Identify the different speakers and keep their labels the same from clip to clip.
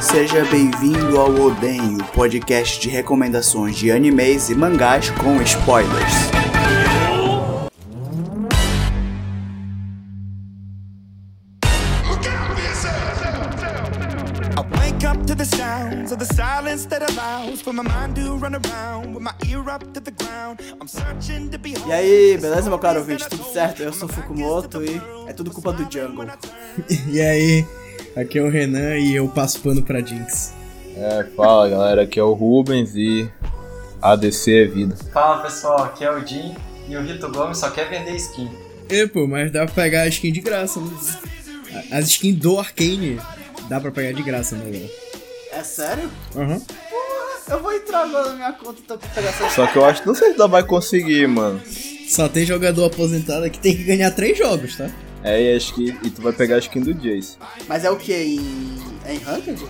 Speaker 1: Seja bem-vindo ao Oden, o podcast de recomendações de animes e mangás com spoilers. E aí, beleza, meu caro ouvinte? Tudo certo? Eu sou o Fukumoto e é tudo culpa do Jungle.
Speaker 2: E aí, aqui é o Renan e eu passo pano pra Jinx.
Speaker 3: É, fala galera, aqui é o Rubens e ADC é vida.
Speaker 4: Fala pessoal, aqui é o Jim e o Rito Gomes só quer vender skin.
Speaker 2: E, pô, mas dá pra pegar a skin de graça, né? As skins do Arcane dá pra pegar de graça, né, velho?
Speaker 1: É sério?
Speaker 2: Aham.
Speaker 1: Eu vou entrar agora na minha conta então, pra pegar essa
Speaker 3: Só que eu acho que não sei se ela vai conseguir, mano.
Speaker 2: Só tem jogador aposentado que tem que ganhar três jogos, tá?
Speaker 3: É, e, a skin, e tu vai pegar a skin do Jace.
Speaker 1: Mas é o que? Em, é em Ranked?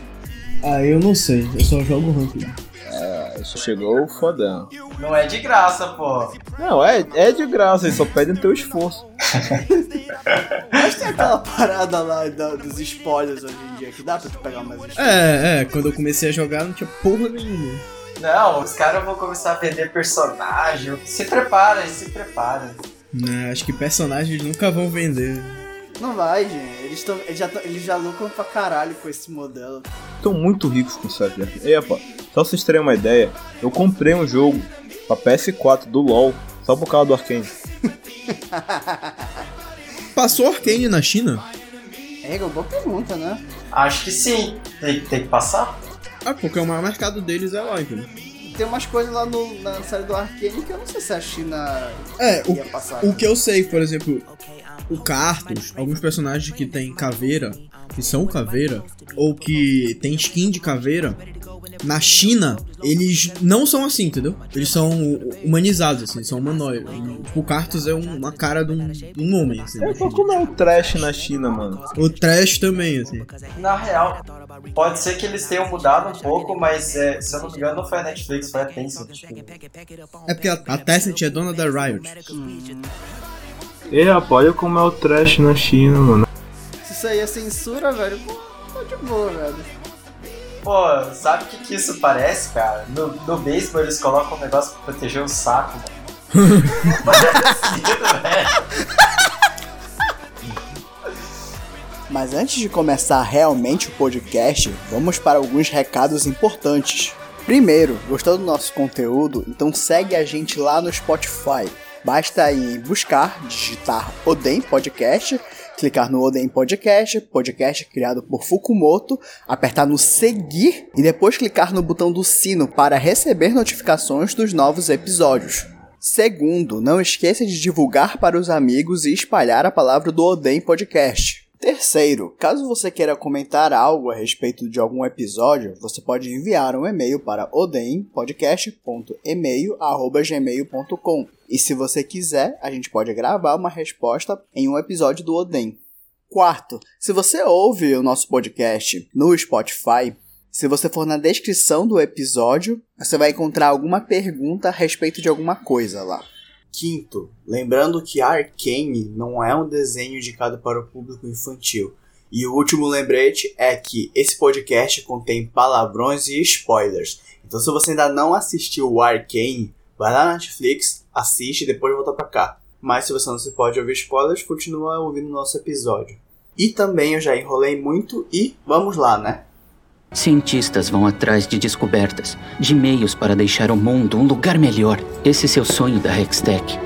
Speaker 2: Ah, eu não sei, eu só jogo Ranked.
Speaker 3: É, chegou o fodão.
Speaker 4: Não é de graça, pô.
Speaker 3: Não, é, é de graça, eles só pedem teu esforço.
Speaker 1: Mas tem aquela parada lá da- dos spoilers hoje em dia que dá pra tu pegar mais spoilers.
Speaker 2: É, é, quando eu comecei a jogar não tinha porra nenhuma.
Speaker 4: Não, os caras vão começar a vender personagem. Se preparem, se preparem.
Speaker 2: Né, acho que personagens nunca vão vender.
Speaker 1: Não vai, gente. Eles, tão, eles, já, tão- eles já lucram pra caralho com esse modelo.
Speaker 3: Estão muito ricos com o site de Arcane. Ei, rapaz, só pra vocês terem uma ideia, eu comprei um jogo pra PS4 do LoL só por causa do Arcane.
Speaker 2: Passou Arcane na China?
Speaker 1: É, uma boa pergunta, né?
Speaker 4: Acho que sim. Tem, tem que passar?
Speaker 2: Ah, porque o maior mercado deles é lá, entendeu?
Speaker 1: Tem umas coisas lá no- na série do Arcane que eu não sei se a China
Speaker 2: É,
Speaker 1: ia passar.
Speaker 2: o, o que eu sei, por exemplo, o Cartus, alguns personagens que tem caveira, que são caveira, ou que tem skin de caveira, na China, eles não são assim, entendeu? Eles são humanizados, assim, são humanoides. O Cartus é um- uma cara de um, de um homem, assim.
Speaker 3: É, pô, como é o trash na China, mano?
Speaker 2: O Trash também, assim.
Speaker 4: Na real, pode ser que eles tenham mudado um pouco, mas é, se eu não me engano não foi a Netflix, foi a Tencent. Tipo,
Speaker 2: É porque a, a Tencent é dona da Riot.
Speaker 3: Ei, rapaz, olha como é o trash na China, mano.
Speaker 1: Se isso aí é censura, velho, tá de boa, velho.
Speaker 4: Pô, sabe o que, que isso parece, cara? No, no beisebol eles colocam um negócio pra proteger o saco. mano. Parecido, velho.
Speaker 1: Mas antes de começar realmente o podcast, vamos para alguns recados importantes. Primeiro, gostou do nosso conteúdo? Então segue a gente lá no Spotify. Basta aí buscar, digitar Odem Podcast, clicar no Odem Podcast, podcast criado por Fukumoto, apertar no seguir e depois clicar no botão do sino para receber notificações dos novos episódios. Segundo, não esqueça de divulgar para os amigos e espalhar a palavra do Odem Podcast. Terceiro, caso você queira comentar algo a respeito de algum episódio, você pode enviar um e-mail para odempodcast.email@gmail.com. E se você quiser, a gente pode gravar uma resposta em um episódio do Odem. Quarto, se você ouve o nosso podcast no Spotify, se você for na descrição do episódio, você vai encontrar alguma pergunta a respeito de alguma coisa lá. Quinto, lembrando que Arcane não é um desenho indicado para o público infantil. E o último lembrete é que esse podcast contém palavrões e spoilers. Então se você ainda não assistiu o Arcane, vai lá na Netflix, assiste e depois volta pra cá. Mas se você não se pode ouvir spoilers, continua ouvindo o nosso episódio. E também eu já enrolei muito e vamos lá, né?
Speaker 5: Cientistas vão atrás de descobertas, de meios para deixar o mundo um lugar melhor. Esse seu sonho da Hextech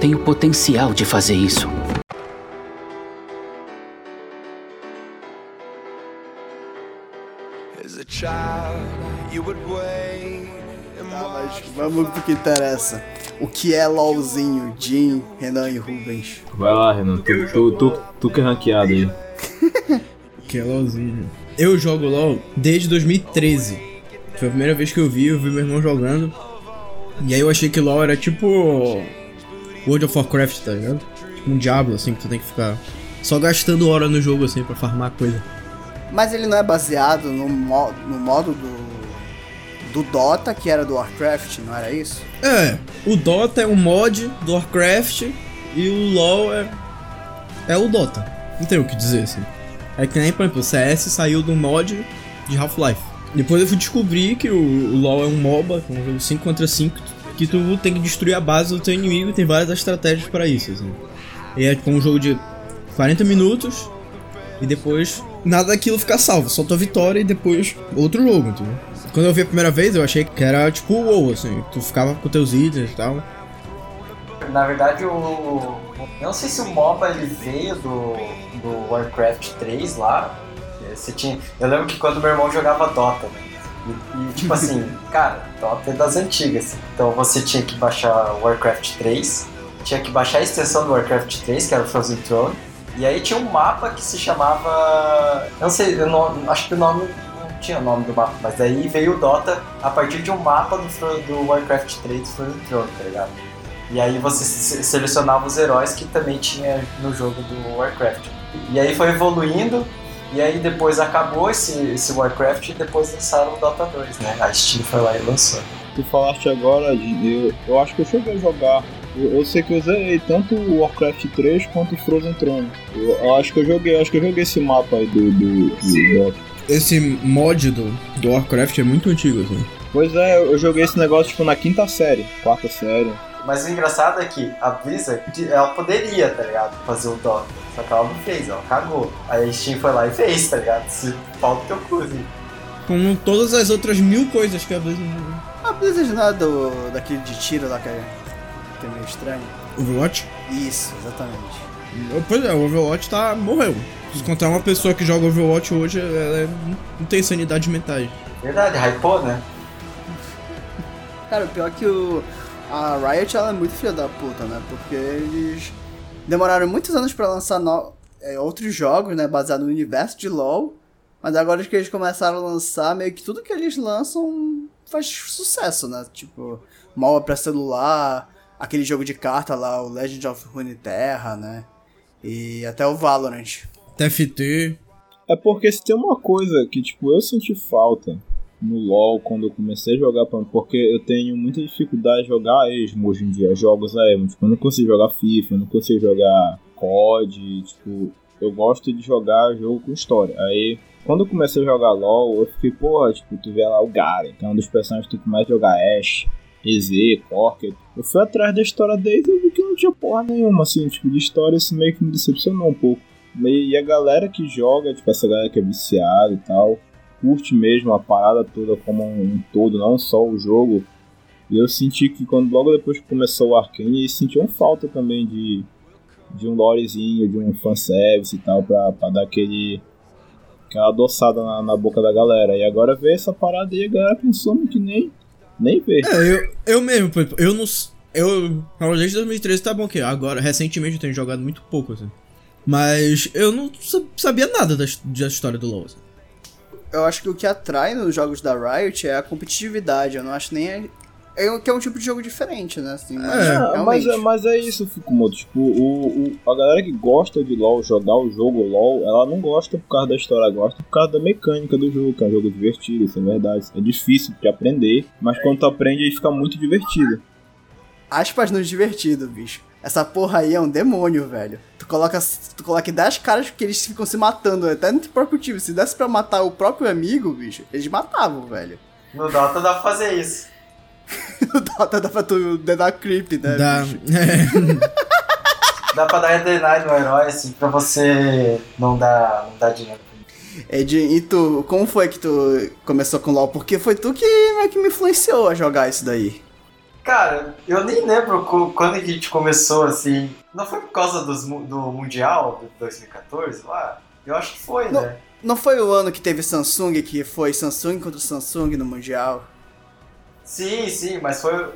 Speaker 5: tem o potencial de fazer isso.
Speaker 6: As a child, you would wait and
Speaker 1: Tá, mas vamos pro que interessa. O que é LOLzinho, Jim, Renan e Rubens?
Speaker 3: Vai lá, Renan, tu, tu, tu, tu que é ranqueado aí.
Speaker 2: Que é LOLzinho. Eu jogo LOL desde 2013. Foi a primeira vez que eu vi, eu vi meu irmão jogando. E aí eu achei que LOL era tipo World of Warcraft, tá ligado? Tipo um Diablo, assim, que tu tem que ficar só gastando hora no jogo, assim, pra farmar coisa.
Speaker 1: Mas ele não é baseado no, mo no modo do, do Dota, que era do Warcraft, não era isso?
Speaker 2: É, o Dota é um mod do Warcraft e o LoL é. É o Dota. Não tem o que dizer, assim. É que nem, por exemplo, o CS saiu do mod de Half-Life. Depois eu fui descobrir que o, o LoL é um MOBA, um jogo 5 contra 5, que tu tem que destruir a base do teu inimigo e tem várias estratégias para isso, assim. E é tipo um jogo de 40 minutos e depois nada daquilo fica salvo, só tua vitória e depois outro jogo, entendeu? Quando eu vi a primeira vez, eu achei que era tipo o WoW, assim, tu ficava com teus itens e tal.
Speaker 4: Na verdade, o. Eu não sei se o MOBA ele veio do, do Warcraft 3 lá. Você tinha, eu lembro que quando meu irmão jogava Dota, né? E, e, tipo assim, cara, Dota é das antigas. Então você tinha que baixar Warcraft 3, tinha que baixar a extensão do Warcraft 3, que era o Frozen Throne. E aí tinha um mapa que se chamava. Eu não sei, eu não, acho que o nome não tinha o nome do mapa, mas daí veio o Dota a partir de um mapa do, do Warcraft 3 do Frozen Throne, tá ligado? E aí você selecionava os heróis que também tinha no jogo do Warcraft. E aí foi evoluindo, e aí depois acabou esse, esse Warcraft e depois lançaram o Dota 2, né? A Steam foi lá e lançou.
Speaker 3: Tu falaste agora, eu, eu acho que eu cheguei a jogar. Eu, eu sei que eu usei tanto o Warcraft 3 quanto o Frozen Throne. Eu, eu, acho que eu joguei, acho que eu joguei esse mapa aí do, do, do Dota.
Speaker 2: Esse mod do, do Warcraft é muito antigo, assim.
Speaker 3: Pois é, eu joguei esse negócio tipo na quinta série, quarta série.
Speaker 4: Mas o engraçado é que a Blizzard, ela poderia, tá ligado, fazer o Dota. Só que ela não fez, ela cagou. Aí a Steam foi lá e fez, tá ligado? Se falta o teu cu, assim.
Speaker 2: Como todas as outras mil coisas que a Blizzard.
Speaker 1: A Blizzard não é do, daquele de tiro lá que é, que é meio estranho.
Speaker 2: Overwatch?
Speaker 1: Isso, exatamente.
Speaker 2: Pois é, o Overwatch tá. morreu. Se encontrar uma pessoa que joga Overwatch hoje, ela é, não tem sanidade mental.
Speaker 4: Verdade, hypou, né?
Speaker 1: Cara, o pior é que o a Riot ela é muito filha da puta, né? Porque eles demoraram muitos anos para lançar no... é, outros jogos, né? Baseados no universo de LoL. Mas agora que eles começaram a lançar, meio que tudo que eles lançam faz sucesso, né? Tipo, MOBA pra celular, aquele jogo de carta lá, o Legend of Runeterra, né? E até o Valorant.
Speaker 2: TFT.
Speaker 3: É porque se tem uma coisa que, tipo, eu senti falta no LoL quando eu comecei a jogar, porque eu tenho muita dificuldade de jogar esmo hoje em dia, jogos a esmo. Tipo, eu não consigo jogar FIFA, eu não consigo jogar COD, tipo, eu gosto de jogar jogo com história. Aí, quando eu comecei a jogar LoL, eu fiquei, porra, tipo, tu vê lá o Garen, que é um dos personagens que tu começa a jogar Ashe, EZ, Corker. Eu fui atrás da história deles e vi que não tinha porra nenhuma, assim, tipo, de história, isso meio que me decepcionou um pouco. E a galera que joga, tipo, essa galera que é viciada e tal, curte mesmo a parada toda como um todo, não só o jogo. E eu senti que quando logo depois que começou o Arkane, eles sentiam falta também de, de um lorezinho, de um fanservice e tal, pra, pra dar aquele, aquela adoçada na, na boca da galera. E agora vê essa parada e a galera pensando que nem, nem vê.
Speaker 2: É, eu, eu mesmo, eu não. Eu. Desde 2013 tá bom que agora, recentemente eu tenho jogado muito pouco, assim. Mas eu não sabia nada da, da história do LoL. Assim
Speaker 1: eu acho que o que atrai nos jogos da Riot é a competitividade. Eu não acho nem. É, é que é um tipo de jogo diferente, né? Assim, mas,
Speaker 3: é, mas, é, mas é isso, Fukumoto. Tipo, o, o, a galera que gosta de LoL, jogar o jogo LoL, ela não gosta por causa da história, gosta por causa da mecânica do jogo, que é um jogo divertido, isso é verdade. É difícil de aprender, mas quando tu aprende, aí fica muito divertido.
Speaker 1: Aspas no divertido, bicho. Essa porra aí é um demônio, velho. Tu coloca, tu coloca 10 caras que eles ficam se matando, até no próprio time. Se desse pra matar o próprio amigo, bicho, eles matavam, velho.
Speaker 4: No Dota dá pra fazer isso.
Speaker 1: no Dota dá pra tu dar creep, né?
Speaker 2: Dá.
Speaker 4: É. dá pra dar deny no herói, assim, pra você não dar, não dar dinheiro.
Speaker 1: Ed, e tu, como foi que tu começou com LoL? Porque foi tu que meio que me influenciou a jogar isso daí.
Speaker 4: Cara, eu nem lembro quando a gente começou assim. Não foi por causa dos, do Mundial de 2014 lá? Eu acho que foi,
Speaker 1: não,
Speaker 4: né?
Speaker 1: Não foi o ano que teve Samsung, que foi Samsung contra Samsung no Mundial?
Speaker 4: Sim, sim, mas foi.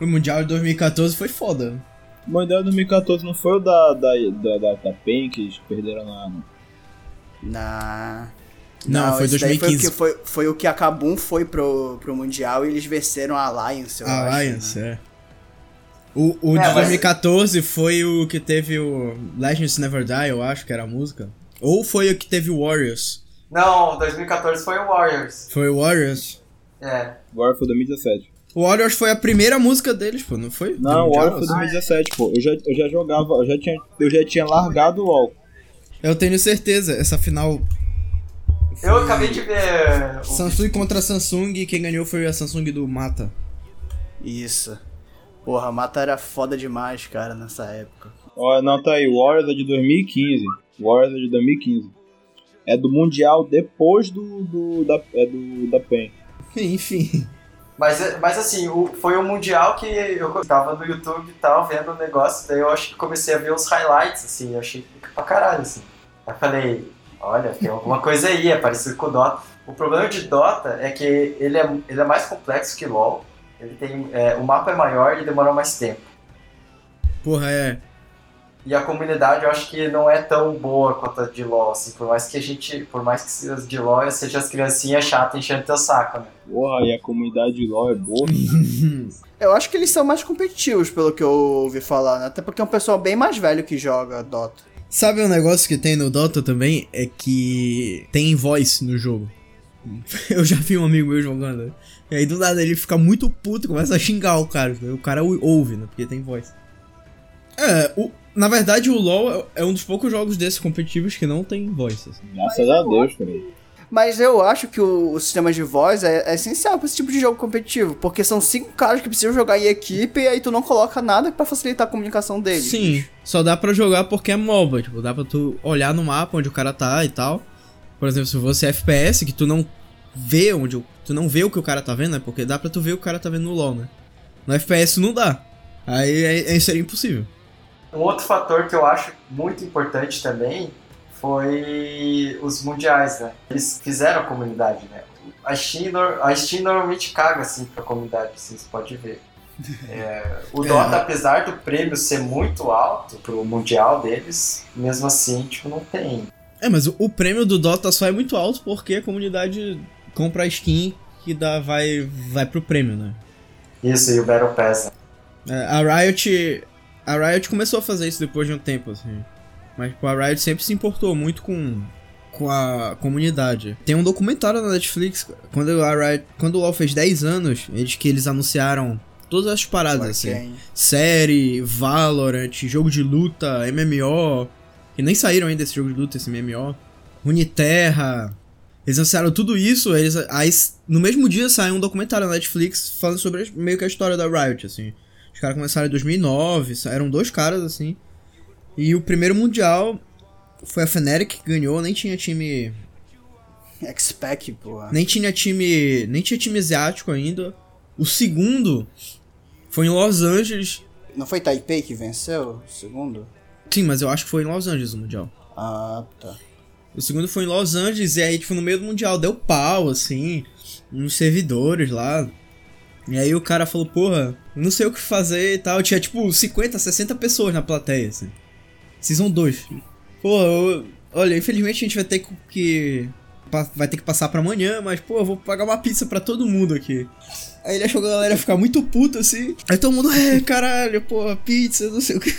Speaker 2: O Mundial de 2014 foi foda.
Speaker 3: O Mundial de 2014 não foi o da, da, da, da, da PEN que eles perderam na.
Speaker 1: Na.
Speaker 2: Não, não foi 2015.
Speaker 1: Foi o, que, foi, foi o que a Kabum foi pro, pro Mundial e eles venceram a Alliance, eu
Speaker 2: Alliance,
Speaker 1: acho, né?
Speaker 2: é. O, o é, de 2014 mas... foi o que teve o Legends Never Die, eu acho que era a música. Ou foi o que teve o Warriors?
Speaker 4: Não, 2014 foi o Warriors.
Speaker 2: Foi o Warriors?
Speaker 4: É.
Speaker 3: Warriors foi 2017.
Speaker 2: O Warriors foi a primeira música deles, pô, não foi?
Speaker 3: Não, o Warriors foi
Speaker 2: Mundial?
Speaker 3: 2017, pô. Eu já, eu já jogava, eu já tinha, eu já tinha largado o LoL.
Speaker 2: Eu tenho certeza, essa final
Speaker 4: Eu acabei de ver. o-
Speaker 2: Samsung contra Samsung e quem ganhou foi a Samsung do Mata.
Speaker 1: Isso. Porra, Mata era foda demais, cara, nessa época.
Speaker 3: Ó, não, tá aí. Warriors é de 2015. Warriors é de 2015. É do Mundial depois do, do da, é do da PEN.
Speaker 2: Enfim.
Speaker 4: Mas, mas assim, o- foi o Mundial que eu tava no YouTube e tal, vendo o negócio, daí eu acho que comecei a ver os highlights, assim, eu achei que pra caralho, assim. Aí falei, olha, tem alguma coisa aí, é parecido com o Dota. O problema de Dota é que ele é, ele é mais complexo que LoL, ele tem, é, o mapa é maior e demora mais tempo.
Speaker 2: Porra, é.
Speaker 4: E a comunidade eu acho que não é tão boa quanto a de LoL, assim, por mais que a gente, por mais que as de LoL seja as criancinhas chatas enchendo teu saco, né?
Speaker 3: Porra, e a comunidade de LoL é boa.
Speaker 1: Eu acho que eles são mais competitivos, pelo que eu ouvi falar, né? Até porque é um pessoal bem mais velho que joga Dota.
Speaker 2: Sabe um negócio que tem no Dota também? É que tem voice no jogo. Eu já vi um amigo meu jogando. E aí do nada ele fica muito puto começa a xingar o cara. O cara ou- ouve, né? Porque tem voice. É, o, na verdade o LoL é- é um dos poucos jogos desses competitivos que não tem voice. assim.
Speaker 3: Graças a Deus, cara.
Speaker 1: Mas eu acho que o, o sistema de voz é, é essencial pra esse tipo de jogo competitivo. Porque são cinco caras que precisam jogar em equipe e aí tu não coloca nada pra facilitar a comunicação deles.
Speaker 2: Sim, só dá pra jogar porque é MOBA. Tipo, dá pra tu olhar no mapa onde o cara tá e tal. Por exemplo, se você é FPS, que tu não vê onde o- tu não vê o que o cara tá vendo, né? Porque dá pra tu ver o que o cara tá vendo no LoL, né? No FPS não dá. Aí, aí, aí seria impossível.
Speaker 4: Um outro fator que eu acho muito importante também foi os mundiais, né? Eles fizeram a comunidade, né? A Steam, a Steam normalmente caga assim pra comunidade, assim, você pode ver. É, o Dota, apesar do prêmio ser muito alto pro mundial deles, mesmo assim, tipo, não tem.
Speaker 2: É, mas o, o prêmio do Dota só é muito alto porque a comunidade compra a skin que dá, vai, vai pro prêmio, né?
Speaker 4: Isso, e o Battle Pass. né?
Speaker 2: É, A Riot. A Riot começou a fazer isso depois de um tempo, assim. Mas tipo, a Riot sempre se importou muito com, com a comunidade. Tem um documentário na Netflix, quando a Riot. Quando o LoL fez 10 anos, eles que eles anunciaram todas as paradas, assim.
Speaker 1: Quem?
Speaker 2: Série, Valorant, jogo de luta, MMO. Que nem saíram ainda esse jogo de luta, esse MMO. Runeterra. Eles anunciaram tudo isso, eles, aí no mesmo dia saiu um documentário na Netflix falando sobre meio que a história da Riot, assim. Os caras começaram em 2009, eram dois caras, assim. E o primeiro mundial foi a Fnatic que ganhou, nem tinha time...
Speaker 1: X-Pac, porra.
Speaker 2: Nem tinha time... Nem tinha time asiático ainda. O segundo foi em Los Angeles.
Speaker 1: Não foi Taipei que venceu o segundo?
Speaker 2: Sim, mas eu acho que foi em Los Angeles o mundial.
Speaker 1: Ah, tá.
Speaker 2: O segundo foi em Los Angeles, e aí, tipo, no meio do Mundial, deu pau, assim, nos servidores lá. E aí o cara falou, porra, não sei o que fazer e tal. Tinha, tipo, 50, 60 pessoas na plateia, assim. Season 2. Pô, eu- olha, infelizmente a gente vai ter que... Vai ter que passar pra amanhã, mas, pô, eu vou pagar uma pizza pra todo mundo aqui. Aí ele achou que a galera ia ficar muito puta, assim. Aí todo mundo, é, caralho, porra, pizza, não sei o que.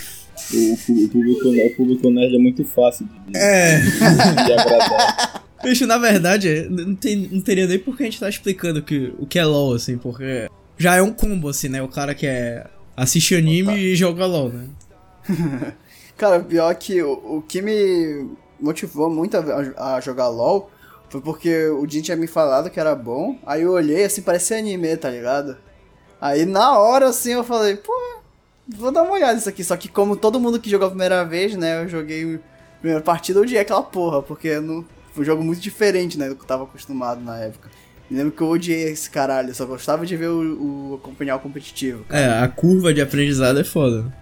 Speaker 3: O, o público, o público nerd é muito fácil de,
Speaker 2: É...
Speaker 3: de agradar.
Speaker 2: Bicho, na verdade, não, tem, não teria nem por que a gente tá explicando que, o que é LOL, assim, porque já é um combo, assim, né? O cara que é assiste anime e joga LOL, né?
Speaker 1: Cara, pior que o, o que me motivou muito a, a jogar LOL foi porque o Jin tinha me falado que era bom. Aí eu olhei, assim, parecia anime, tá ligado? Aí na hora, assim, eu falei, pô, vou dar uma olhada nisso aqui. Só que como todo mundo que jogou a primeira vez, né, eu joguei a primeira partida, eu odiei aquela porra, porque não, foi um jogo muito diferente, né, do que eu tava acostumado na época. Lembro que eu odiei esse caralho, só gostava de ver o, o acompanhar o competitivo.
Speaker 2: É, a curva de aprendizado é foda.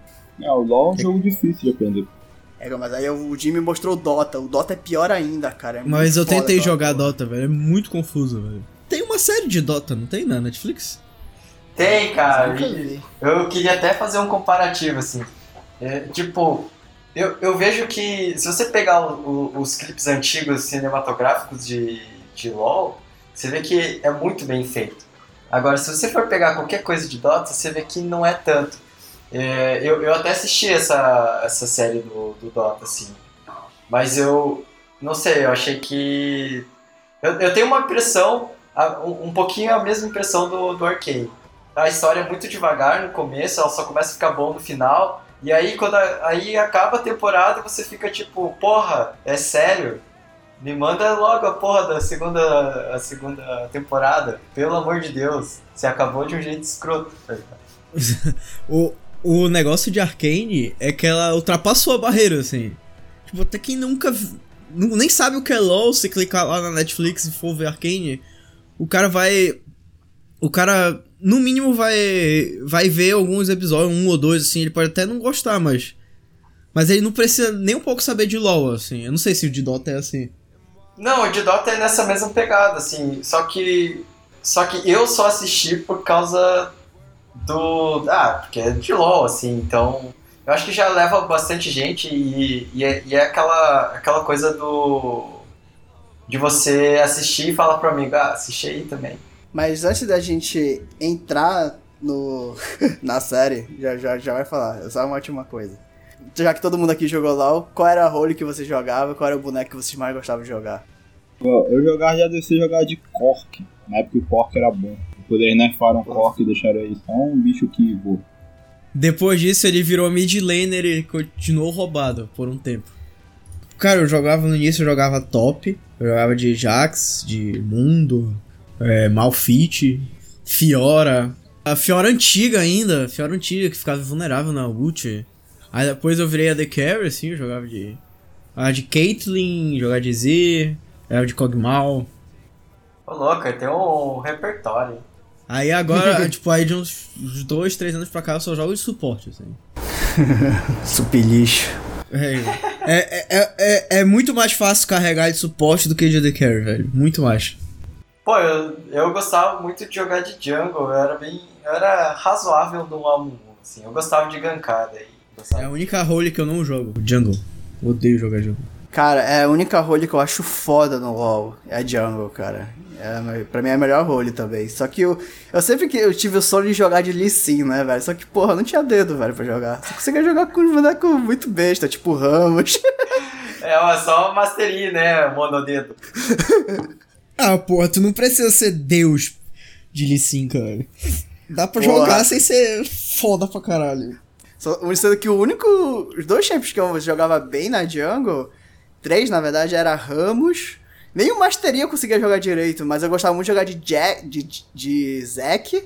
Speaker 3: É, o LoL é um jogo difícil de aprender.
Speaker 1: É, mas aí o Jim me mostrou o Dota. O Dota é pior ainda, cara. é
Speaker 2: Mas eu tentei
Speaker 1: aquela
Speaker 2: jogar. Dota, velho, é muito confuso, velho. Tem uma série de Dota, não tem na Netflix?
Speaker 4: Tem, cara. Eu queria até fazer um comparativo, assim. É, tipo, eu, eu vejo que se você pegar o- o- os clipes antigos cinematográficos de, de LoL, você vê que é muito bem feito. Agora, se você for pegar qualquer coisa de Dota, você vê que não é tanto. É, eu, eu até assisti essa, essa série do, do Dota, assim. Mas eu não sei, eu achei que. Eu, eu tenho uma impressão um, pouquinho a mesma impressão do, do Arcane. A história é muito devagar no começo, ela só começa a ficar bom no final. E aí quando a, aí acaba a temporada você fica tipo, porra, é sério? Me manda logo a porra da segunda, a segunda temporada. Pelo amor de Deus. Você acabou de um jeito escroto.
Speaker 2: o, o negócio de Arcane é que ela ultrapassou a barreira, assim. Tipo, até quem nunca. Nem sabe o que é LOL, se clicar lá na Netflix e for ver Arcane, o cara vai. O cara, no mínimo, vai. Vai ver alguns episódios, um ou dois, assim. Ele pode até não gostar, mas. Mas ele não precisa nem um pouco saber de LOL, assim. Eu não sei se o de Dota é assim.
Speaker 4: Não, o de Dota é nessa mesma pegada, assim. Só que. Só que eu só assisti por causa do. Ah, porque é de LOL, assim, então. Eu acho que já leva bastante gente e, e, é, e é aquela, aquela coisa do. De você assistir e falar pro amigo, ah, assiste aí também.
Speaker 1: Mas antes da gente entrar no na série, já, já, já vai falar, é só uma última coisa. Já que todo mundo aqui jogou LOL, qual era a role que você jogava? Qual era o boneco que vocês mais gostavam de jogar?
Speaker 3: Eu, eu jogava já desci jogar de Cork. Na época o Cork era bom. Depois eles nerfaram o Cork e deixaram aí só um bicho que voa.
Speaker 2: Depois disso, ele virou mid laner e continuou roubado por um tempo. Cara, eu jogava no início, eu jogava top. Eu jogava de Jax, de Mundo, é, Malfit, Fiora. A Fiora antiga ainda, Fiora antiga que ficava vulnerável na ult. Aí depois eu virei a The Carry, assim, eu jogava de. Ah, de Caitlyn, jogava de Z, era de Kog'Maw.
Speaker 4: Ô, louco, tem um repertório.
Speaker 2: Aí agora, tipo, aí de uns dois, três anos pra cá eu só jogo de suporte, assim.
Speaker 1: Supilixo.
Speaker 2: É, é, é, é, é muito mais fácil carregar de suporte do que de AD Carry, velho. Muito mais.
Speaker 4: Pô, eu, eu gostava muito de jogar de jungle, eu era bem. Eu era razoável no Amumu, assim. Eu gostava de gankar daí.
Speaker 2: É a única role que eu não jogo. Jungle. Odeio jogar jungle.
Speaker 1: Cara, é a única role que eu acho foda no LoL. É a jungle, cara. É, pra mim é a melhor role também. Só que eu, eu sempre que eu tive o sonho de jogar de Lee Sin, né, velho? Só que, porra, não tinha dedo, velho, pra jogar. Só conseguia jogar com uns bonecos muito besta, tipo Ramos.
Speaker 4: É, ó, só mastery, né, monodedo.
Speaker 2: Ah, porra, tu não precisa ser Deus de Lee Sin, cara. Dá pra
Speaker 1: Porra.
Speaker 2: jogar sem ser foda pra caralho.
Speaker 1: Só, sendo que o único. Os dois champions que eu jogava bem na jungle, três na verdade, era Ramos. Nem o Mastery eu conseguia jogar direito, mas eu gostava muito de jogar de, Jack, de, de Zack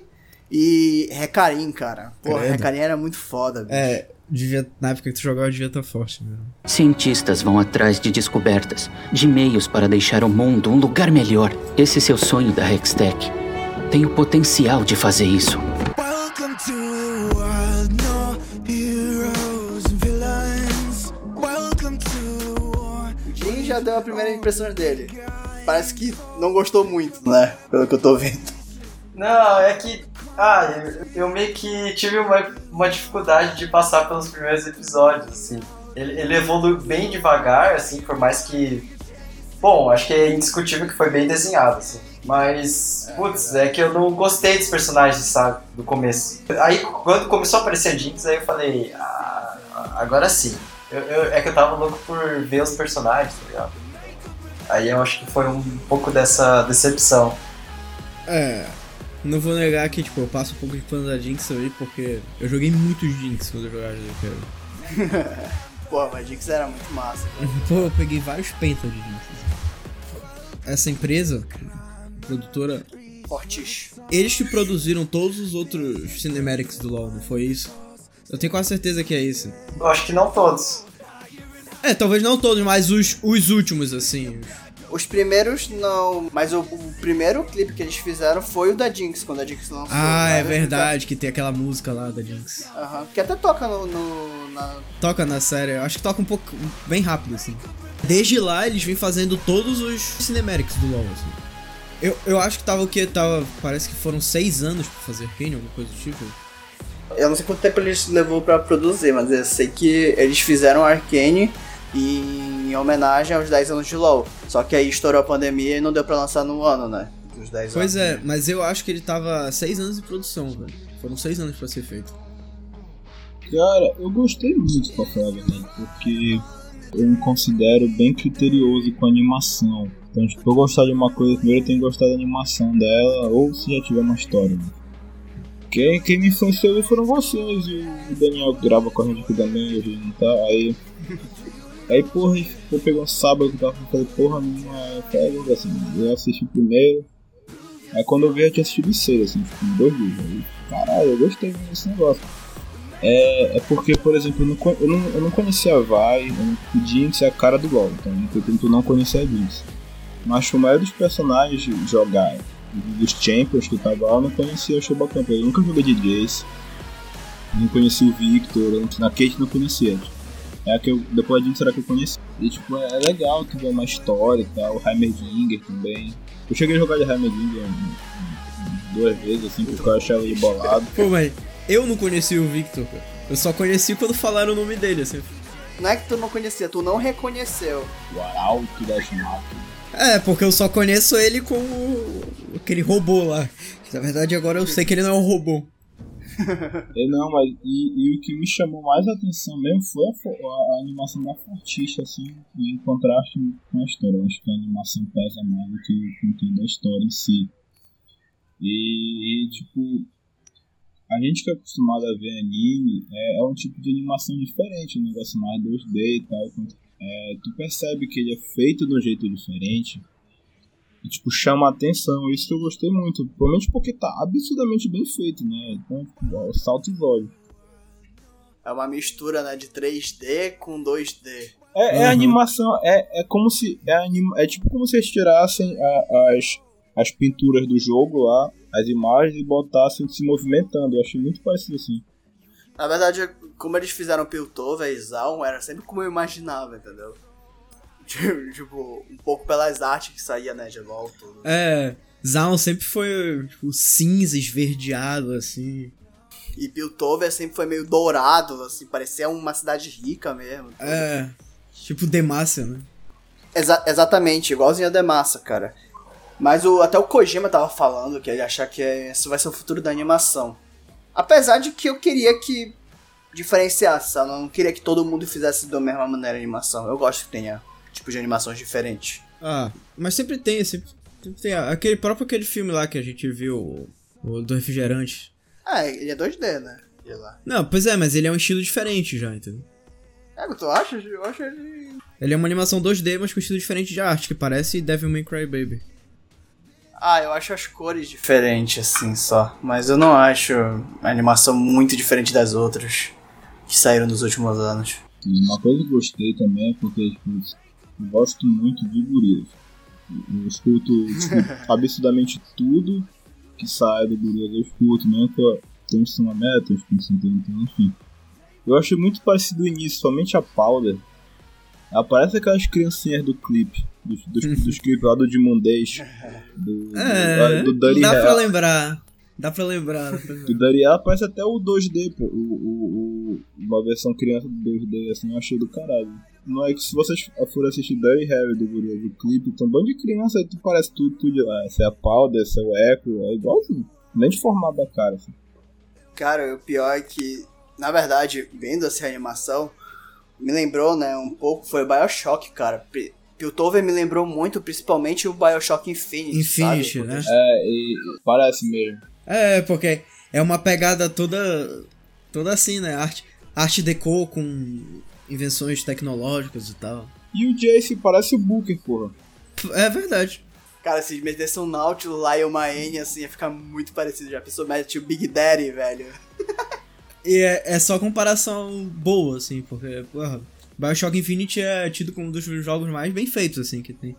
Speaker 1: e Recarim, cara. Porra,
Speaker 2: Credo.
Speaker 1: Recarim era muito foda, bicho.
Speaker 2: É, devia, na época que tu jogava, devia estar forte mesmo.
Speaker 5: Cientistas vão atrás de descobertas, de meios para deixar o mundo um lugar melhor. Esse seu sonho da Hextech tem o potencial de fazer isso.
Speaker 1: Já deu a primeira impressão dele. Parece que não gostou muito, né? Pelo que eu tô vendo.
Speaker 4: Não, é que. Ah, eu, eu meio que tive uma, uma dificuldade de passar pelos primeiros episódios, assim. Ele, ele evoluiu bem devagar, assim, por mais que. Bom, acho que é indiscutível que foi bem desenhado, assim. Mas, putz, é que eu não gostei dos personagens, sabe? Do começo. Aí, quando começou a aparecer a Jinx, aí eu falei, ah, agora sim. Eu, eu- é que eu tava louco por ver os personagens, tá ligado? Aí eu acho que foi um pouco dessa decepção.
Speaker 2: É. Não vou negar que, tipo, eu passo um pouco de pano da Jinx aí, porque eu joguei muito Jinx quando eu jogava Carry.
Speaker 1: Pô, mas Jinx era muito massa.
Speaker 2: Pô, eu peguei vários pentas de Jinx. Essa empresa, produtora,
Speaker 1: Fortiche.
Speaker 2: eles que produziram todos os outros cinematics do LoL, não foi isso? Eu tenho quase certeza que é isso.
Speaker 4: Eu acho que não todos.
Speaker 2: É, talvez não todos, mas os, os últimos, assim.
Speaker 1: Os primeiros não, mas o, o primeiro clipe que eles fizeram foi o da Jinx, quando a Jinx lançou.
Speaker 2: Ah, é verdade, que tem aquela música lá da Jinx.
Speaker 1: Aham, que até toca no, no- na...
Speaker 2: Toca na série, eu acho que toca um pouco, bem rápido, assim. Desde lá, eles vêm fazendo todos os cinematics do LoL, assim. Eu, eu acho que tava o que? Tava. Parece que foram seis anos pra fazer Arcane, alguma coisa do tipo.
Speaker 1: Eu não sei quanto tempo eles levou pra produzir, mas eu sei que eles fizeram Arcane em homenagem aos 10 anos de LoL. Só que aí estourou a pandemia e não deu pra lançar no ano, né? Os 10
Speaker 2: Pois
Speaker 1: anos.
Speaker 2: é, mas eu acho que ele tava seis anos de produção, velho. Foram seis anos pra ser feito.
Speaker 3: Cara, eu gostei muito, pra falar a verdade, porque eu me considero bem criterioso com animação. Então, tipo, eu gostar de uma coisa, primeiro eu tenho que gostar da animação dela, ou se já tiver uma história. Né? Quem, quem me influenciou foram vocês, e o Daniel grava com a gente aqui também, hoje não tá, aí... Aí, porra, eu peguei um sábado que tava falei, porra, minha pega, assim, eu assisti primeiro. Aí quando eu vi, eu tinha assistido cedo, assim, tipo, dois dias. Aí, caralho, eu gostei desse negócio. É, é porque, por exemplo, eu não, eu não, eu não conhecia a Vai, o Jinx é a cara do LoL, então eu tento não conhecer a Jinx. Mas o maior dos personagens jogar, dos Champions que tava lá, eu não conhecia o Shobacan. Eu nunca joguei de Jace, não conhecia o Victor, na Kate não conhecia. É a que eu, depois de será que eu conheci. E tipo, é legal que vê uma história e tal, o Heimerdinger também. Eu cheguei a jogar de Heimerdinger duas vezes, assim, porque eu achava ele bolado.
Speaker 2: Pô, mas eu não conheci o Victor, cara. Eu só conheci quando falaram o nome dele, assim.
Speaker 1: Não é que tu não conhecia, tu não reconheceu.
Speaker 3: O Arauto das Máquinas.
Speaker 2: É, porque eu só conheço ele com aquele robô lá. Na verdade, agora eu sei que ele não é um robô
Speaker 3: não, mas e, e, o que me chamou mais a atenção mesmo foi a, a, animação da Fortiche, assim, em contraste com a história. Eu acho que a animação pesa mais do que o conteúdo da história em si. E, e, tipo, a gente que é acostumado a ver anime é, é um tipo de animação diferente, um negócio mais 2D e tal. É, tu percebe que ele é feito de um jeito diferente e, tipo, chama a atenção. Isso eu gostei muito. Provavelmente porque tá absurdamente bem feito, né? Então, tipo, salto os olhos.
Speaker 1: É uma mistura, né, de 3D com 2D.
Speaker 3: É, é uhum. animação, é, é como se. É, anima, é tipo como se eles tirassem a, as, as pinturas do jogo lá, as imagens, e botassem se movimentando. Eu achei muito parecido assim.
Speaker 1: Na verdade, como eles fizeram Piltover e Zaun, era sempre como eu imaginava, entendeu? tipo, um pouco pelas artes que saía, né, de volta.
Speaker 2: É, Zaun sempre foi, tipo, cinza, esverdeado, assim.
Speaker 1: E Piltover sempre foi meio dourado, assim, parecia uma cidade rica mesmo.
Speaker 2: Tudo. É, tipo Demacia, né?
Speaker 1: Exa exatamente, igualzinho a Demacia, cara. Mas o, até o Kojima tava falando que ele acha que esse vai ser o futuro da animação. Apesar de que eu queria que diferenciasse, eu não queria que todo mundo fizesse da mesma maneira a animação. Eu gosto que tenha tipos de animações diferentes.
Speaker 2: Ah, mas sempre tem, sempre, sempre tem. Aquele próprio aquele filme lá que a gente viu, o do refrigerante.
Speaker 1: Ah, ele é 2D, né?
Speaker 2: Não, pois é, mas ele é um estilo diferente já, entendeu?
Speaker 1: É, tu acha? Eu acho ele.
Speaker 2: Ele é uma animação 2D, mas com estilo diferente de arte, que parece Devil May Cry Baby.
Speaker 1: Ah, eu acho as cores diferentes, assim, só. Mas eu não acho a animação muito diferente das outras que saíram nos últimos anos.
Speaker 3: Uma coisa que eu gostei também é porque, tipo, gosto muito de gorilas. Eu escuto, escuto absurdamente tudo que sai do gorilas, eu escuto, né? Tem um Metal, então, enfim. Eu achei muito parecido o início, somente a Powder. Aparece aquelas criancinhas do clipe, dos, dos, dos clipes lá do Demon Days.
Speaker 2: Do, é, do, do dá pra lembrar. Dá pra lembrar. Dá pra lembrar.
Speaker 3: Do Dariel parece até o 2D, pô. O, o, o, uma versão criança do 2D, assim, eu achei do caralho não é que se vocês forem assistir Dirty Harry do Guru, do clipe, tem um bando de criança aí, tu parece tudo, tudo lá. Essa é a Powder, essa é o Echo, é igualzinho. Nem de formato da cara, assim.
Speaker 1: Cara, o pior é que, na verdade, vendo essa animação, me lembrou, né, um pouco, foi o Bioshock, cara. Piltover me lembrou muito, principalmente o Bioshock Infinite,
Speaker 2: Infinite,
Speaker 1: sabe?
Speaker 2: né?
Speaker 3: É, e parece mesmo.
Speaker 2: É, porque é uma pegada toda toda assim, né? Arte, arte deco com invenções tecnológicas e tal.
Speaker 3: E o Jace parece o Booker, porra.
Speaker 2: É verdade.
Speaker 1: Cara, se metesse um Nautilus lá e uma N, assim, ia ficar muito parecido. Já pensou, mete o Big Daddy, velho.
Speaker 2: e é, é só comparação boa, assim, porque, porra, Bioshock Infinite é tido como um dos jogos mais bem feitos, assim, que tem.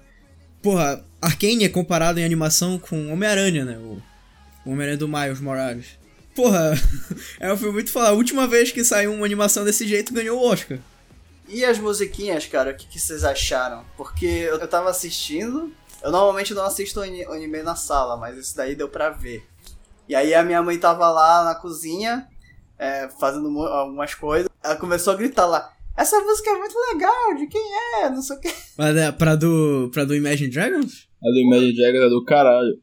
Speaker 2: Porra, Arkane é comparado em animação com Homem-Aranha, né? O, o Homem-Aranha do Miles Morales. Porra, é um filme muito falar. A última vez que saiu uma animação desse jeito ganhou o Oscar.
Speaker 1: E as musiquinhas, cara, o que, que vocês acharam? Porque eu, eu tava assistindo. Eu normalmente não assisto anime na sala, mas esse daí deu pra ver. E aí a minha mãe tava lá na cozinha, é, fazendo algumas coisas. Ela começou a gritar lá. Essa música é muito legal, de quem é? Não sei o que.
Speaker 2: Mas é pra do, pra do Imagine Dragons?
Speaker 3: A do Imagine Dragons é do caralho.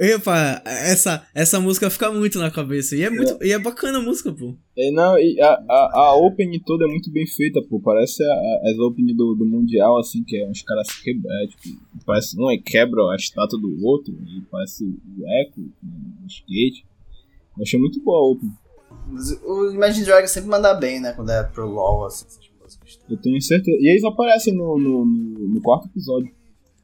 Speaker 2: Epa, essa, essa música fica muito na cabeça. E é, muito, e é bacana a música, pô.
Speaker 3: É, não, e a, a, a opening toda é muito bem feita, pô. Parece a, a, as opening do, do Mundial, assim, que é uns caras quebram. É, tipo, parece um é quebra a estátua do outro, e parece o eco, o skate. Eu achei muito boa a opening.
Speaker 1: O Imagine Dragons sempre manda bem, né? Quando é pro LoL, assim, essas músicas.
Speaker 3: Eu tenho certeza. E eles aparecem no, no, no, no quarto episódio.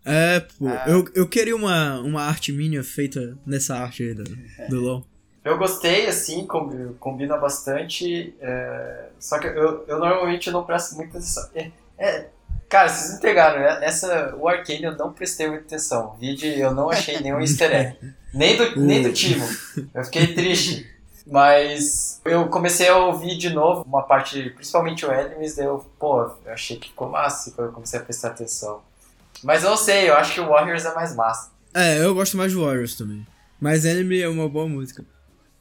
Speaker 2: É, pô. Eu, eu queria uma, uma arte minha feita nessa arte aí do, do LoL.
Speaker 4: Eu gostei, assim, combi- combina bastante. é, Só que eu, eu normalmente não presto muita atenção. É, é, cara, vocês me pegaram. né? Essa, o Arcane eu não prestei muita atenção. O vídeo eu não achei nenhum easter egg. Nem do, nem do Timo. Eu fiquei triste. Mas eu comecei a ouvir de novo uma parte, principalmente o Enemies, daí eu, pô, eu achei que ficou massa quando eu comecei a prestar atenção. Mas eu não sei, eu acho que o Warriors é mais massa.
Speaker 2: É, eu gosto mais de Warriors também. Mas Enemy é uma boa música.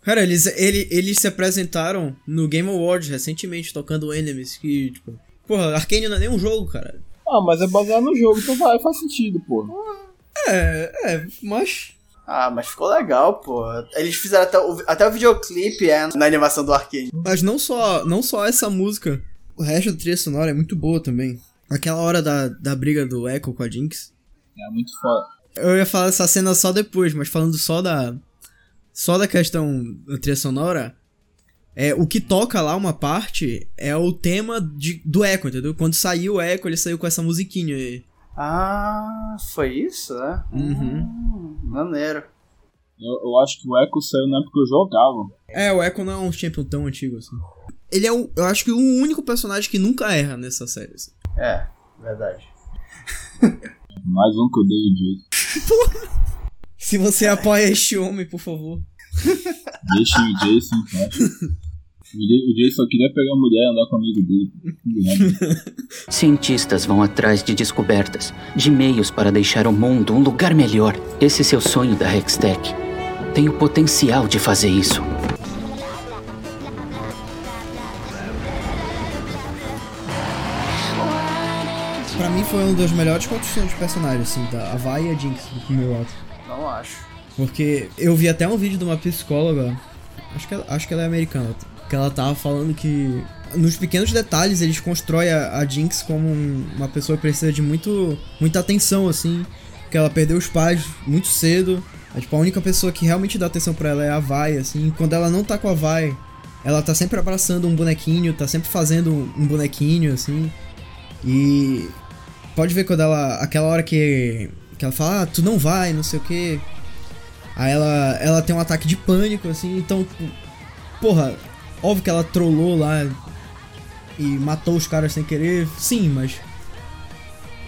Speaker 2: Cara, eles, ele, eles se apresentaram no Game Awards recentemente tocando Enemies, que, tipo... Porra, Arcane não é nem um jogo, cara.
Speaker 3: Ah, mas é baseado no jogo, então vai, faz sentido, pô.
Speaker 2: É, é, mas...
Speaker 1: Ah, mas ficou legal, pô. Eles fizeram até o, até o videoclipe é, na animação do Arcane.
Speaker 2: Mas não só, não só essa música. O resto da trilha sonora é muito boa também. Aquela hora da, da briga do Echo com a Jinx.
Speaker 3: É muito foda.
Speaker 2: Eu ia falar dessa cena só depois, mas falando só da. Só da questão da trilha sonora. É, o que toca lá uma parte é o tema de, do Echo, entendeu? Quando saiu o Echo, ele saiu com essa musiquinha aí.
Speaker 1: Ah, foi isso, né?
Speaker 2: Uhum.
Speaker 1: Hum, maneiro.
Speaker 3: Eu, eu acho que o Echo saiu na época que eu jogava.
Speaker 2: É, o Echo não é um champion tão antigo assim. Ele é, o, eu acho que o único personagem que nunca erra nessa série. assim.
Speaker 1: É, verdade.
Speaker 3: Mais um que eu dei o Jason.
Speaker 2: Se você apoia este homem, por favor.
Speaker 3: Deixa o Jason em paz. O Jay- o Jason só queria pegar a mulher e andar com o amigo dele.
Speaker 5: Cientistas vão atrás de descobertas, de meios para deixar o mundo um lugar melhor. Esse seu sonho da Hextech tem o potencial de fazer isso.
Speaker 2: Foi uma das melhores construções de personagens, assim, da a Vi e a Jinx do primeiro ato.
Speaker 1: Não acho.
Speaker 2: Porque eu vi até um vídeo de uma psicóloga, acho que ela, acho que ela é americana, que ela tava falando que nos pequenos detalhes eles constroem a, a Jinx como um- uma pessoa que precisa de muito, muita atenção, assim, que ela perdeu os pais muito cedo. É, tipo, a única pessoa que realmente dá atenção pra ela é a Vi, assim, quando ela não tá com a Vi, ela tá sempre abraçando um bonequinho, tá sempre fazendo um bonequinho, assim. E pode ver quando ela. aquela hora que. que ela fala, ah, tu não vai, não sei o que. Aí ela, ela tem um ataque de pânico, assim, então, tipo, porra, óbvio que ela trollou lá e matou os caras sem querer, sim, mas.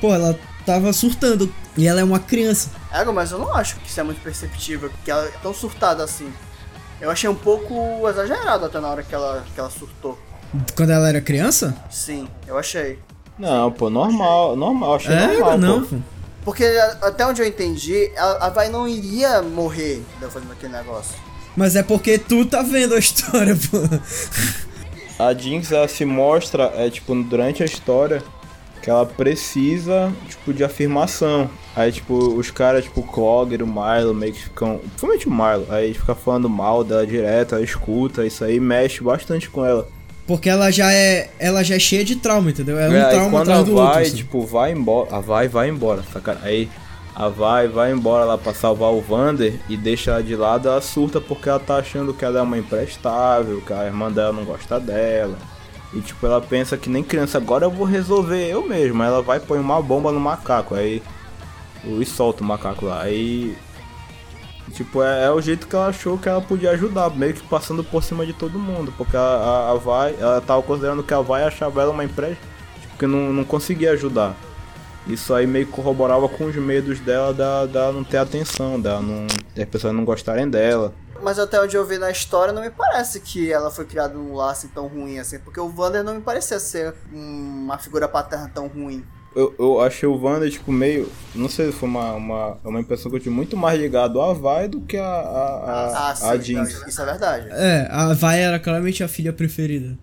Speaker 2: Porra, ela tava surtando e ela é uma criança.
Speaker 1: Ego, mas eu não acho que isso é muito perceptível, que ela é tão surtada assim. Eu achei um pouco exagerado até na hora que ela, que ela surtou.
Speaker 2: Quando ela era criança?
Speaker 1: Sim, eu achei.
Speaker 3: Não, pô, normal, normal, achei
Speaker 2: É,
Speaker 3: normal,
Speaker 2: não,
Speaker 3: pô.
Speaker 1: Porque até onde eu entendi, a, a Vai não iria morrer fazendo aquele negócio.
Speaker 2: Mas é porque tu tá vendo a história, pô.
Speaker 3: A Jinx, ela se mostra, é, tipo, durante a história, que ela precisa, tipo, de afirmação. Aí, tipo, os caras, tipo, o Clogger, o Milo, meio que ficam... Principalmente o Milo, aí fica falando mal dela direto, ela escuta, isso aí mexe bastante com ela.
Speaker 2: Porque ela já é. Ela já é cheia de trauma, entendeu? É um
Speaker 3: É,
Speaker 2: trauma
Speaker 3: quando
Speaker 2: atrás do
Speaker 3: vai,
Speaker 2: outro. assim.
Speaker 3: tipo, vai embora, a vai vai embora, saca? Aí a vai vai embora lá pra salvar o Vander e deixa ela de lado, ela surta porque ela tá achando que ela é uma imprestável, que a irmã dela não gosta dela. E tipo, ela pensa que nem criança, agora eu vou resolver eu mesmo. Aí ela vai e põe uma bomba no macaco, aí. E solta o macaco lá. Aí. Tipo, é, é o jeito que ela achou que ela podia ajudar, meio que passando por cima de todo mundo. Porque a, a, a vai, ela tava considerando que a vai achava ela uma empresa tipo, que não, não conseguia ajudar. Isso aí meio que corroborava com os medos dela da, da não ter atenção, dela não, as pessoas não gostarem dela.
Speaker 1: Mas até onde eu vi na história, não me parece que ela foi criada num assim tão ruim assim. Porque o Vander não me parecia ser um- uma figura paterna tão ruim.
Speaker 3: Eu, eu achei o Wander, tipo, meio. Não sei se foi uma, uma, uma impressão que eu tive muito mais ligado a Vai do que a, a, a,
Speaker 1: ah,
Speaker 3: a Jinx.
Speaker 1: não, isso é verdade.
Speaker 2: É, a Vai era claramente a filha preferida.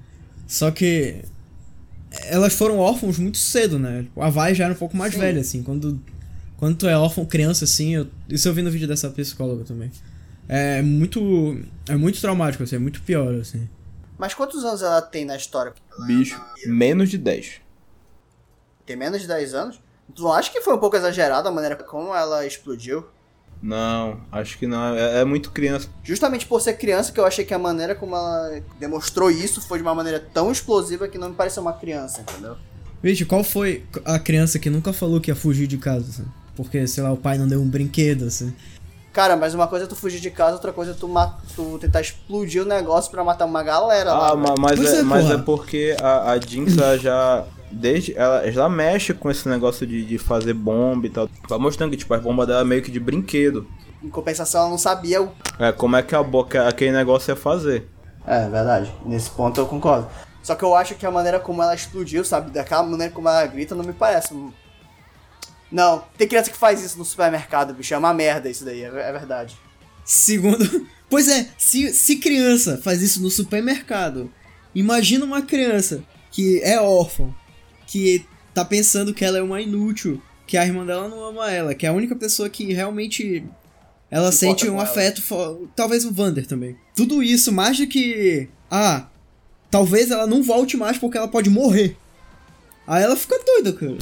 Speaker 2: Só que elas foram órfãos muito cedo, né? A Vai já era um pouco mais
Speaker 1: Sim.
Speaker 2: velha, assim. Quando Quando tu é órfão, criança, assim, eu, isso eu vi no vídeo dessa psicóloga também. É muito. É muito traumático, assim, é muito pior, assim.
Speaker 1: Mas quantos anos ela tem na história?
Speaker 3: Bicho, menos de 10.
Speaker 1: Tem menos de 10 anos? Tu não acha que foi um pouco exagerado a maneira como ela explodiu?
Speaker 3: Não, acho que não. É, é muito criança.
Speaker 1: Justamente por ser criança que eu achei que a maneira como ela demonstrou isso foi de uma maneira tão explosiva que não me pareceu uma criança, entendeu?
Speaker 2: Vixe, qual foi a criança que nunca falou que ia fugir de casa, assim? Porque, sei lá, o pai não deu um brinquedo, assim.
Speaker 1: Cara, mas uma coisa é tu fugir de casa, outra coisa é tu, tu tentar explodir o negócio pra matar uma galera lá.
Speaker 3: Ah,
Speaker 1: velho.
Speaker 3: ma- mas, é,
Speaker 2: é,
Speaker 3: mas é porque a, a Jinx já. Desde. Ela já mexe com esse negócio de, de fazer bomba e tal. Vai mostrando que, tipo, as bombas dela é meio que de brinquedo.
Speaker 1: Em compensação, ela não sabia o.
Speaker 3: É, como é que a boca, aquele negócio ia fazer.
Speaker 1: É, verdade. Nesse ponto eu concordo. Só que eu acho que a maneira como ela explodiu, sabe? Daquela maneira como ela grita, não me parece. Não, tem criança que faz isso no supermercado, bicho. É uma merda isso daí, é, é verdade.
Speaker 2: Segundo. Pois é, se, se criança faz isso no supermercado, imagina uma criança que é órfã, que tá pensando que ela é uma inútil, que a irmã dela não ama ela, que é a única pessoa que realmente ela
Speaker 1: Se
Speaker 2: sente um afeto, fo- talvez o Vander também. Tudo isso, mais do que. Ah, talvez ela não volte mais porque ela pode morrer. Aí ela fica doida, cara.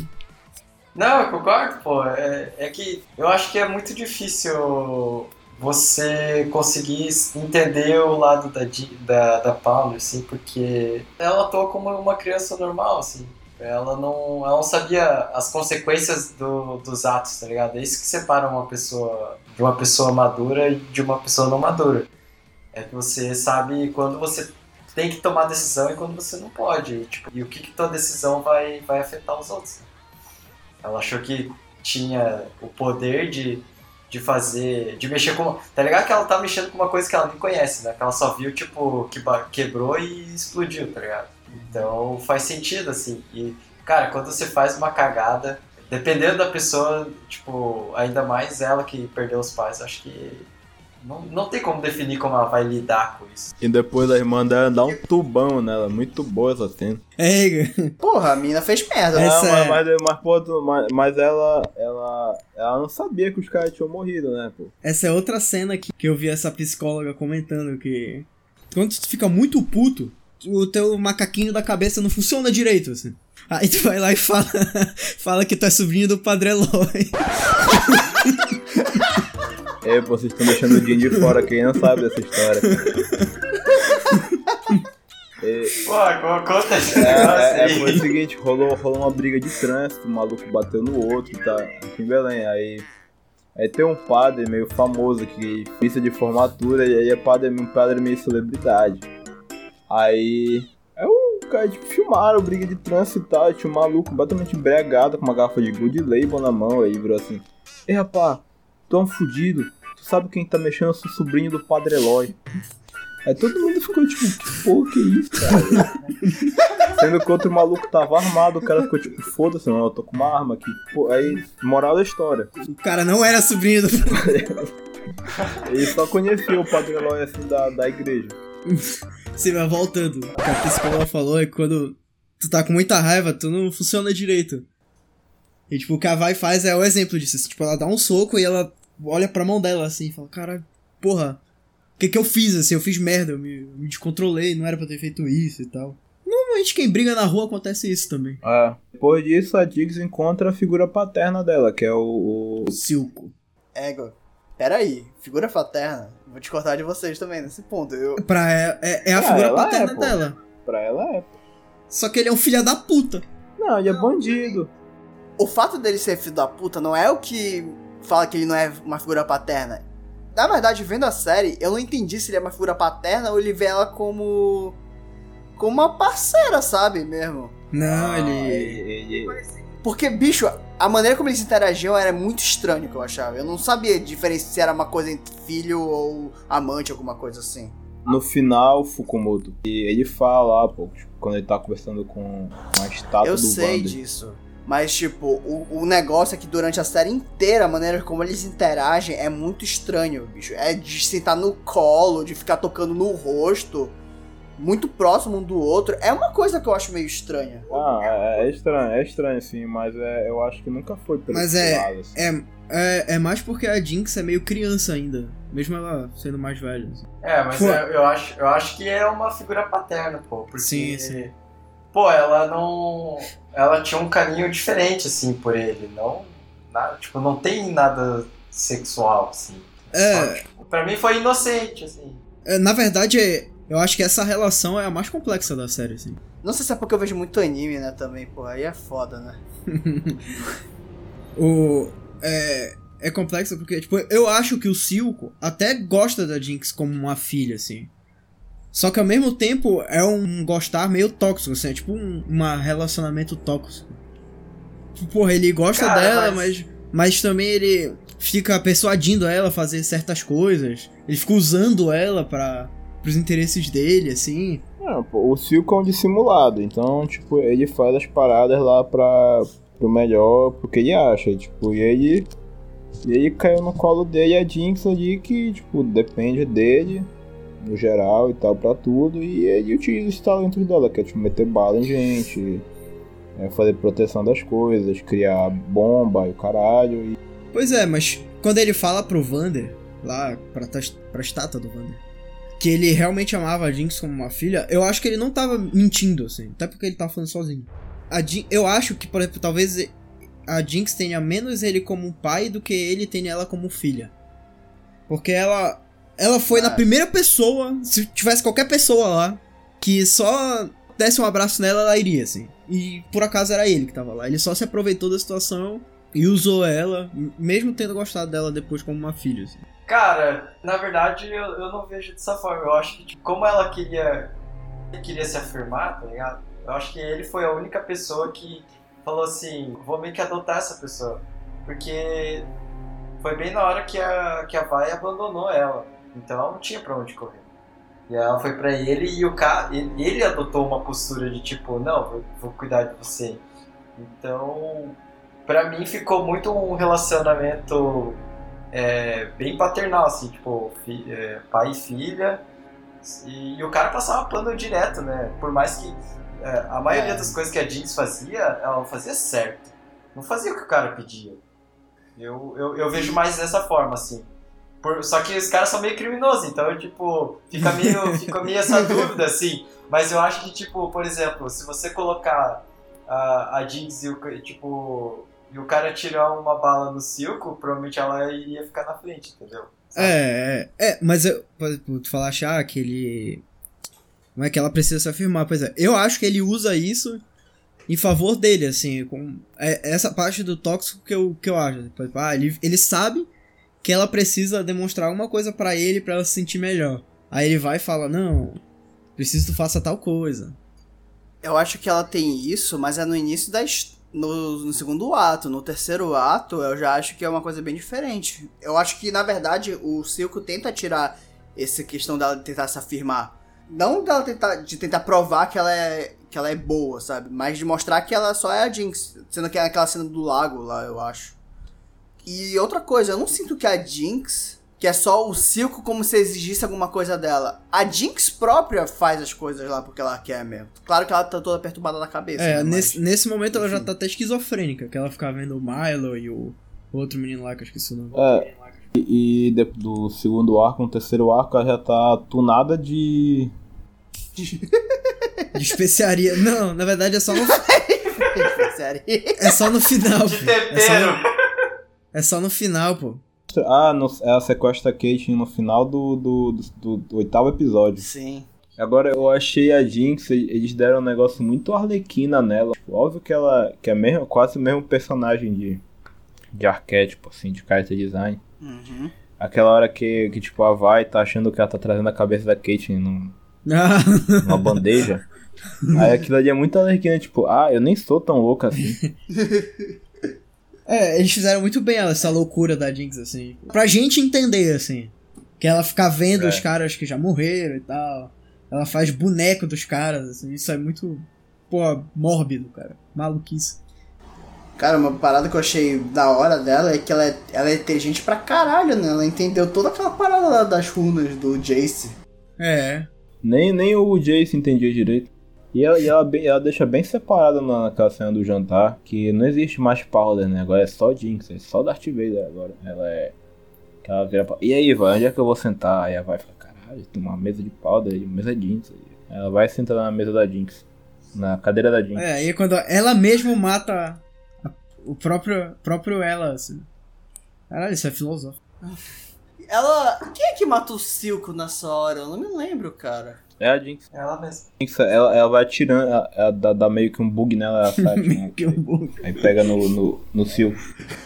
Speaker 4: Não, eu concordo, pô. É, é que eu acho que é muito difícil você conseguir entender o lado da, da, da Paula, assim, porque ela atua como uma criança normal, assim. Ela não, ela não sabia as consequências do, dos atos, tá ligado? É isso que separa uma pessoa de uma pessoa madura e de uma pessoa não madura. É que você sabe quando você tem que tomar decisão e quando você não pode. E, tipo, e o que, que tua decisão vai, vai afetar os outros. Ela achou que tinha o poder de, de fazer. de mexer com. Tá ligado que ela tá mexendo com uma coisa que ela nem conhece, né? Que ela só viu, tipo, que quebrou e explodiu, tá ligado? Então faz sentido, assim. E, cara, quando você faz uma cagada, dependendo da pessoa, tipo, ainda mais ela que perdeu os pais, acho que. Não, não tem como definir como ela vai lidar com isso.
Speaker 3: E depois a irmã dela dá um tubão nela. Muito boa essa cena.
Speaker 2: É,
Speaker 1: Porra, a mina fez merda.
Speaker 2: É
Speaker 1: né?
Speaker 3: Não,
Speaker 2: sério.
Speaker 3: mas, mas, mas, pô, mas, mas ela, ela. Ela não sabia que os caras tinham morrido, né, pô?
Speaker 2: Essa é outra cena que, que eu vi essa psicóloga comentando que quando tu fica muito puto, o teu macaquinho da cabeça não funciona direito, assim. Aí tu vai lá e fala, fala que tu é sobrinho do Padre Eloy.
Speaker 3: É, pô, vocês estão deixando o Jim de fora, quem não sabe dessa história.
Speaker 4: Pô, conta esse
Speaker 3: É, é, é,
Speaker 4: aí.
Speaker 3: foi o seguinte, rolou, rolou uma briga de trânsito, o maluco bateu no outro, tá? Aqui em Belém. Aí, aí tem um padre meio famoso que pista de formatura, e aí é padre, um padre meio celebridade. Aí. É o cara, tipo, filmaram briga de trânsito e tal, tinha um maluco completamente embriagado com uma garrafa de good label na mão, aí virou assim, Ei rapá, tu é um fudido, tu sabe quem tá mexendo? Eu sou sobrinho do padre Eloy. Aí todo mundo ficou tipo, que porra que é isso, cara? Sendo que outro maluco tava armado, o cara ficou tipo, foda-se, não, eu tô com uma arma aqui. Pô, aí, moral da história.
Speaker 2: O cara não era sobrinho do
Speaker 3: Ele só conhecia o Padre Eloy assim da, da igreja.
Speaker 2: Você vai voltando. O que a psicóloga falou é que quando tu tá com muita raiva, tu não funciona direito. E tipo, o que a Vai faz é o exemplo disso. Tipo, ela dá um soco e ela olha pra mão dela assim e fala, cara, porra, o que que eu fiz assim? Eu fiz merda, eu me, eu me descontrolei, não era pra ter feito isso e tal. Normalmente quem briga na rua acontece isso também.
Speaker 3: É. Depois disso, a Diggs encontra a figura paterna dela, que é o. o-
Speaker 2: Silco.
Speaker 1: Ego. Pera aí, figura paterna. Vou te cortar de vocês também nesse ponto. Eu,
Speaker 2: Pra é, é, é a
Speaker 3: Ah,
Speaker 2: figura
Speaker 3: ela é,
Speaker 2: paterna
Speaker 3: pô.
Speaker 2: dela.
Speaker 3: Pra ela é.
Speaker 2: Só que ele é um filho da puta.
Speaker 3: Não, ele é bandido.
Speaker 1: o fato dele ser filho da puta não é o que fala que ele não é uma figura paterna. Na verdade, vendo a série, eu não entendi se ele é uma figura paterna ou ele vê ela como. como uma parceira, sabe mesmo?
Speaker 2: Não,
Speaker 3: Ah,
Speaker 2: ele-
Speaker 1: Porque, bicho, a maneira como eles interagiam era muito estranho que eu achava. Eu não sabia diferenciar se era uma coisa entre filho ou amante, alguma coisa assim.
Speaker 3: No final, Fukumoto, e ele fala lá, pô, quando ele tá conversando com a estátua
Speaker 1: eu
Speaker 3: do
Speaker 1: sei
Speaker 3: Vander.
Speaker 1: disso. Mas, tipo, o, o negócio é que durante a série inteira, a maneira como eles interagem é muito estranho, bicho. É de sentar no colo, de ficar tocando no rosto. Muito próximo um do outro, é uma coisa que eu acho meio estranha.
Speaker 3: Ah, é, é estranho, é estranho sim, mas é, eu acho que nunca foi
Speaker 2: Mas é-
Speaker 3: lado, assim.
Speaker 2: É, é, é mais porque a Jinx é meio criança ainda. Mesmo ela sendo mais velha. assim.
Speaker 4: É, mas
Speaker 2: Pô.
Speaker 4: eu, acho, eu acho que é uma figura paterna, pô. Porque,
Speaker 2: Sim, sim.
Speaker 4: Pô, ela não. Ela tinha um carinho diferente, assim, por ele. Não. Nada, tipo, não tem nada sexual, assim.
Speaker 2: É.
Speaker 4: Só, tipo, pra mim foi inocente, assim.
Speaker 2: É, na verdade, é- eu acho que essa relação é a mais complexa da série, assim.
Speaker 1: Não sei se é porque eu vejo muito anime, né, também, pô, aí é foda, né?
Speaker 2: O. É. É complexo porque, tipo, eu acho que o Silco até gosta da Jinx como uma filha, assim. Só que ao mesmo tempo é um gostar meio tóxico, assim, é tipo um uma relacionamento tóxico. Tipo, Porra, ele gosta
Speaker 4: Cara,
Speaker 2: dela,
Speaker 4: mas-
Speaker 2: mas... mas também ele fica persuadindo ela a fazer certas coisas. Ele fica usando ela para pros interesses dele, assim.
Speaker 3: Não, pô, o Silco é um dissimulado, então, tipo, ele faz as paradas lá pra, pro melhor, porque ele acha, e, tipo, e ele, e ele caiu no colo dele a Jinx ali que, tipo, depende dele, no geral e tal, pra tudo, e ele utiliza os talentos dela, que é, tipo, meter bala em gente, é, fazer proteção das coisas, criar bomba e o caralho, e
Speaker 2: Pois é, mas quando ele fala pro Vander, lá pra, pra estátua do Vander, que ele realmente amava a Jinx como uma filha, eu acho que ele não tava mentindo, assim. Até porque ele tava falando sozinho. Eu acho que, por exemplo, talvez a Jinx tenha menos ele como pai do que ele tenha ela como filha. Porque ela. Ela foi na
Speaker 1: Ah.
Speaker 2: primeira pessoa. Se tivesse qualquer pessoa lá que só desse um abraço nela, ela iria, assim. E por acaso era ele que tava lá. Ele só se aproveitou da situação e usou ela, mesmo tendo gostado dela depois como uma filha. assim.
Speaker 4: Cara, na verdade eu, eu não vejo dessa forma. Eu acho que, tipo, como ela queria, queria se afirmar, tá ligado? Eu acho que ele foi a única pessoa que falou assim: vou meio que adotar essa pessoa. Porque foi bem na hora que a, que a Vai abandonou ela. Então ela não tinha pra onde correr. E ela foi pra ele e o cara. Ele, ele adotou uma postura de tipo: não, vou, vou cuidar de você. Então, pra mim ficou muito um relacionamento é, bem paternal, assim, tipo, fi- é, pai e filha. E, e o cara passava pano direto, né? Por mais que é, a maioria
Speaker 1: É.
Speaker 4: das coisas que a Jinx fazia, ela fazia certo. Não fazia o que o cara pedia. Eu, eu, eu vejo mais dessa forma, assim. Por- só que os caras são meio criminosos, então, tipo, fica meio, fica meio essa dúvida, assim. Mas eu acho que, tipo, por exemplo, se você colocar a, a Jinx e o, tipo, e o cara tirar uma bala no Silco, provavelmente ela iria ficar na frente, entendeu? Sabe?
Speaker 2: É, é, é, mas eu, tu falar achar que ele. Não é que ela precisa se afirmar, pois é. Eu acho que ele usa isso em favor dele, assim. Com, é essa parte do tóxico que eu, que eu acho. Exemplo, ah, ele, ele sabe que ela precisa demonstrar alguma coisa pra ele pra ela se sentir melhor. Aí ele vai e fala: Não, preciso que tu faça tal coisa.
Speaker 1: Eu acho que ela tem isso, mas é no início da his- no, no segundo ato. No terceiro ato, eu já acho que é uma coisa bem diferente. Eu acho que, na verdade, o Silco tenta tirar essa questão dela de tentar se afirmar. Não dela tentar, de tentar provar que ela é que ela é boa, sabe? Mas de mostrar que ela só é a Jinx. Sendo que é aquela cena do lago lá, eu acho. E outra coisa, eu não sinto que a Jinx, que é só o Silco como se exigisse alguma coisa dela. A Jinx própria faz as coisas lá porque ela quer mesmo. Claro que ela tá toda perturbada da cabeça.
Speaker 2: É,
Speaker 1: né, mas-
Speaker 2: nesse, nesse momento ela já tá até esquizofrênica, que ela fica vendo o Milo e o outro menino lá que eu esqueci o nome.
Speaker 3: É, e, e de- do segundo arco no terceiro arco ela já tá tunada de.
Speaker 2: De especiaria. Não, na verdade é só no, é só no final.
Speaker 4: De
Speaker 2: pô. É só,
Speaker 4: tempero!
Speaker 2: no, é só no final, pô.
Speaker 3: Ah, no, ela sequestra a Kate no final do, do, do- do- do oitavo episódio.
Speaker 1: Sim.
Speaker 3: Agora eu achei a Jinx, eles deram um negócio muito arlequina nela. Óbvio que ela que é mesmo, quase o mesmo personagem de, de arquétipo, assim, de character design.
Speaker 1: Uhum.
Speaker 3: Aquela hora que, que tipo, a Vai tá achando que ela tá trazendo a cabeça da Kate num, numa bandeja. Aí aquilo ali é muito arlequina, tipo, ah, eu nem sou tão louca assim.
Speaker 2: é, eles fizeram muito bem essa loucura da Jinx, assim. Pra gente entender, assim. Que ela fica vendo
Speaker 3: É.
Speaker 2: os caras que já morreram e tal. Ela faz boneco dos caras, assim. Isso é muito, pô, mórbido, cara. Maluquice.
Speaker 1: Cara, uma parada que eu achei da hora dela é que ela é, ela é inteligente pra caralho, né? Ela entendeu toda aquela parada das runas do Jace.
Speaker 2: É.
Speaker 3: Nem, nem o Jace entendia direito. E ela, e ela, ela deixa bem separada na- naquela cena do jantar, que não existe mais Powder, né? Agora é só Jinx, é só Darth Vader agora. Ela é... Ela vira pra... E aí, vai, onde é que eu vou sentar? Aí ela vai ficar, caralho, tem uma mesa de Powder e uma mesa Jinx. Aí Ela vai sentar na mesa da Jinx. Na cadeira da Jinx.
Speaker 2: É, aí é quando ela mesmo mata a- o próprio, próprio ela, assim. Caralho, isso é filosófico.
Speaker 1: Ela. Quem é que mata o Silco nessa hora? Eu não me lembro, cara.
Speaker 3: É a Jinx.
Speaker 4: Ela mesma.
Speaker 3: Jinx, Ela, ela vai tirando, ela, ela dá, dá meio que um bug nela, ela sai, tipo,
Speaker 2: Que bom.
Speaker 3: aí pega no, no, no Sil.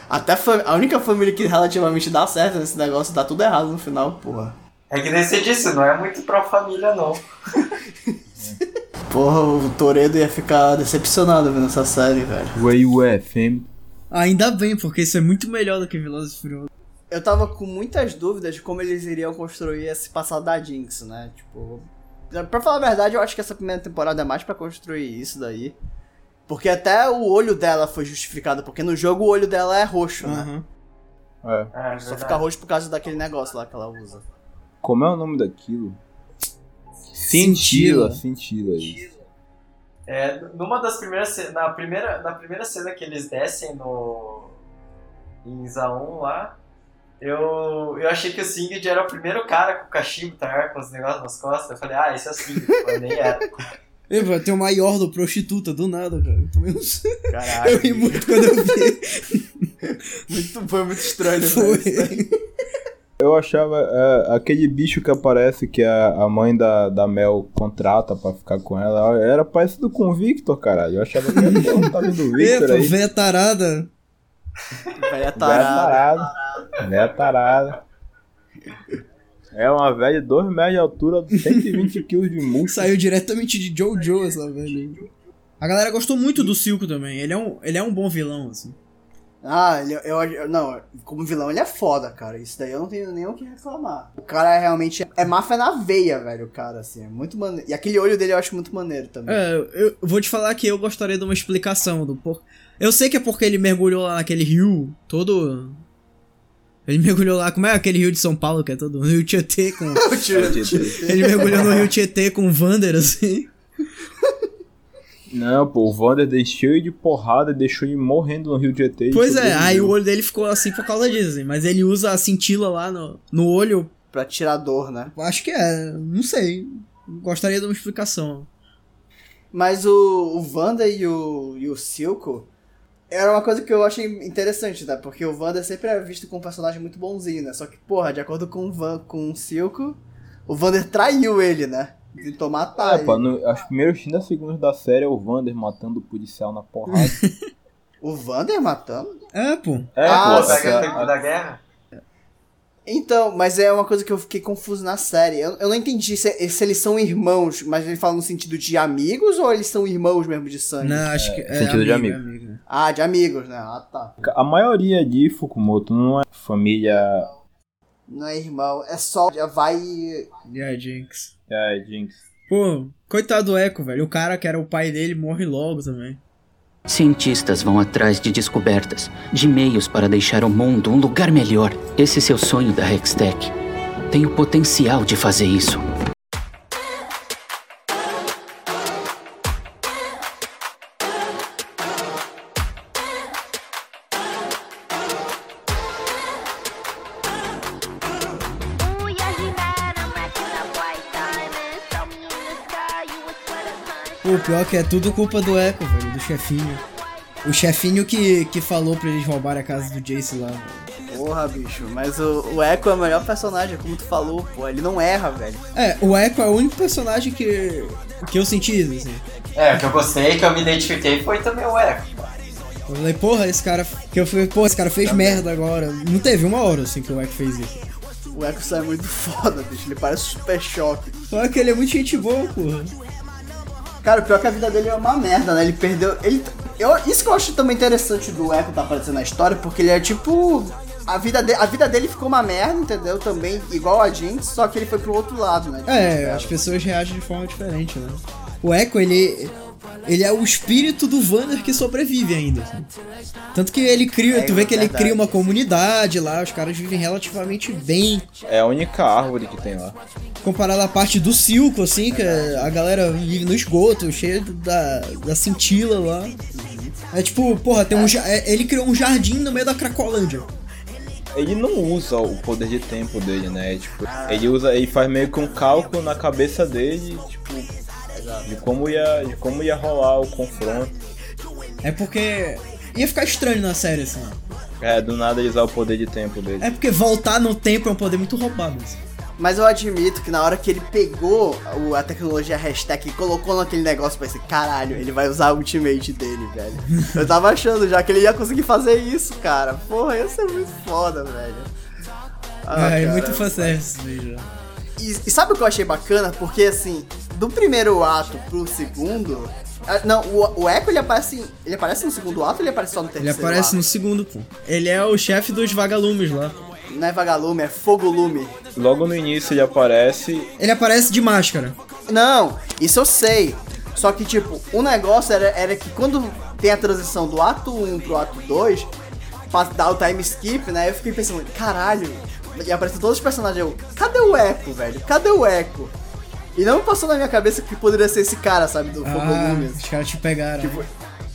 Speaker 1: Até a, a única família que relativamente dá certo nesse negócio dá tudo errado no final, porra.
Speaker 4: É que nem você disse, não é muito pró-família, não.
Speaker 1: Porra, o Toredo ia ficar decepcionado vendo essa série, velho.
Speaker 3: You at, fam?
Speaker 2: Ainda bem, porque isso é muito melhor do que Velozes e Furiosos.
Speaker 1: Eu tava com muitas dúvidas de como eles iriam construir esse passado da Jinx, né? Tipo. Pra falar a verdade, eu acho que essa primeira temporada é mais pra construir isso daí. Porque até o olho dela foi justificado, porque no jogo o olho dela é roxo, né?
Speaker 2: Aham.
Speaker 3: É.
Speaker 4: É,
Speaker 1: Só
Speaker 4: verdade.
Speaker 1: fica roxo por causa daquele negócio lá que ela usa.
Speaker 3: Como é o nome daquilo?
Speaker 2: Cintila.
Speaker 3: Cintila, cintila isso.
Speaker 4: É, numa das primeiras na primeira na primeira cena que eles descem no em Zaun lá, eu, eu achei que o Singed era o primeiro cara com o cachimbo, tá? Com os negócios nas costas. Eu falei, ah, esse é o Singed, mas nem era.
Speaker 2: Ei, vai ter uma Yordo prostituta do nada, cara. Eu também não sei. Eu
Speaker 1: Caralho.
Speaker 2: ri muito quando eu vi.
Speaker 1: muito, foi muito estranho, né?
Speaker 2: Foi.
Speaker 3: Eu achava é, aquele bicho que aparece que a, a mãe da, da Mel contrata pra ficar com ela, era parecido com o Victor, caralho. Eu achava que era o tá do Victor
Speaker 2: Epa,
Speaker 3: aí.
Speaker 2: véia tarada.
Speaker 1: Velha
Speaker 3: Véia
Speaker 1: tarada.
Speaker 3: tarada. Véia tarada. É uma velha de 2 metros de altura, 120 kg de músculo.
Speaker 2: Saiu diretamente de Jojo essa velha. A galera gostou muito do Silco também. Ele é um, ele é um bom vilão, assim.
Speaker 1: Ah, ele, eu, eu- não, como vilão ele é foda, cara. Isso daí eu não tenho nem o que reclamar. O cara é realmente é máfia na veia, velho, o cara, assim, é muito maneiro. E aquele olho dele eu acho muito maneiro também.
Speaker 2: É, eu vou te falar que eu gostaria de uma explicação do por... Eu sei que é porque ele mergulhou lá naquele rio todo. Ele mergulhou lá, como é aquele rio de São Paulo que é todo? Rio Tietê com.
Speaker 1: O tio-
Speaker 2: Ele mergulhou no Rio Tietê com o Vander, assim.
Speaker 3: Não, pô, o Vander encheu ele de porrada e deixou ele morrendo no Rio de ET.
Speaker 2: Pois é, aí o olho dele ficou assim por causa disso, assim. Mas ele usa a cintila lá no, no olho.
Speaker 1: pra tirar dor, né?
Speaker 2: Acho que é, não sei. Gostaria de uma explicação.
Speaker 1: Mas o, o Wanda e o, e o Silco era uma coisa que eu achei interessante, né? Porque o Wanda sempre é visto como um personagem muito bonzinho, né? Só que, porra, de acordo com o, Van, com o Silco, o Wander traiu ele, né? Tentou matar
Speaker 3: É,
Speaker 1: ele.
Speaker 3: pô, no, as primeiras 30 segundos da série é o Vander matando o policial na porrada.
Speaker 1: O Wander matando?
Speaker 2: É, pô.
Speaker 3: É,
Speaker 1: Ah,
Speaker 3: pô, essa-
Speaker 4: tempo da guerra?
Speaker 1: Então, mas é uma coisa que eu fiquei confuso na série. Eu, eu não entendi se, se eles são irmãos, mas ele fala no sentido de amigos ou eles são irmãos mesmo de sangue?
Speaker 2: Não, acho que é.
Speaker 3: sentido de
Speaker 2: amigo,
Speaker 3: amigo.
Speaker 2: é.
Speaker 1: Ah, de amigos, né? Ah, tá.
Speaker 3: A maioria de Fukumoto não é família.
Speaker 1: Não é irmão, é só. Já vai.
Speaker 2: a Jinx.
Speaker 3: É, Jinx.
Speaker 2: Pô, coitado do Echo, velho. O cara que era o pai dele morre logo também.
Speaker 5: Cientistas vão atrás de descobertas, de meios para deixar o mundo um lugar melhor. Esse seu sonho da Hextech. Tem o potencial de fazer isso.
Speaker 2: O pior que é tudo culpa do Echo, velho, chefinho. O chefinho que, que falou pra eles roubarem a casa do Jace lá, velho.
Speaker 1: Porra, bicho. Mas o, o Echo é o melhor personagem, como tu falou, pô. Ele não erra, velho.
Speaker 2: É, o Echo é o único personagem que, que eu senti isso, assim.
Speaker 4: É, o que eu gostei, que eu me identifiquei foi também o Echo.
Speaker 2: Eu falei, porra, esse cara. Que eu falei, porra, esse cara fez merda agora. Não teve uma hora assim que o Echo fez isso.
Speaker 1: O Echo sai muito foda, bicho. Ele parece super choque.
Speaker 2: Só que ele é muito gente boa, porra.
Speaker 1: Cara, o pior é que a vida dele é uma merda, né? Ele perdeu. Ele, eu, isso que eu acho também interessante do Echo tá aparecendo na história, porque ele é tipo. A vida, de, a vida dele ficou uma merda, entendeu? Também, igual a Jinx, só que ele foi pro outro lado, né?
Speaker 2: É,
Speaker 1: Dela.
Speaker 2: as pessoas reagem de forma diferente, né? O Echo, ele. Ele é o espírito do Vander que sobrevive ainda. assim. Tanto que ele cria,
Speaker 1: É
Speaker 2: tu vê que ele
Speaker 1: verdade.
Speaker 2: cria uma comunidade lá, os caras vivem relativamente bem.
Speaker 3: É a única árvore que tem lá.
Speaker 2: Comparado à parte do Silco, assim, que a galera vive no esgoto, cheio da, da cintila lá. É tipo, porra, tem um, é- ele criou um jardim no meio da Cracolândia.
Speaker 3: Ele não usa o poder de tempo dele, né? Tipo, ele usa, ele faz meio que um cálculo na cabeça dele, tipo, de como ia, de como ia rolar o confronto.
Speaker 2: É porque ia ficar estranho na série, assim.
Speaker 3: É, do nada ele usar o poder de tempo dele.
Speaker 2: É porque voltar no tempo é um poder muito roubado. assim.
Speaker 1: Mas eu admito que na hora que ele pegou o- a tecnologia hashtag e colocou naquele negócio, eu pensei, caralho, ele vai usar a ultimate dele, velho. Eu tava achando já que ele ia conseguir fazer isso, cara. Porra, ia ser muito foda, velho. Ah,
Speaker 2: é,
Speaker 1: cara.
Speaker 2: muito fanservice isso já.
Speaker 1: E, e sabe o que eu achei bacana? Porque assim, do primeiro ato pro segundo. ah, Não, o, o Echo ele aparece. Ele aparece no segundo ato ou ele aparece só no
Speaker 2: Ele
Speaker 1: terceiro?
Speaker 2: aparece
Speaker 1: ato?
Speaker 2: no segundo, pô. Ele é o chefe dos vagalumes lá.
Speaker 1: Não é vagalume, é fogolume.
Speaker 3: Logo no início ele aparece.
Speaker 2: Ele aparece de máscara.
Speaker 1: Não, isso eu sei. Só que, tipo, o negócio era, era que quando tem a transição do ato 1 pro ato 2, pra dar o time skip, né? Eu fiquei pensando, caralho. E aparecem todos os personagens. Eu, cadê o Echo, velho? Cadê o Echo? E não passou na minha cabeça que poderia ser esse cara, sabe? Do
Speaker 2: Ah,
Speaker 1: Fogolume.
Speaker 2: os caras te pegaram.
Speaker 1: Tipo,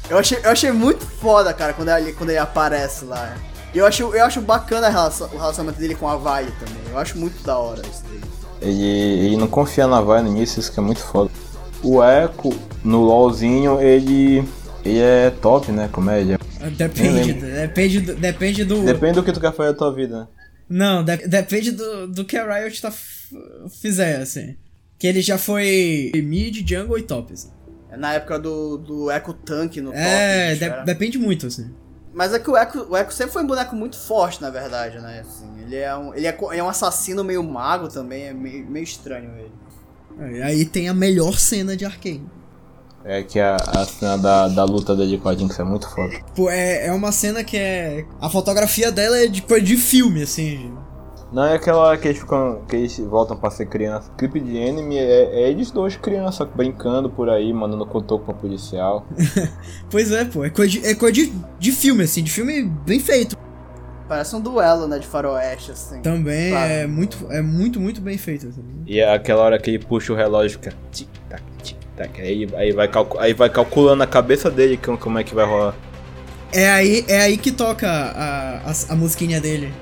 Speaker 1: eu achei, eu achei muito foda, cara, quando ele, quando ele aparece lá. E eu acho, eu acho bacana a relação- o relacionamento dele com a Vai também. Eu acho muito da hora isso daí.
Speaker 3: Ele, ele não confia na Vai no início, isso que é muito foda. O Echo, no LOLzinho, ele. Ele é top, né? Comédia.
Speaker 2: Depende, depende, do, depende do.
Speaker 3: Depende do que tu quer fazer da tua vida, né?
Speaker 2: Não, de- depende do, do que a Riot tá fizer, assim. Que ele já foi mid, jungle e top, assim.
Speaker 1: É na época do, do Echo Tank no
Speaker 2: É,
Speaker 1: top.
Speaker 2: de-
Speaker 1: bicho, era.
Speaker 2: depende muito, assim.
Speaker 1: Mas é que o Echo, o Echo sempre foi um boneco muito forte, na verdade, né? Assim, ele é um, ele é, co- é um assassino meio mago também, é meio, meio estranho ele.
Speaker 2: É, Aí tem a melhor cena de Arkane.
Speaker 3: É que a, a cena da, da luta dele com a Jinx é muito foda.
Speaker 2: Pô, é, é uma cena que é. A fotografia dela é de coisa de filme, assim.
Speaker 3: Não é aquela hora que eles ficam. que eles voltam pra ser criança. Clipe de anime é, é eles dois crianças brincando por aí, mandando cotoco pra policial.
Speaker 2: Pois é, pô, é coisa de, é coisa de, de filme, assim, de filme bem feito.
Speaker 1: Parece um duelo, né, de faroeste, assim.
Speaker 2: Também
Speaker 1: Claro.
Speaker 2: é muito, é muito, muito bem feito. Assim.
Speaker 3: E é aquela hora que ele puxa o relógio fica tic-tac, tic-tac. Aí, aí, vai aí vai calculando na cabeça dele como, é que vai rolar.
Speaker 2: É aí, é aí que toca a, a, a musiquinha dele.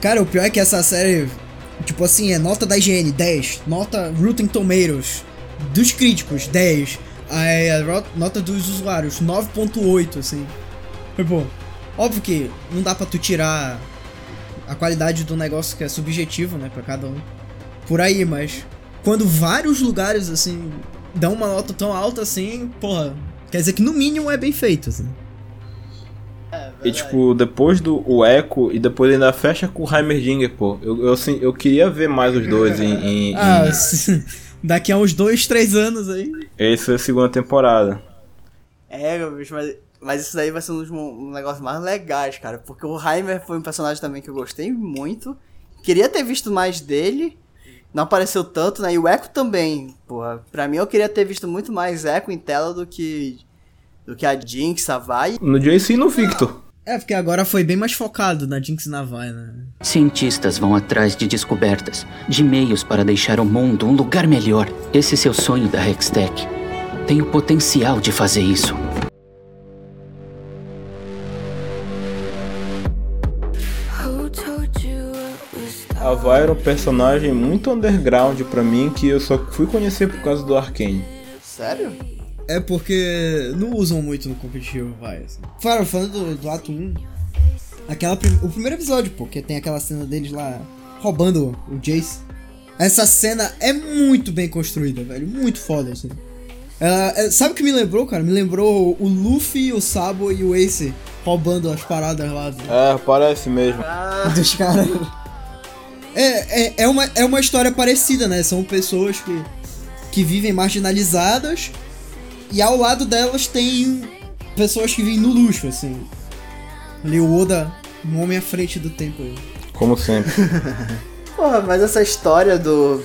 Speaker 2: Cara, o pior é que essa série, tipo assim, é nota da IGN 10, nota Rotten Tomatoes dos críticos 10, aí a ro- nota dos usuários 9.8, assim. Foi bom. Óbvio que não dá pra tu tirar a qualidade do negócio que é subjetivo, né, pra cada um. Por aí, mas quando vários lugares, assim, dão uma nota tão alta assim, porra, quer dizer que no mínimo é bem feito, assim.
Speaker 1: É,
Speaker 3: E tipo, depois do o Echo e depois ainda fecha com o Heimerdinger, pô. Eu, eu, assim, eu queria ver mais os dois em, em,
Speaker 2: Ah,
Speaker 3: em
Speaker 2: daqui a uns dois, três anos aí.
Speaker 3: essa é a segunda temporada.
Speaker 1: É, meu bicho, mas, mas isso daí vai ser um dos um negócios mais legais, cara. Porque o Heimer foi um personagem também que eu gostei muito. Queria ter visto mais dele. Não apareceu tanto, né? E o Echo também, porra. Pra mim, eu queria ter visto muito mais Echo em tela do que. Do que a Jinx, a Vai.
Speaker 3: No JC e no Victor.
Speaker 2: É, porque agora foi bem mais focado na Jinx Navai, né?
Speaker 5: Cientistas vão atrás de descobertas, de meios para deixar o mundo um lugar melhor. Esse seu sonho da Hextech. Tem o potencial de fazer isso.
Speaker 3: A Vi era um personagem muito underground pra mim que eu só fui conhecer por causa do Arkane.
Speaker 1: Sério?
Speaker 2: É porque não usam muito no competitivo, vai. Assim. Fala, falando do, do ato 1, aquela, prim- o primeiro episódio, pô, que tem aquela cena deles lá roubando o Jace. Essa cena é muito bem construída, velho. Muito foda, assim. Ela- é, sabe o que me lembrou, cara? Me lembrou o Luffy, o Sabo e o Ace roubando as paradas lá do-
Speaker 3: É, parece mesmo.
Speaker 2: dos caras. É, é, é, uma, é uma história parecida, né? São pessoas que, que vivem marginalizadas e ao lado delas tem pessoas que vivem no luxo, assim. Ali o Oda, um homem à frente do tempo. aí.
Speaker 3: Como sempre.
Speaker 1: Porra, mas essa história do.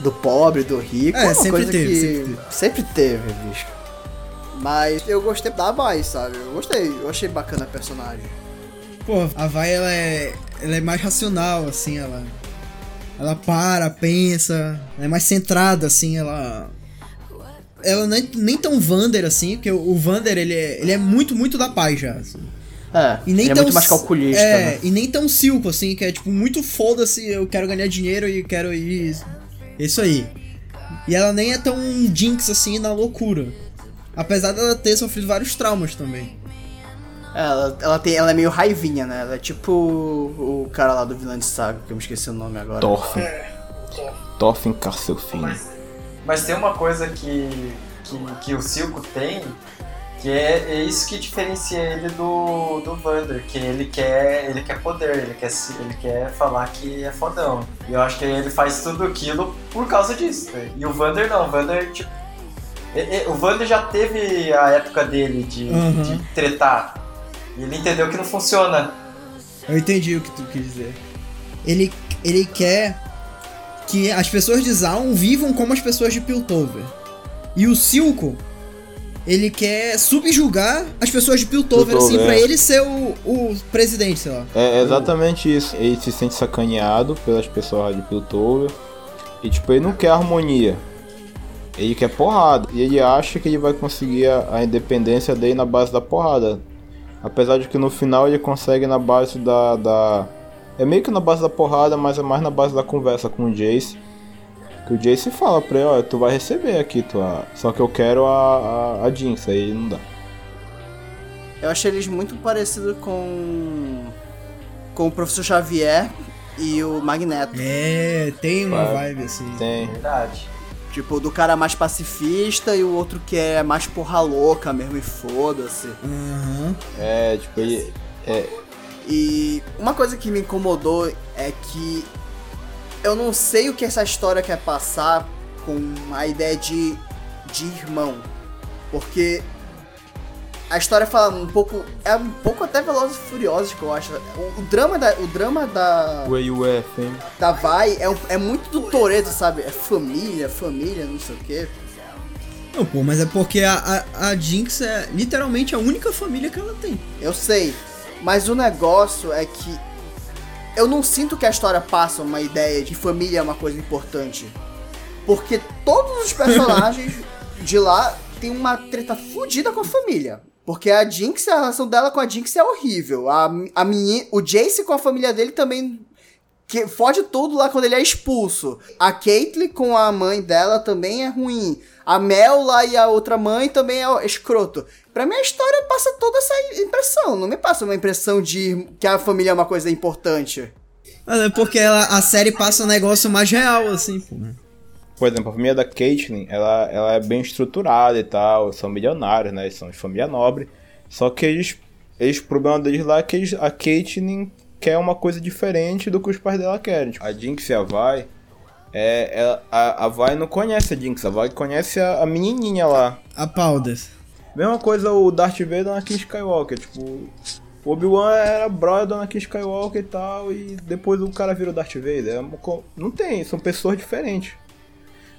Speaker 1: Do pobre, do rico,
Speaker 2: É,
Speaker 1: é, uma
Speaker 2: sempre
Speaker 1: coisa
Speaker 2: teve,
Speaker 1: que
Speaker 2: sempre teve.
Speaker 1: sempre teve, bicho. Mas eu gostei da Vai, sabe? Eu gostei, eu achei bacana a personagem.
Speaker 2: Pô, a Vai, ela é, ela é mais racional, assim, ela... Ela para, pensa, ela é mais centrada, assim, ela... Ela nem, nem tão Vander, assim, porque o Vander, ele é, ele é muito, muito da paz já, assim.
Speaker 1: É,
Speaker 2: E nem
Speaker 1: ele é
Speaker 2: tão
Speaker 1: muito mais calculista,
Speaker 2: É,
Speaker 1: né?
Speaker 2: e nem tão Silco, assim, que é tipo muito foda-se, eu quero ganhar dinheiro e quero ir. Isso aí. E ela nem é tão Jinx assim na loucura. Apesar dela ter sofrido vários traumas também.
Speaker 1: Ela, ela, tem, ela é meio raivinha, né? Ela é tipo o, o cara lá do vilão de saga, que eu me esqueci o nome agora.
Speaker 3: Thorfinn. Thorfinn Castlefin.
Speaker 4: Mas tem uma coisa que, que, que o Silco tem, que é, é isso que diferencia ele do, do Vander, que ele quer, ele quer poder, ele quer, ele quer falar que é fodão. E eu acho que ele faz tudo aquilo por causa disso. né? E o Vander não, o Vander, tipo. e- e- O Vander já teve a época dele de,
Speaker 2: Uhum.
Speaker 4: de tretar. E ele entendeu que não funciona.
Speaker 2: Eu entendi o que tu quis dizer. Ele, ele quer que as pessoas de Zaun vivam como as pessoas de Piltover. E o Silco, ele quer subjugar as pessoas de Piltover, assim,
Speaker 3: Piltover,
Speaker 2: pra
Speaker 3: é.
Speaker 2: ele ser o, o presidente, sei lá.
Speaker 3: É exatamente isso. Ele se sente sacaneado pelas pessoas de Piltover. E tipo, ele não quer harmonia. Ele quer porrada. E ele acha que ele vai conseguir a, a independência dele na base da porrada. Apesar de que no final ele consegue na base da, da. É meio que na base da porrada, mas é mais na base da conversa com o Jace. Que o Jace fala pra ele, olha, tu vai receber aqui, tua. Só que eu quero a, a, a Jinx, aí não dá.
Speaker 1: Eu achei eles muito parecidos com. com o professor Xavier e o Magneto.
Speaker 2: É, tem uma vibe assim.
Speaker 3: Tem.
Speaker 4: Verdade.
Speaker 1: Tipo, do cara mais pacifista e o outro que é mais porra louca mesmo e foda-se.
Speaker 2: Aham.
Speaker 3: É, tipo, ele. É,
Speaker 1: E uma coisa que me incomodou é que eu não sei o que essa história quer passar com a ideia de, de irmão. Porque a história fala um pouco. É um pouco até Velozes e Furiosos que eu acho. O, o drama da. O drama da.
Speaker 3: You at, fam?
Speaker 1: da Vai é, um- é muito do Toreto, sabe? É família, família, não sei o quê.
Speaker 2: Não, pô, mas é porque a, a, a Jinx é literalmente a única família que ela tem.
Speaker 1: Eu sei. Mas o negócio é que eu não sinto que a história passa uma ideia de família é uma coisa importante. Porque todos os personagens de lá têm uma treta fodida com a família. Porque a Jinx, a relação dela com a Jinx é horrível. A, a menina, o Jace com a família dele também que fode tudo lá quando ele é expulso. A Caitlyn com a mãe dela também é ruim. A Mel lá e a outra mãe também é escroto. Pra mim a história passa toda essa impressão. Não me passa uma impressão de que a família é uma coisa importante.
Speaker 2: Mas é porque ela, a série passa um negócio mais real, assim, pô.
Speaker 3: Por exemplo, a família da Caitlyn, ela, ela é bem estruturada e tal, são milionários, né? Eles são de família nobre. Só que eles, eles o problema deles lá é que eles, a Caitlyn quer uma coisa diferente do que os pais dela querem. Tipo, a Jinx e a Vi, é, ela- a, a Vi não conhece a Jinx, a Vi conhece a, a menininha lá.
Speaker 2: A Powder.
Speaker 3: Mesma coisa o Darth Vader e a Anakin Skywalker, tipo... O Obi-Wan era brother do Anakin Skywalker e tal, e depois o cara vira o Darth Vader. É não tem, são pessoas diferentes.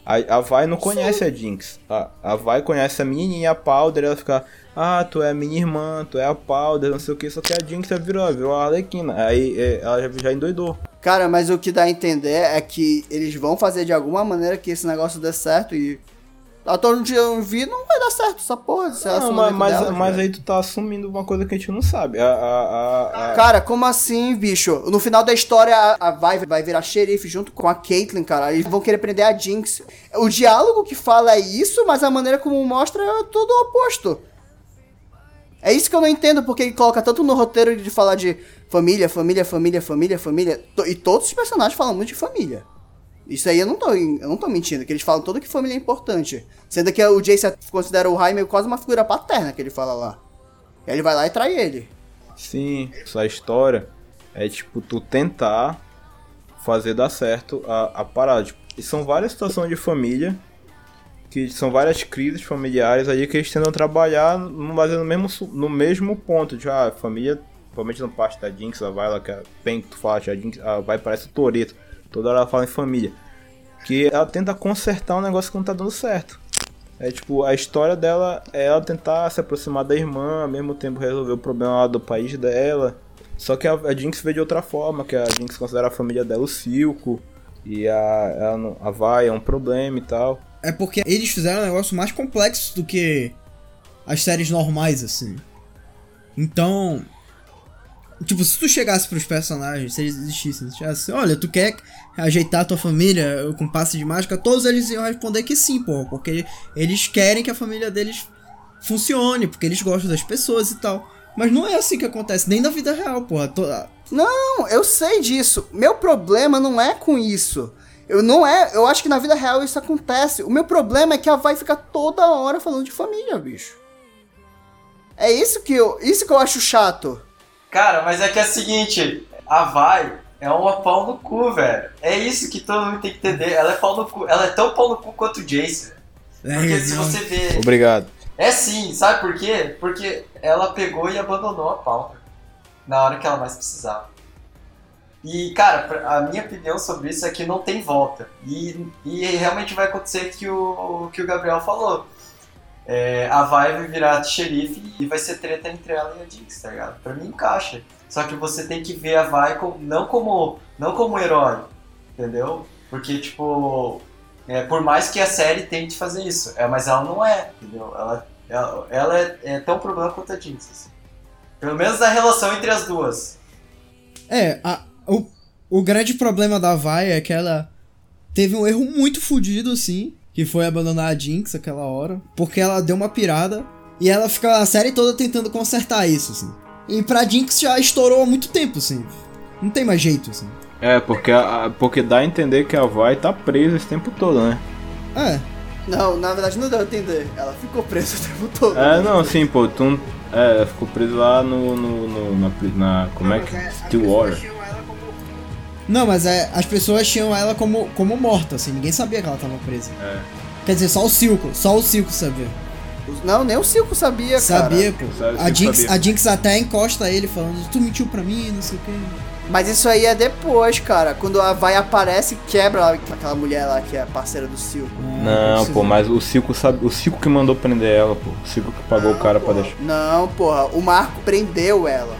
Speaker 3: A, a Vai não conhece a Jinx. A, a Vai conhece a menininha, a Powder, ela fica... Ah, tu é a minha irmã, tu é a Powder, não sei o que. Só que a Jinx já virou, virou a Arlequina. Aí é, ela já, já endoidou.
Speaker 1: Cara, mas o que dá a entender é que eles vão fazer de alguma maneira que esse negócio dê certo e. Até onde eu vi, não vai dar certo essa porra desse
Speaker 3: Não, mas, mas,
Speaker 1: delas,
Speaker 3: mas aí tu tá assumindo uma coisa que a gente não sabe. A, a, a,
Speaker 1: Cara, como assim, bicho? No final da história, a a Vai virar xerife junto com a Caitlyn, cara. Eles vão querer prender a Jinx. O diálogo que fala é isso, mas a maneira como mostra é tudo o oposto. É isso que eu não entendo, porque ele coloca tanto no roteiro de falar de família, família, família, família, família. E todos os personagens falam muito de família. Isso aí eu não tô, eu não tô mentindo, que eles falam todo que família é importante. Sendo que o Jace considera o Jaime quase uma figura paterna que ele fala lá. Aí ele vai lá e trai ele.
Speaker 3: Sim, essa história é tipo tu tentar fazer dar certo a, a parada. Tipo, e são várias situações de família, que são várias crises familiares aí que eles tentam trabalhar no- mas no mesmo, no mesmo ponto. De, ah, a família, provavelmente não parte da Jinx, ela vai lá, que é bem que tu fala, a Jinx ela vai parece o Toreto. Toda hora ela fala em família. Que ela tenta consertar um negócio que não tá dando certo. É tipo, a história dela é ela tentar se aproximar da irmã, ao mesmo tempo resolver o problema lá do país dela. Só que a, a Jinx vê de outra forma, que a Jinx considera a família dela o Silco. E a, não- a Vai é um problema e tal.
Speaker 2: É porque eles fizeram um negócio mais complexo do que as séries normais, assim. Então. Tipo, se tu chegasse pros personagens, se eles existissem, se chegasse, olha, tu quer ajeitar tua família com passe de mágica, todos eles iam responder que sim, pô, porque eles querem que a família deles funcione, porque eles gostam das pessoas e tal. Mas não é assim que acontece, nem na vida real, porra.
Speaker 1: Não, eu sei disso. Meu problema não é com isso. Eu não é. Eu acho que na vida real isso acontece. O meu problema é que ela vai ficar toda hora falando de família, bicho. É isso que eu. Isso que eu acho chato.
Speaker 4: Cara, mas é que é o seguinte, a Vai é uma pau no cu, velho. É isso que todo mundo tem que entender. Ela é pau no cu. Ela é tão pau no cu quanto o Jace. velho. Porque se você vê.
Speaker 3: Obrigado.
Speaker 4: É sim, sabe por quê? Porque ela pegou e abandonou a pauta na hora que ela mais precisava. E, cara, a minha opinião sobre isso é que não tem volta. E, e realmente vai acontecer que o que o Gabriel falou. É, a Vai vai virar xerife e vai ser treta entre ela e a Jinx, tá ligado? Pra mim encaixa. Só que você tem que ver a Vai como, não como não como herói, entendeu? Porque, tipo, é, por mais que a série tente fazer isso, é, mas ela não é, entendeu? Ela, ela, ela é, é tão problema quanto a Jinx. assim. Pelo menos a relação entre as duas.
Speaker 2: É, a- o, o grande problema da Vai é que ela teve um erro muito fodido, assim, que foi abandonar a Jinx aquela hora, porque ela deu uma pirada e ela fica a série toda tentando consertar isso, assim. E pra Jinx já estourou há muito tempo, assim. Não tem mais jeito, assim.
Speaker 3: É, porque, a, porque dá a entender que a Vai tá presa esse tempo todo, né?
Speaker 2: É,
Speaker 1: Não, na verdade não deu a entender. Ela ficou presa o tempo todo.
Speaker 3: É, não, sim, pô, tu não- é, ela ficou preso lá no, no, no- na, na, como é que, Stillwater.
Speaker 2: Não, mas é, as pessoas tinham ela como, como morta, assim, ninguém sabia que ela tava presa.
Speaker 3: É.
Speaker 2: Quer dizer, só o Silco, só o Silco sabia.
Speaker 1: Não, nem o Silco sabia, cara.
Speaker 2: Sabia, pô.
Speaker 3: Sabe,
Speaker 2: A
Speaker 3: Silco
Speaker 2: Jinx,
Speaker 3: sabia.
Speaker 2: a Jinx até encosta ele falando, tu mentiu pra mim, não sei o quê.
Speaker 1: Mas isso aí é depois, cara. Quando a Vai aparece e quebra aquela mulher lá que é parceira do Silco.
Speaker 3: Não,
Speaker 2: você
Speaker 3: pô, mas o Cico sabe, o Cico que mandou prender ela, pô. O Cico que pagou o cara pra deixar.
Speaker 1: Não, porra, o Marco prendeu ela.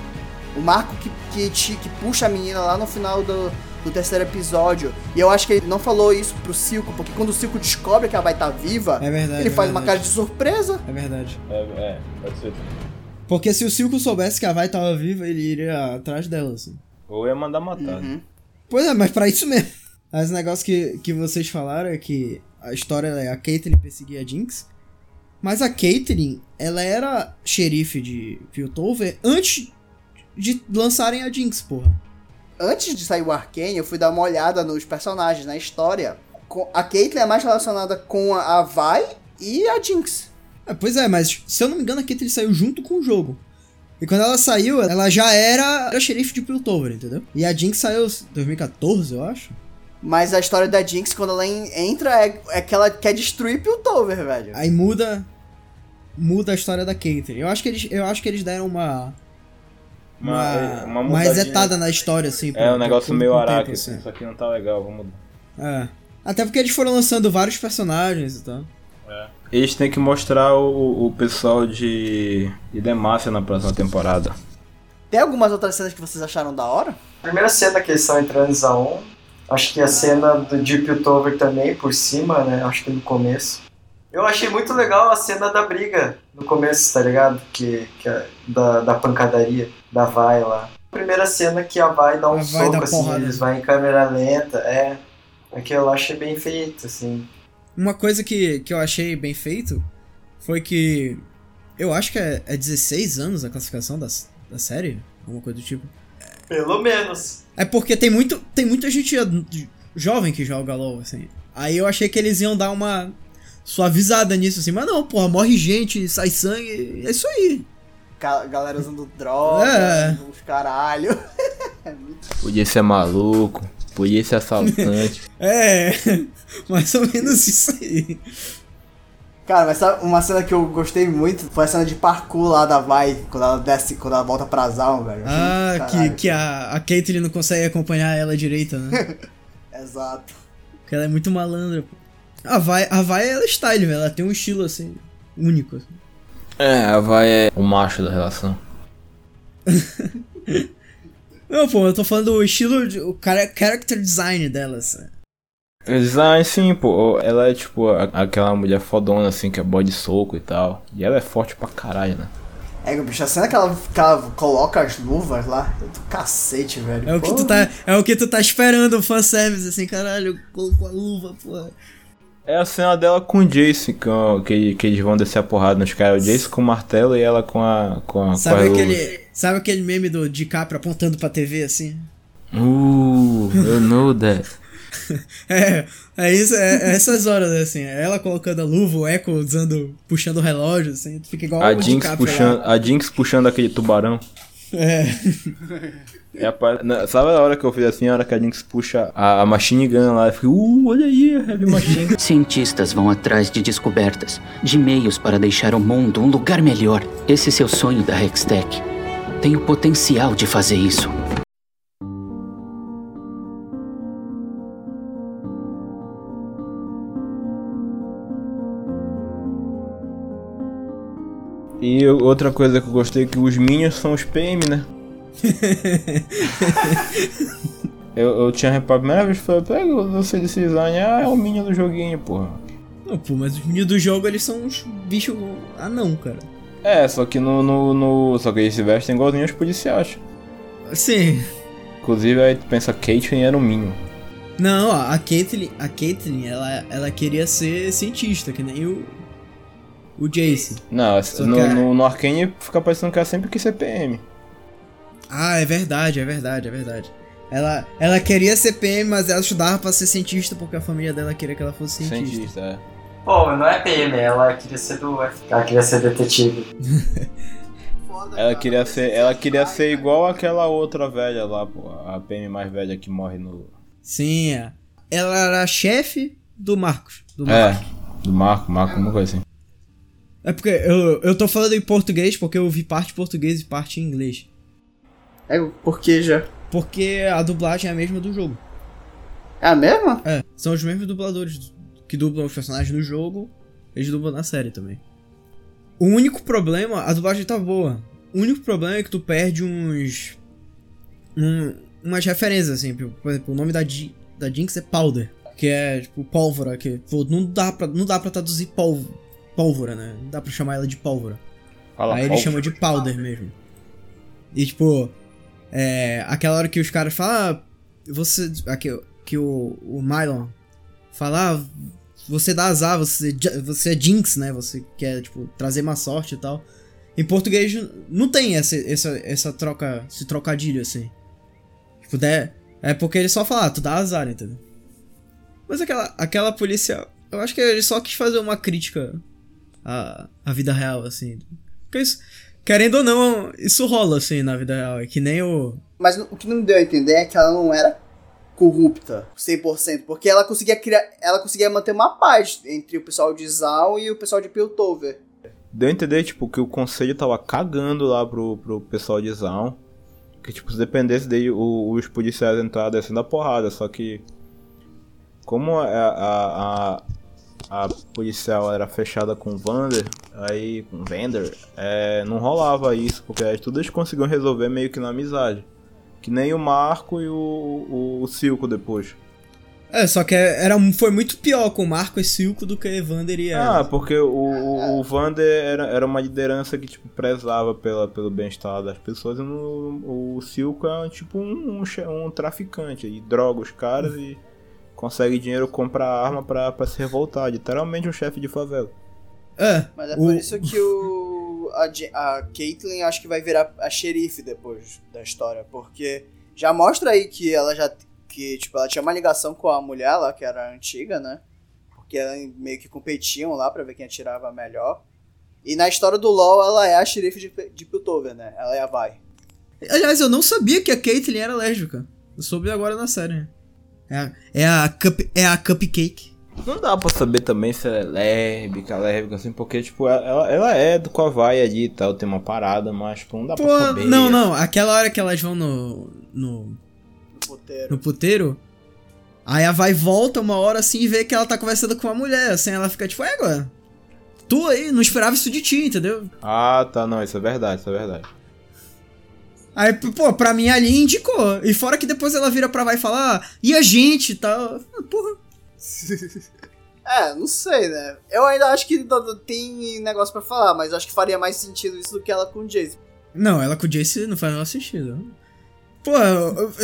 Speaker 1: O Marco que, que, te- que puxa a menina lá no final do, do terceiro episódio. E eu acho que ele não falou isso pro Silco, porque quando o Silco descobre que ela vai estar viva,
Speaker 2: É verdade,
Speaker 1: ele
Speaker 2: é
Speaker 1: faz uma
Speaker 2: verdade.
Speaker 1: cara de surpresa.
Speaker 2: É verdade.
Speaker 3: É, é, pode ser.
Speaker 2: Porque se o Silco soubesse que a Vai tava viva, ele iria atrás dela, assim.
Speaker 3: Ou ia mandar matar.
Speaker 1: Uhum.
Speaker 2: Pois é, mas pra isso mesmo. Mas o negócio que, que vocês falaram é que a história é a Caitlyn perseguir a Jinx. Mas a Caitlyn, ela era xerife de Piltover antes de lançarem a Jinx, porra.
Speaker 1: Antes de sair o Arcane, eu fui dar uma olhada nos personagens, na história. A Caitlyn é mais relacionada com a a Vai e a Jinx.
Speaker 2: É, pois é, mas se eu não me engano, a Caitlyn saiu junto com o jogo. E quando ela saiu, ela já era, era xerife de Piltover, entendeu? E a Jinx saiu em 2014, eu acho.
Speaker 1: Mas a história da Jinx, quando ela en- entra, é, é que ela quer destruir Piltover, velho.
Speaker 2: Aí muda muda a história da Caitlyn. Eu acho que eles, eu acho que eles deram uma
Speaker 3: Uma,
Speaker 2: uma,
Speaker 3: é, uma
Speaker 2: resetada na história assim.
Speaker 3: É um negócio meio araque,
Speaker 2: assim.
Speaker 3: assim. Isso aqui não tá legal, vamos mudar.
Speaker 2: É. Até porque eles foram lançando vários personagens e tal.
Speaker 3: Eles têm que mostrar o, o pessoal de, de Demacia na próxima temporada.
Speaker 1: Tem algumas outras cenas que vocês acharam da hora?
Speaker 4: Primeira cena que eles estão entrando em Zaun, acho que a cena do Deep Piltover também, por cima, né? Acho que no começo. Eu achei muito legal a cena da briga no começo, tá ligado? Que, que é da, da pancadaria, da Vai lá. Primeira cena que a Vai dá um soco, assim,
Speaker 2: porrada.
Speaker 4: eles vão em câmera lenta, é. Aquilo eu achei bem feito, assim.
Speaker 2: Uma coisa que, que eu achei bem feito foi que eu acho que é, é 16 anos a classificação da, da série, alguma coisa do tipo.
Speaker 4: Pelo menos.
Speaker 2: É porque tem muito tem muita gente jovem que joga LoL assim. Aí eu achei que eles iam dar uma suavizada nisso assim, mas não, porra, morre gente, sai sangue, é isso aí.
Speaker 1: Galera usando droga,
Speaker 2: É.
Speaker 1: os caralho.
Speaker 3: Podia ser maluco, podia ser assaltante.
Speaker 2: É, mais ou menos isso aí.
Speaker 1: Cara, mas sabe uma cena que eu gostei muito foi a cena de parkour lá da Vai, quando ela desce, quando ela volta pra Zaun, velho.
Speaker 2: Ah,
Speaker 1: muito
Speaker 2: que,
Speaker 1: caralho.
Speaker 2: que a, a Caitlyn não consegue acompanhar ela direita, né?
Speaker 1: Exato.
Speaker 2: Porque ela é muito malandra, pô. A vai, a vai ela é style, velho. Ela tem um estilo assim, único. assim.
Speaker 3: É, a vai é o macho da relação.
Speaker 2: Não, pô, eu tô falando do estilo, de, o character design dela, assim.
Speaker 3: O design, sim, pô, ela é tipo a- aquela mulher fodona, assim, que é boy de soco e tal. E ela é forte pra caralho, né?
Speaker 1: É, bicho, a cena que ela, que ela coloca as luvas lá, do cacete, velho.
Speaker 2: É o que tu tá, é o que tu tá esperando, o fanservice, assim, caralho, colocou a luva, pô.
Speaker 3: É a cena dela com o Jace, com, que, que eles vão descer a porrada nos caras. O Jace com o martelo e ela com a. Com a com
Speaker 2: Sabe
Speaker 3: luvas.
Speaker 2: aquele, sabe aquele meme do DiCaprio apontando pra TV, assim?
Speaker 3: Uh, eu know that.
Speaker 2: É, é isso, é, é essas horas, assim, é ela colocando a luva, o Echo usando, puxando o relógio, assim, tu fica igual
Speaker 3: A
Speaker 2: o
Speaker 3: Jinx,
Speaker 2: DiCaprio
Speaker 3: puxando,
Speaker 2: lá.
Speaker 3: a Jinx puxando aquele tubarão.
Speaker 2: É,
Speaker 3: É a na- sabe a hora que eu fiz assim, a hora que a Jinx puxa a, a Machine Gun lá, eu fico, uh, olha aí, a Heavy Machine Gun.
Speaker 5: Cientistas vão atrás de descobertas, de meios para deixar o mundo um lugar melhor. Esse seu sonho da Hextech tem o potencial de fazer isso.
Speaker 3: E outra coisa que eu gostei é que os Minions são os PM, né? eu, eu tinha reparado, a primeira vez falei, pega você desse design, ah, é o Minion do joguinho, porra.
Speaker 2: Não, pô, mas os meninos do jogo, eles são uns bichos anão, cara.
Speaker 3: É, só que no, no, no- Só que eles se vestem igualzinho aos policiais.
Speaker 2: Sim,
Speaker 3: Inclusive aí tu pensa, Caitlyn era um Minion.
Speaker 2: não, ó, a Caitlyn, a Caitlyn, ela, ela queria ser cientista, que nem o, o Jace.
Speaker 3: Não, no,
Speaker 2: é-
Speaker 3: no, no Arcane fica parecendo que ela sempre quis ser PM.
Speaker 2: Ah, é verdade, é verdade, é verdade. Ela, ela queria ser PM, mas ela estudava pra ser cientista porque a família dela queria que ela fosse cientista.
Speaker 3: Cientista, é.
Speaker 4: Pô, não é PM, ela queria ser do FK, ela queria ser detetive.
Speaker 3: Ela queria ser, ela queria ser igual aquela outra velha lá, pô, a PM mais velha que morre no.
Speaker 2: Sim, é. ela era chefe do Marcos. Do
Speaker 3: É,
Speaker 2: Marcos.
Speaker 3: do Marco, Marco, uma coisa assim.
Speaker 2: É porque eu, eu tô falando em português porque eu vi parte em português e parte em inglês.
Speaker 1: É, por que já?
Speaker 2: Porque a dublagem é a mesma do jogo.
Speaker 1: É a mesma?
Speaker 2: É, são os mesmos dubladores que dublam os personagens no jogo, eles dublam na série também. O único problema, a dublagem tá boa. O único problema é que tu perde uns. um- umas referências, assim. Por exemplo, o nome da, da Jinx é Powder, que é tipo pólvora, que pô, não dá pra, não dá pra traduzir pólvora, pólvora, né? Não dá pra chamar ela de pólvora.
Speaker 3: Fala,
Speaker 2: Aí ele chama de powder mesmo. E tipo, é, aquela hora que os caras falam, ah, você. Aqui, que o, o Mylon fala, ah, você dá azar, você, você é Jinx, né? Você quer, tipo, trazer má sorte e tal. Em português não tem essa, essa, essa troca, esse trocadilho assim. Tipo, der, é porque ele só fala, ah, tu dá azar, entendeu? Mas aquela, aquela polícia, eu acho que ele só quis fazer uma crítica à, à vida real, assim. Porque isso, querendo ou não, isso rola, assim, na vida real. É que nem o.
Speaker 1: Mas o que não me deu a entender é que ela não era corrupta 100%, porque ela conseguia criar, ela conseguia manter uma paz entre o pessoal de Zal e o pessoal de Piltover.
Speaker 3: Deu a entender, tipo, que o conselho tava cagando lá pro, pro pessoal de Zaun. Que, tipo, se dependesse dele, o- os policiais entraram descendo a porrada. Só que, como a, a, a, a policial era fechada com o Vander, aí, com o Vander, é, não rolava isso. Porque aí tudo eles conseguiam resolver meio que na amizade. Que nem o Marco e o, o, o Silco depois.
Speaker 2: É, só que era, foi muito pior com o Marco e Silco do que Evander e
Speaker 3: Ah,
Speaker 2: ela.
Speaker 3: porque o, o, o Vander era, era uma liderança que, tipo, prezava pela, pelo bem-estar das pessoas e no, o Silco é, tipo, um, um, um traficante. E droga os caras e consegue dinheiro, comprar arma pra, pra se revoltar. Literalmente um chefe de favela.
Speaker 2: É,
Speaker 1: Mas é
Speaker 2: o-
Speaker 1: por isso que o a, a Caitlyn acho que vai virar a xerife depois da história, porque já mostra aí que ela já que tipo ela tinha uma ligação com a mulher lá que era antiga, né? Porque ela meio que competiam lá pra ver quem atirava melhor. E na história do LoL ela é a xerife de, de Piltover, né? Ela é a Vai.
Speaker 2: Aliás, eu não sabia que a Caitlyn era lésbica. Eu soube agora na série. É a, é a, cup, é a Cupcake.
Speaker 3: Não dá pra saber também se ela é lésbica, lésbica, assim, porque, tipo, ela, ela é do Kawai ali e tal, tem uma parada, mas, tipo, não dá
Speaker 2: Pô,
Speaker 3: pra saber.
Speaker 2: não, não. Aquela hora que elas vão no. no,
Speaker 1: puteiro.
Speaker 2: no puteiro. Aí a vai volta uma hora assim e vê que ela tá conversando com uma mulher, assim, ela fica tipo, é, agora. Tu aí, não esperava isso de ti, entendeu?
Speaker 3: Ah, tá, não, isso é verdade, isso é verdade.
Speaker 2: Aí, pô, pra mim ali indicou. E fora que depois ela vira pra vai e fala, ah, e a gente e tal. Ah, Porra.
Speaker 1: É, não sei, né? Eu ainda acho que tem negócio pra falar, mas acho que faria mais sentido isso do que ela com o Jason.
Speaker 2: Não, ela com o Jace não faz o menor sentido. Pô,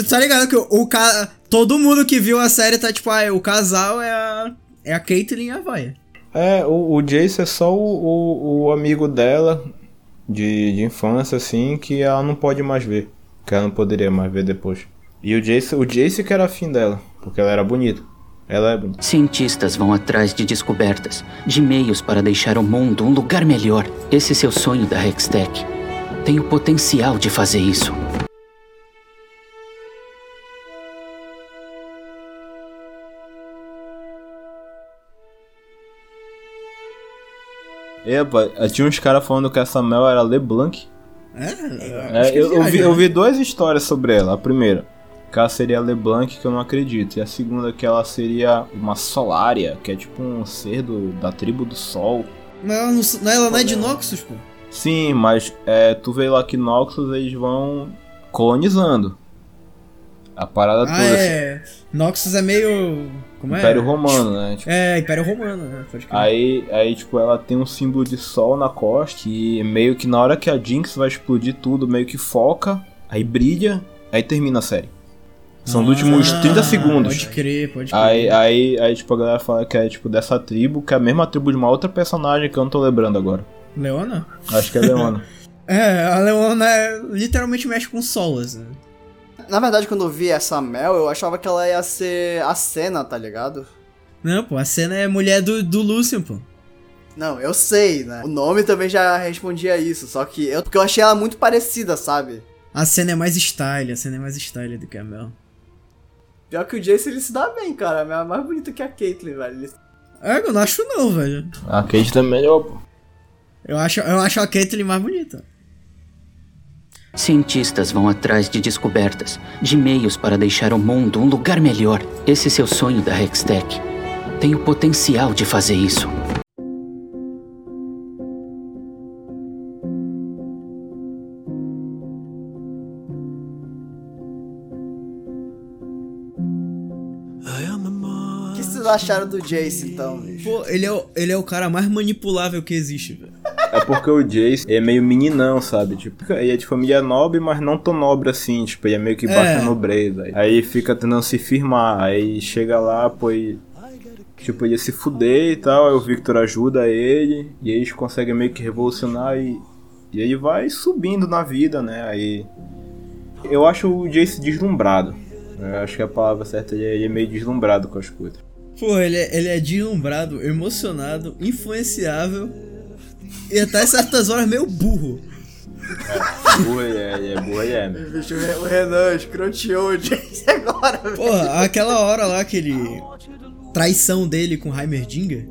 Speaker 2: tá ligado que o, o ca... todo mundo que viu a série tá tipo, ah, o casal é a, é a Caitlyn e a Vaia.
Speaker 3: É, o, o Jace é só o, o, o amigo dela de, de infância, assim, que ela não pode mais ver. Que ela não poderia mais ver depois. E o Jace, o Jace que era afim dela, porque ela era bonita. Ela é bonita.
Speaker 5: Cientistas vão atrás de descobertas, de meios para deixar o mundo um lugar melhor. Esse seu sonho da Hextech. Tem o potencial de fazer isso.
Speaker 3: Epa, tinha uns caras falando que essa Mel era LeBlanc.
Speaker 2: É,
Speaker 3: É, eu, eu vi,
Speaker 2: viaja,
Speaker 3: eu
Speaker 2: né?
Speaker 3: vi duas histórias sobre ela. A primeira, que ela seria LeBlanc, que eu não acredito. E a segunda, que ela seria uma Solária, que é tipo um ser do, da tribo do Sol.
Speaker 2: Mas ela não, não- ela não é de Noxus, pô.
Speaker 3: Sim, mas é, tu vê lá que Noxus eles vão colonizando. A parada
Speaker 2: Ah,
Speaker 3: toda. assim.
Speaker 2: é. Noxus é meio. Como é?
Speaker 3: Império Romano, né? Tipo,
Speaker 2: É, Império Romano, né? Pode crer.
Speaker 3: Aí, aí, tipo, ela tem um símbolo de sol na costa e meio que na hora que a Jinx vai explodir tudo, meio que foca, aí brilha, aí termina a série. São dos últimos
Speaker 2: Ah,
Speaker 3: 30 segundos.
Speaker 2: Pode crer, pode crer.
Speaker 3: Aí, aí, aí, tipo, a galera fala que é, tipo, dessa tribo, que é a mesma tribo de uma outra personagem que eu não tô lembrando agora.
Speaker 2: Leona?
Speaker 3: Acho que é Leona.
Speaker 2: É, a Leona é, literalmente mexe com solas, né?
Speaker 1: Na verdade, quando eu vi essa Mel, eu achava que ela ia ser a cena, tá ligado?
Speaker 2: Não, pô, a cena é mulher do, do Lucian, pô.
Speaker 1: Não, eu sei, né? O nome também já respondia isso, só que eu, porque eu achei ela muito parecida, sabe?
Speaker 2: A cena é mais style, a cena é mais style do que a Mel.
Speaker 1: Pior que o Jace ele se dá bem, cara. É mais bonito que a Caitlyn, velho. Ele-
Speaker 2: É, eu não acho não, velho.
Speaker 3: a também é melhor, pô.
Speaker 2: Eu acho, eu acho a Caitlyn mais bonita.
Speaker 5: Cientistas vão atrás de descobertas, de meios para deixar o mundo um lugar melhor. Esse seu sonho da Hextech. Tem o potencial de fazer isso.
Speaker 1: O que vocês acharam do Jace, então, bicho?
Speaker 2: Pô, ele é, o, ele é o cara mais manipulável que existe, velho.
Speaker 3: É porque o Jace é meio meninão, sabe? Tipo, ele é de família nobre, mas não tão nobre assim. Tipo, ele é meio que baixa
Speaker 2: É.
Speaker 3: nobreza. Aí fica tentando se firmar. Aí chega lá, pô, e, tipo, ele ia se fuder e tal. Aí o Victor ajuda ele. E aí eles conseguem meio que revolucionar e, e ele vai subindo na vida, né? Aí. Eu acho o Jace deslumbrado. Eu acho que a palavra certa ele é, ele é meio deslumbrado com as coisas.
Speaker 2: Pô, ele é, ele é deslumbrado, emocionado, influenciável e até certas horas meio burro.
Speaker 3: Burro ele é, é burro é, meu.
Speaker 1: Bicho, o Renan escroteou o Jace agora, velho.
Speaker 2: Porra, aquela hora lá, aquele traição dele com Heimerdinger,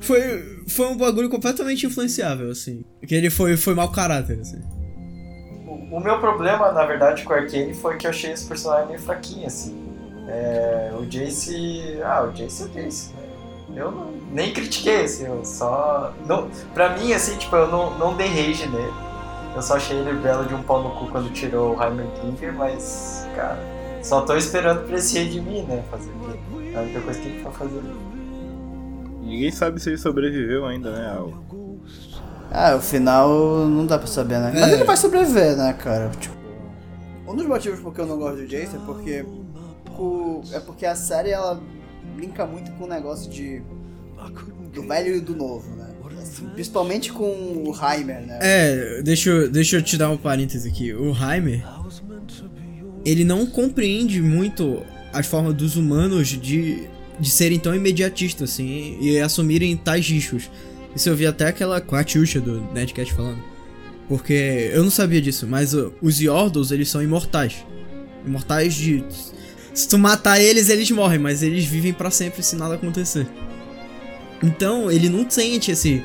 Speaker 2: foi, foi um bagulho completamente influenciável, assim. Que ele foi, foi mau caráter, assim.
Speaker 4: O, o meu problema, na verdade, com o Arcane foi que eu achei esse personagem meio fraquinho, assim. É, o Jace. Ah, o Jace é o Jace. Eu não, nem critiquei, assim, eu só. Não, pra mim, assim, tipo, eu não, não dei rage nele. Eu só achei ele belo de um pau no cu quando tirou o Heimerdinger, mas, cara, só tô esperando pra esse redimir, né? Fazer o quê? É a única coisa que ele tá fazendo.
Speaker 3: Ninguém sabe se ele sobreviveu ainda, né? Ao...
Speaker 1: Ah, o final não dá pra saber, né? Mas
Speaker 2: É.
Speaker 1: ele vai sobreviver, né, cara? Tipo, um dos motivos por que eu não gosto do Jason é porque o- é porque a série ela brinca muito com o negócio de do velho e do novo, né? Assim, principalmente com o Heimer, né?
Speaker 2: É, deixa eu, deixa eu te dar um parêntese aqui. O Heimer, ele não compreende muito as formas dos humanos de, de serem tão imediatistas, assim, e assumirem tais riscos. Isso eu vi até aquela com a Tchusha do Nerdcast falando. Porque eu não sabia disso, mas uh, os Yordles, eles são imortais. Imortais de... Se tu matar eles, eles morrem, mas eles vivem pra sempre se nada acontecer. Então, ele não sente esse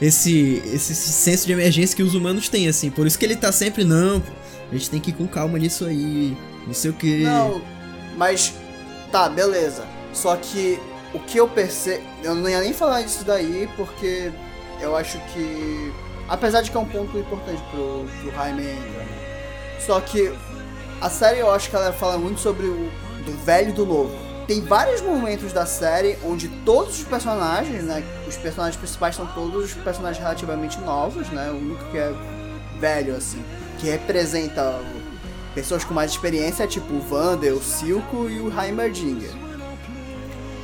Speaker 2: esse, esse senso de emergência que os humanos têm, assim. Por isso que ele tá sempre, não, a gente tem que ir com calma nisso aí, não sei o que.
Speaker 1: Não, mas Tá, beleza. Só que o que eu percebo. Eu não ia nem falar disso daí porque eu acho que. Apesar de que é um ponto importante pro, pro Jaime ainda. né? Só que a série eu acho que ela fala muito sobre o do velho e do novo. Tem vários momentos da série onde todos os personagens, né? Os personagens principais são todos personagens relativamente novos, né? O único que é velho, assim, que representa pessoas com mais experiência, tipo o Vander, o Silco e o Heimerdinger.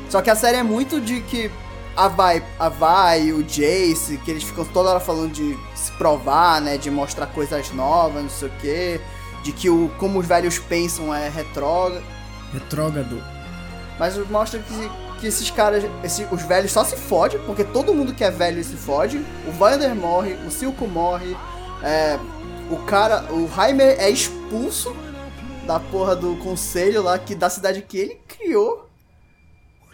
Speaker 1: Só que a série é muito de que a Vai, a Vai o Jace, que eles ficam toda hora falando de se provar, né? De mostrar coisas novas, não sei o quê. De que o, como os velhos pensam é retrógrado.
Speaker 2: Retrógrado.
Speaker 1: Mas mostra que, que esses caras, esse- os velhos só se fodem, porque todo mundo que é velho se fode. O Vander morre, o Silco morre, é, o cara, o Heimer é expulso da porra do conselho lá, que da cidade que ele criou.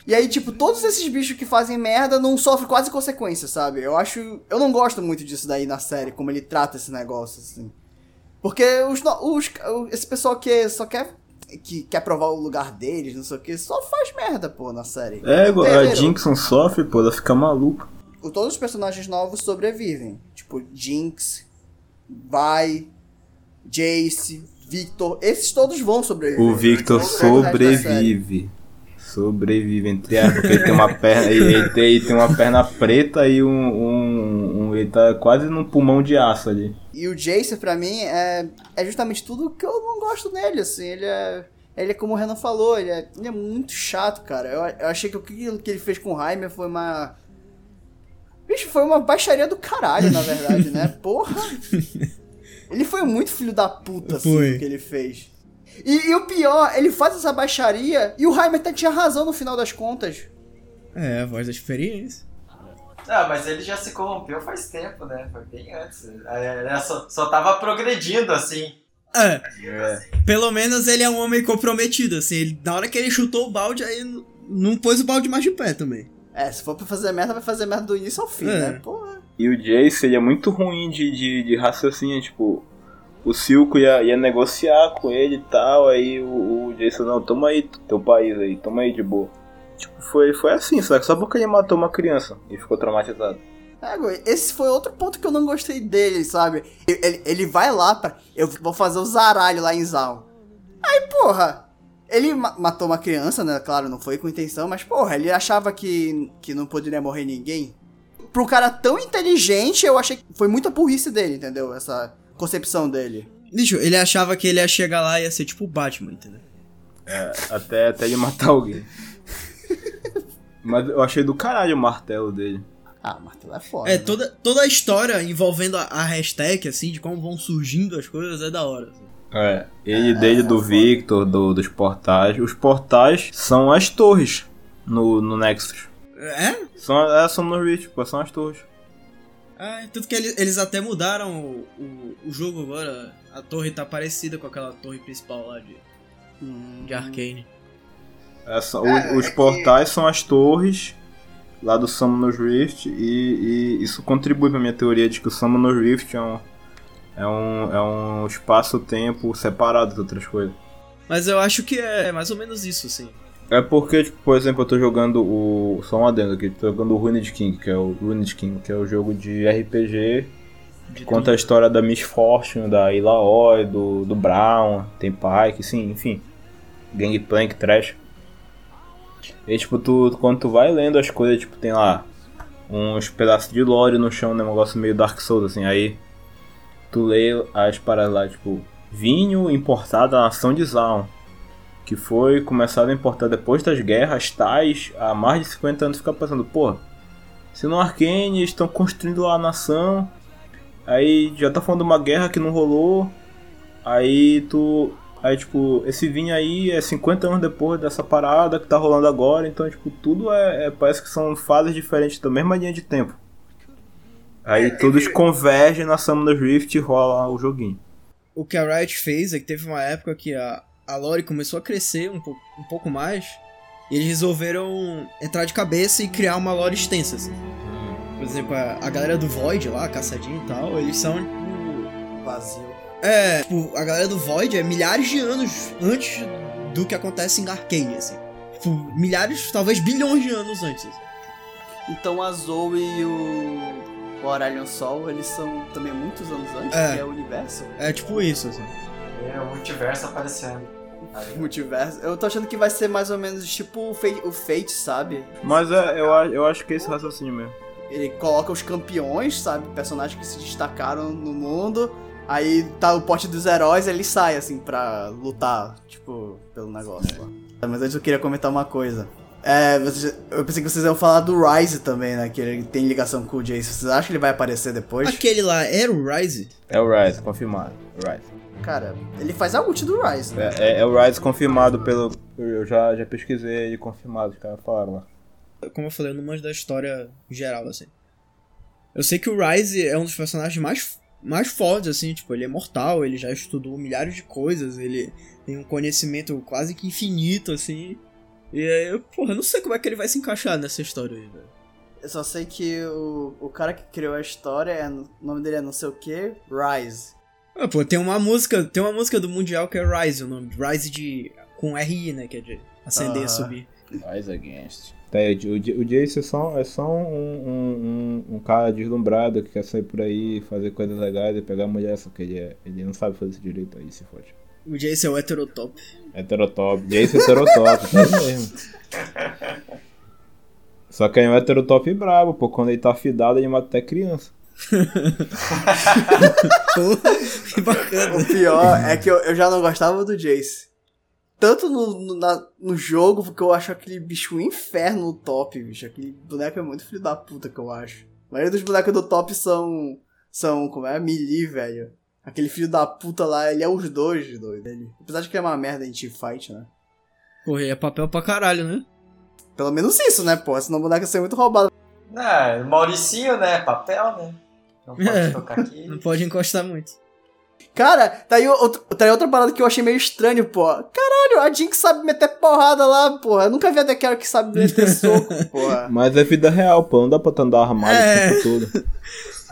Speaker 1: E aí, tipo, todos esses bichos que fazem merda não sofrem quase consequências, sabe? Eu acho. Eu não gosto muito disso daí na série, como ele trata esse negócio, assim. Porque os, os, esse pessoal que só quer. Que quer provar o lugar deles, não sei o que, só faz merda, pô, na série.
Speaker 3: É, a
Speaker 1: Entenderam?
Speaker 3: Jinxon sofre, pô, ela fica maluca.
Speaker 1: Todos os personagens novos sobrevivem. Tipo, Jinx, Vi, Jace, Victor. Esses todos vão sobreviver.
Speaker 3: O Victor sobrevive. Sobrevive, entre aspas, porque ele tem uma perna. Ele, tem, ele tem uma perna preta e um, um- Ele tá quase num pulmão de aço ali.
Speaker 1: E o Jace, pra mim, é, é justamente tudo que eu não gosto nele, assim. Ele é. Ele é como o Renan falou, ele é, ele é muito chato, cara. Eu, eu achei que o que que ele fez com o Heimer foi uma. Bicho, foi uma baixaria do caralho, na verdade, né? Porra! Ele foi muito filho da puta, assim,
Speaker 2: Foi.
Speaker 1: o que ele fez. E, e o pior, ele faz essa baixaria e o Heimer até tinha razão no final das contas.
Speaker 2: É, a voz da experiência.
Speaker 4: Ah, mas ele já se corrompeu faz tempo, né? Foi bem antes. É, Ele só, só tava progredindo, assim.
Speaker 2: É,
Speaker 3: É.
Speaker 2: pelo menos ele é um homem comprometido, assim. Ele, na hora que ele chutou o balde, aí não pôs o balde mais de pé também.
Speaker 1: É, se for pra fazer merda, vai fazer merda do início ao fim,
Speaker 2: É.
Speaker 1: né? Porra.
Speaker 3: E o Jace, ele é muito ruim de, de, de raciocínio, tipo, o Silco ia, ia negociar com ele e tal, aí o, o Jace, não, toma aí teu país aí, toma aí de boa. Tipo, foi, foi assim, só que só porque ele matou uma criança e ficou traumatizado.
Speaker 1: É, esse foi outro ponto que eu não gostei dele, sabe? Ele, ele vai lá pra. Eu vou fazer o zaralho lá em Zal. Aí, porra, ele ma- matou uma criança, né? Claro, não foi com intenção, mas, porra, ele achava que, que não poderia morrer ninguém. Pro cara tão inteligente, eu achei que foi muita burrice dele, entendeu? Essa concepção dele.
Speaker 2: Bicho, ele achava que ele ia chegar lá e ia ser tipo o Batman, entendeu?
Speaker 3: Até, até ele matar alguém. Mas eu achei do caralho o martelo dele.
Speaker 1: Ah, o martelo é foda.
Speaker 2: É,
Speaker 1: né?
Speaker 2: toda, toda a história envolvendo a, a hashtag, assim, de como vão surgindo as coisas, é da hora. assim.
Speaker 3: É, ele dele, do Victor, do, dos portais. Os portais são as torres no, no Nexus.
Speaker 2: É?
Speaker 3: São, é, são no Reach, pô, são as torres.
Speaker 2: É, tanto que eles, eles até mudaram o, o, o jogo agora. A torre tá parecida com aquela torre principal lá de,
Speaker 1: Hum.
Speaker 2: de Arcane.
Speaker 3: É, são- os, os portais são as torres lá do Summoner's Rift e, e isso contribui pra minha teoria de que o Summoner's Rift é um, é um, é um espaço-tempo separado das outras coisas.
Speaker 2: Mas eu acho que é mais ou menos isso, assim.
Speaker 3: É porque, tipo, por exemplo, eu tô jogando o. Só um adendo aqui, tô jogando o Ruined King, que é o Ruined King, que é o jogo de RPG
Speaker 2: De
Speaker 3: Conta a história da Miss Fortune, da Ilaoi, do, do Brown, tem Pike, sim, enfim. Gangplank, trash. E tipo, tu, quando tu vai lendo as coisas, tipo, tem lá uns pedaços de lore no chão, né? Um negócio meio Dark Souls, assim. Aí tu lê as paradas lá, tipo, vinho importado da nação de Zaun. Que foi começado a importar depois das guerras tais, há mais de 50 anos. Fica pensando, pô, se no Arcane eles estão construindo lá a nação, Aí já tá falando uma guerra que não rolou. Aí tu. Aí, tipo, esse vinho aí é 50 anos depois dessa parada que tá rolando agora. Então, tipo, tudo é. é- parece que são fases diferentes da mesma linha de tempo. Aí todos convergem na Summoner's Rift e rola o joguinho.
Speaker 2: O que a Riot fez é que teve uma época que a, a lore começou a crescer um, pouco um pouco mais. E eles resolveram entrar de cabeça e criar uma lore extensa, assim. Por exemplo, a, a galera do Void lá, caçadinho e tal, eles são, tipo,
Speaker 1: Vazio.
Speaker 2: É, tipo, a galera do Void é milhares de anos antes do que acontece em Arcane, assim. Tipo, milhares, talvez bilhões de anos antes.
Speaker 1: Então a Zoe e o, o Aurelion Sol, eles são também muitos anos antes,
Speaker 2: É.
Speaker 1: que é o universo.
Speaker 2: É tipo isso, assim.
Speaker 4: É o multiverso aparecendo. Aí,
Speaker 1: Multiverso. Eu tô achando que vai ser mais ou menos tipo o Fate, o Fate sabe?
Speaker 3: Mas é, eu, eu acho que é esse raciocínio mesmo.
Speaker 1: Ele coloca os campeões, sabe? Personagens que se destacaram no mundo. Aí tá o pote dos heróis, ele sai, assim, pra lutar, tipo, pelo negócio lá. Mas antes eu queria comentar uma coisa. É, eu pensei que vocês iam falar do Rise também, né? Que ele tem ligação com o Jace. Vocês acham que ele vai aparecer depois?
Speaker 2: Aquele lá era o Rise?
Speaker 3: É o Rise, confirmado. Rise.
Speaker 1: Cara, ele faz a ult do Rise, né?
Speaker 3: É, é- é o Rise confirmado pelo. Eu já, já pesquisei ele confirmado, os caras falaram lá.
Speaker 2: Como eu falei, eu não manjo da história geral, assim. Eu sei que o Rise é um dos personagens mais, mais fortes, assim, tipo, ele é mortal, ele já estudou milhares de coisas, ele tem um conhecimento quase que infinito, assim. E aí, eu, porra, eu não sei como é que ele vai se encaixar nessa história aí, velho.
Speaker 1: Eu só sei que o, o cara que criou a história, é, o nome dele é não sei o que, Rise.
Speaker 2: Ah, pô, tem uma música, tem uma música do Mundial que é Rise, o nome. Rise de. com RI, né? Que é de acender e subir.
Speaker 3: Rise Against. Tá, o, o Jace é só, é só um, um, um, um cara deslumbrado que quer sair por aí, fazer coisas legais e pegar mulher, só que ele, é, ele não sabe fazer isso direito aí, se fode.
Speaker 2: O Jace é o heterotop.
Speaker 3: Heterotop. Jace é heterotop, tá mesmo. Só que aí é um heterotop brabo, pô. Quando ele tá fidado, ele mata até criança.
Speaker 2: Porra, que bacana.
Speaker 1: O pior é que eu, eu já não gostava do Jace. Tanto no, no, na- no jogo, porque eu acho aquele bicho um inferno no top, bicho. Aquele boneco é muito filho da puta que eu acho. A maioria dos bonecos do top são. São, como é? Melee, velho. Aquele filho da puta lá, ele é os dois, doido. Ele. Apesar de que é uma merda em teamfight, né?
Speaker 2: Porra, é papel pra caralho, né?
Speaker 1: Pelo menos isso, né, pô? Senão o boneco ia ser muito roubado.
Speaker 4: É, Mauricinho, né? Papel, né? Não pode
Speaker 2: É.
Speaker 4: tocar aqui.
Speaker 2: Não pode encostar muito.
Speaker 1: Cara, tá aí, outro, tá aí outra parada que eu achei meio estranho, pô. Caralho, a Jinx sabe meter porrada lá, porra. Eu nunca vi a Dequero que sabe meter soco, porra.
Speaker 3: Mas é vida real, pô. Não dá pra tu andar armado
Speaker 2: É.
Speaker 3: o tempo todo.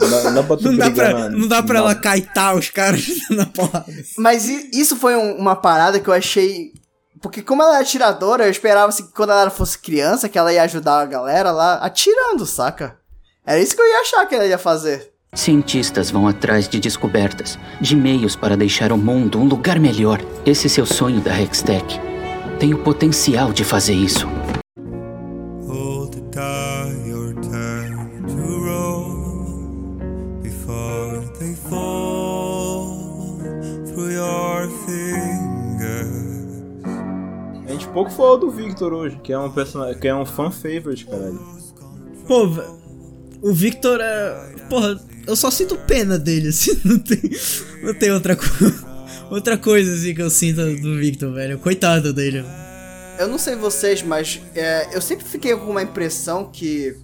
Speaker 3: Não dá, não dá pra tu
Speaker 2: Não dá pra, não dá pra ela caitar os caras na porrada.
Speaker 1: Mas isso foi um- uma parada que eu achei. Porque como ela é atiradora, eu esperava assim, que quando ela fosse criança, que ela ia ajudar a galera lá atirando, saca? Era isso que eu ia achar que ela ia fazer.
Speaker 5: Cientistas vão atrás de descobertas, de meios para deixar o mundo um lugar melhor. Esse seu sonho da Hextech. Tem o potencial de fazer isso.
Speaker 3: A gente pouco falou do Victor hoje, que é um personagem, que é um fan favorite, caralho.
Speaker 2: Pô, vé- o Victor é. Porra, eu só sinto pena dele, assim, não tem, não tem outra, co... outra coisa assim que eu sinto do Victor, velho. Coitado dele.
Speaker 1: Eu não sei vocês, mas é, eu sempre fiquei com uma impressão que.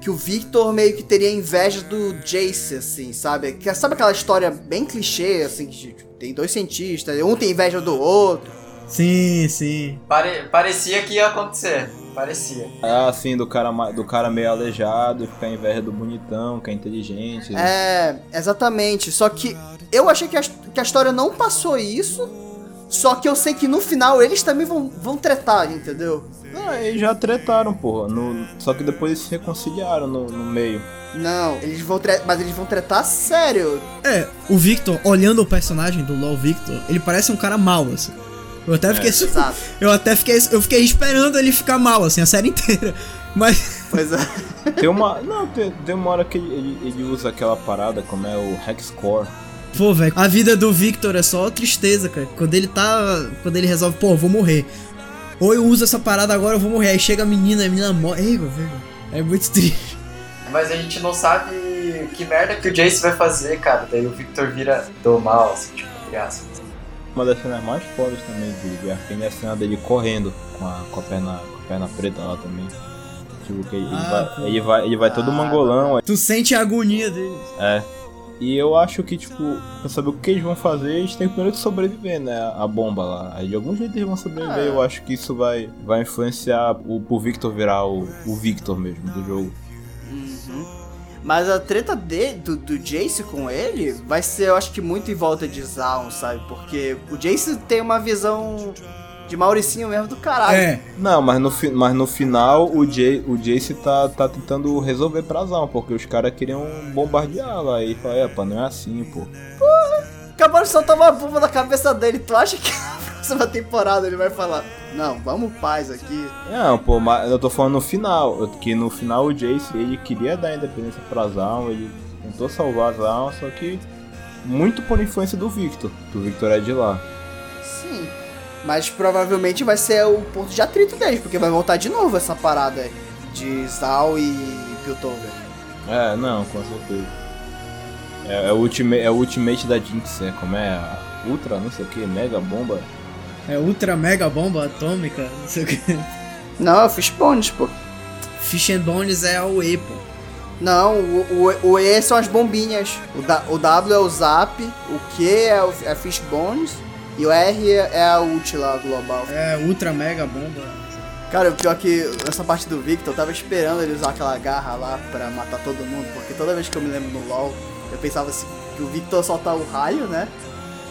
Speaker 1: Que o Victor meio que teria inveja do Jace, assim, sabe? Que, sabe aquela história bem clichê, assim, que tipo, tem dois cientistas, um tem inveja do outro.
Speaker 2: Sim, sim.
Speaker 4: Pare- parecia que ia acontecer. Parecia.
Speaker 3: É assim, do cara, do cara meio aleijado, ficar inveja do bonitão, que é inteligente.
Speaker 1: É, exatamente. Só que eu achei que a, que a história não passou isso. Só que eu sei que no final eles também vão, vão tretar, entendeu?
Speaker 3: Ah, eles já tretaram, porra. no- Só que depois eles se reconciliaram no, no meio.
Speaker 1: Não, eles vão tre mas eles vão tretar sério.
Speaker 2: É, o Victor, olhando o personagem do LoL Victor, ele parece um cara mal, assim. Eu até fiquei. su-
Speaker 1: Exato.
Speaker 2: Eu até fiquei. Eu fiquei esperando ele ficar mal, assim, a série inteira. Mas.
Speaker 1: Pois é.
Speaker 3: Tem uma. Não, tem, tem uma hora que ele, ele- usa aquela parada como é o Hexcore.
Speaker 2: Pô, velho, a vida do Victor é só tristeza, cara. Quando ele tá. Quando ele resolve, pô, eu vou morrer. Ou eu uso essa parada agora, eu vou morrer. Aí chega a menina, a menina morre. Ei, velho. É muito triste.
Speaker 4: Mas a gente não sabe que merda que o Jace vai fazer, cara. Daí o Victor vira do mal, assim, tipo, entre aspas.
Speaker 3: Uma das cenas mais fodas também de, de Arkane é a cena dele correndo com a, com a, perna, com a perna preta lá também. Tipo, que ele,
Speaker 2: Ah,
Speaker 3: vai, ele vai. Ele vai todo
Speaker 1: Ah,
Speaker 3: mangolão.
Speaker 2: Tu sente a agonia dele.
Speaker 3: É. E eu acho que, tipo, pra saber o que eles vão fazer, eles têm primeiro que sobreviver, né? A bomba lá. Aí de algum jeito eles vão sobreviver.
Speaker 1: Ah.
Speaker 3: Eu acho que isso vai, vai influenciar o, pro Victor virar o, o Victor mesmo do jogo.
Speaker 1: Mas a treta de, do, do Jace com ele vai ser, eu acho que muito em volta de Zaun, sabe? Porque o Jace tem uma visão de Mauricinho mesmo do caralho.
Speaker 2: É,
Speaker 3: Não, mas no, mas no final o, Jay, o Jace tá, tá tentando resolver prazão, porque os caras queriam bombardear lá. E fala, é, pá, não é assim, pô.
Speaker 1: Acabaram de soltar uma bomba na cabeça dele. Tu acha que próxima temporada ele vai falar: Não, vamos paz aqui.
Speaker 3: Não, pô, mas eu tô falando no final. Que no final o Jace, ele queria dar independência pra Zaun, ele tentou salvar a Zaun, só que muito por influência do Victor, que o Victor é de lá.
Speaker 1: Sim. Mas provavelmente vai ser o ponto de atrito deles, porque vai voltar de novo essa parada de Zal e Piltover.
Speaker 3: É, não, com certeza. É, é, o, ultimate, é o ultimate da Jinx, é como é? Ultra, não sei o que, Mega Bomba.
Speaker 2: É ultra mega bomba atômica, não sei o que.
Speaker 1: Não, é o Fishbones, pô.
Speaker 2: Fish and Bones é o E, pô.
Speaker 1: Não, o, o, o E são as bombinhas. O, da- o W é o Zap, o Q é o é Fishbones e o R é é a ult lá global.
Speaker 2: É ultra mega bomba.
Speaker 1: Cara, o pior é que essa parte do Victor, eu tava esperando ele usar aquela garra lá pra matar todo mundo, porque toda vez que eu me lembro no LoL, eu pensava assim, que o Victor solta o raio, né?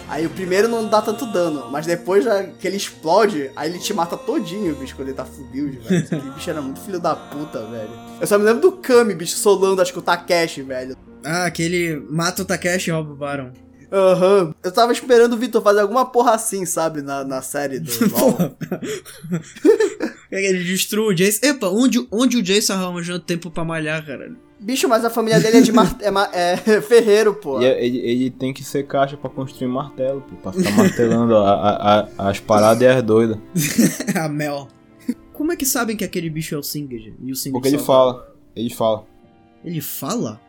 Speaker 1: Aí o primeiro não dá tanto dano, mas depois já que ele explode, aí ele te mata todinho, bicho, quando ele tá fudido, velho. Aquele bicho era muito filho da puta, velho. Eu só me lembro do Kami, bicho, solando, acho que o Takeshi, velho.
Speaker 2: Ah, aquele mata o Takeshi e rouba o Baron.
Speaker 1: Aham. Eu tava esperando o Victor fazer alguma porra assim, sabe, na, na série do LoL.
Speaker 2: Ele destrua o Jace. Epa, onde, onde o Jace arranjou tempo pra malhar, cara?
Speaker 1: Bicho, mas a família dele é de mar... é, ma- é ferreiro, pô.
Speaker 3: É- ele, ele tem que ser caixa pra construir martelo, pô, pra ficar martelando a- a- a- as paradas e as doidas.
Speaker 2: a Mel. Como é que sabem que aquele bicho é o Singed? E o Singed
Speaker 3: Porque ele fala, ele fala.
Speaker 2: Ele fala?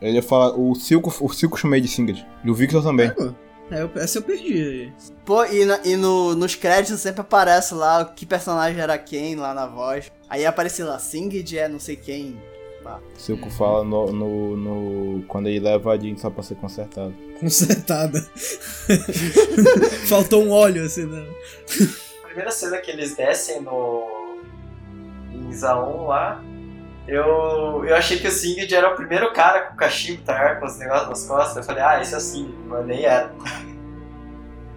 Speaker 3: Ele fala, o Silco, o Silco chamei de Singed. E o Victor também.
Speaker 2: Pô, É, eu- essa eu perdi.
Speaker 1: Pô, e, na- e no- nos créditos sempre aparece lá que personagem era quem lá na voz. Aí aparece lá, Singed é não sei quem.
Speaker 3: O Silco fala no, no, no- Quando ele leva a Jinx só pra ser consertado.
Speaker 2: Consertada. Faltou um óleo, assim, né?
Speaker 4: A primeira cena que eles descem no. em Zaun lá, eu, eu achei que o Singed era o primeiro cara com o cachimbo, tá? Com os negócios nas costas. Eu falei, ah, esse é o Singed, mas nem era.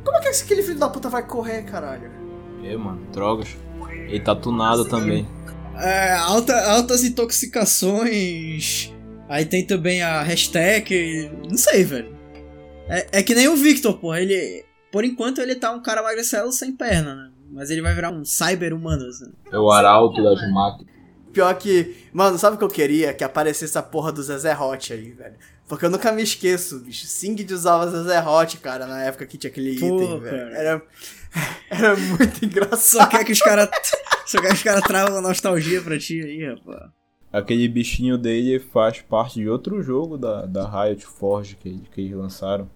Speaker 1: Como é que esse- aquele filho da puta vai correr, caralho?
Speaker 3: E, mano, drogas. Ele tá tunado também.
Speaker 2: É, alta, altas intoxicações. Aí tem também a hashtag. Não sei, velho. É, é que nem o Victor, porra. Ele. Por enquanto ele tá um cara magricelo sem perna, né? Mas ele vai virar um cyber humano, assim.
Speaker 3: É o arauto das máquinas.
Speaker 1: Pior que, mano, sabe o que eu queria? Que aparecesse a porra do Zezé Hot aí, velho. Porque eu nunca me esqueço, bicho. Singed usava Zezé Hot, cara, na época que tinha aquele
Speaker 2: Pô,
Speaker 1: item, velho.
Speaker 2: cara.
Speaker 1: Era, era muito
Speaker 2: Só
Speaker 1: engraçado.
Speaker 2: quer que os caras. Só quer que os caras tragam nostalgia pra ti aí, rapaz.
Speaker 3: Aquele bichinho dele faz parte de outro jogo da, da Riot Forge que, que eles lançaram.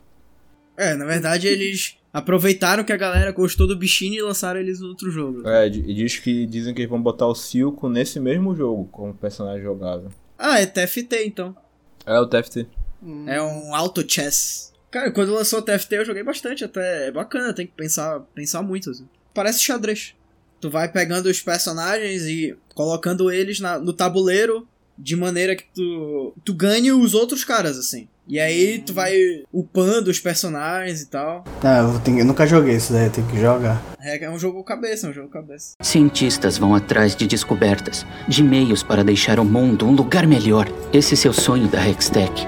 Speaker 2: É, na verdade eles aproveitaram que a galera gostou do bichinho e lançaram eles no outro jogo.
Speaker 3: É, e diz que, dizem que eles vão botar o Silco nesse mesmo jogo, como personagem jogável.
Speaker 2: Ah, é TFT então.
Speaker 3: É o TFT.
Speaker 2: É um auto chess. Cara, quando lançou o TFT eu joguei bastante, até é bacana, tem que pensar, pensar muito assim. Parece xadrez. Tu vai pegando os personagens e colocando eles na- no tabuleiro de maneira que tu, tu ganhe os outros caras, assim. E aí tu vai upando os personagens e tal.
Speaker 1: Ah, eu, tenho- eu nunca joguei isso daí, eu tenho que jogar.
Speaker 2: É é um jogo cabeça, é um jogo cabeça.
Speaker 5: Cientistas vão atrás de descobertas, de meios para deixar o mundo um lugar melhor. Esse seu sonho da Hextech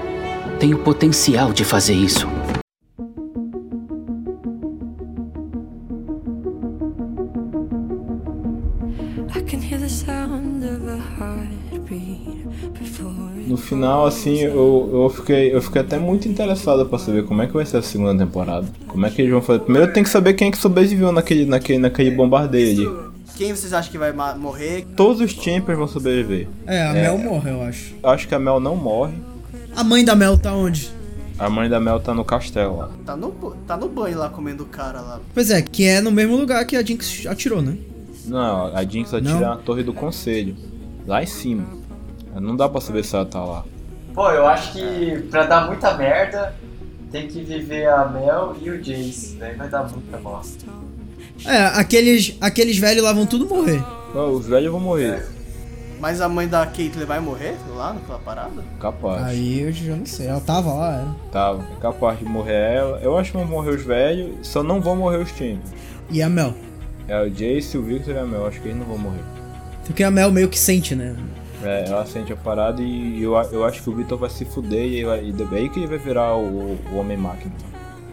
Speaker 5: tem o potencial de fazer isso.
Speaker 7: I can hear the sound of a heartbeat before
Speaker 3: No final, assim, eu, eu, fiquei, eu fiquei até muito interessado pra saber como é que vai ser a segunda temporada. Como é que eles vão fazer. Primeiro tem que saber quem é que sobreviveu naquele, naquele, naquele bombardeio ali.
Speaker 1: Quem vocês acham que vai morrer?
Speaker 3: Todos os Champions vão sobreviver.
Speaker 2: É, a
Speaker 3: É.
Speaker 2: Mel morre, eu acho.
Speaker 3: Acho que a Mel não morre.
Speaker 2: A mãe da Mel tá onde?
Speaker 3: A mãe da Mel tá no castelo lá.
Speaker 1: Tá no, tá no banho lá comendo o cara lá.
Speaker 2: Pois é, que é no mesmo lugar que a Jinx atirou, né?
Speaker 3: Não, a Jinx atira
Speaker 2: Não?
Speaker 3: na torre do conselho. Lá em cima. Não dá pra saber se ela tá lá.
Speaker 4: Pô, eu acho que pra dar muita merda, tem que viver a Mel e o Jace. Daí vai dar muita bosta.
Speaker 2: É, aqueles, aqueles velhos lá vão tudo morrer.
Speaker 3: Ó, os velhos vão morrer.
Speaker 1: Mas a mãe da Caitlyn vai morrer lá naquela parada?
Speaker 3: Capaz.
Speaker 2: Aí eu já não sei, ela tava lá, era.
Speaker 3: Tava. É capaz de morrer ela. Eu acho que vão morrer os velhos. Só não vão morrer os Champions.
Speaker 2: E a Mel?
Speaker 3: É o Jace, o Victor e a Mel. Acho que eles não vão morrer.
Speaker 2: Porque a Mel meio que sente, né?
Speaker 3: É, ela sente a parada e eu, eu acho que o Victor vai se fuder e, vai- e daí que ele vai virar o, o Homem-Máquina.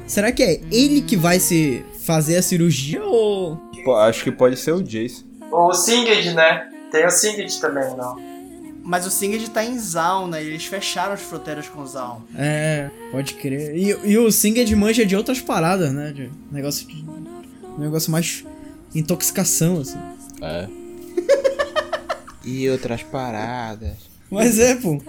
Speaker 2: Será que é ele que vai se fazer a cirurgia ou.
Speaker 3: Pô, acho que pode ser o Jace.
Speaker 4: O Singed, né? Tem o Singed também, não.
Speaker 1: Mas o Singed tá em Zaun, né? Eles fecharam as fronteiras com Zaun.
Speaker 2: É, pode crer. E, e o Singed manja de outras paradas, né? De negócio de. Negócio mais. intoxicação, assim.
Speaker 3: É. e outras paradas.
Speaker 2: Mas é, pô.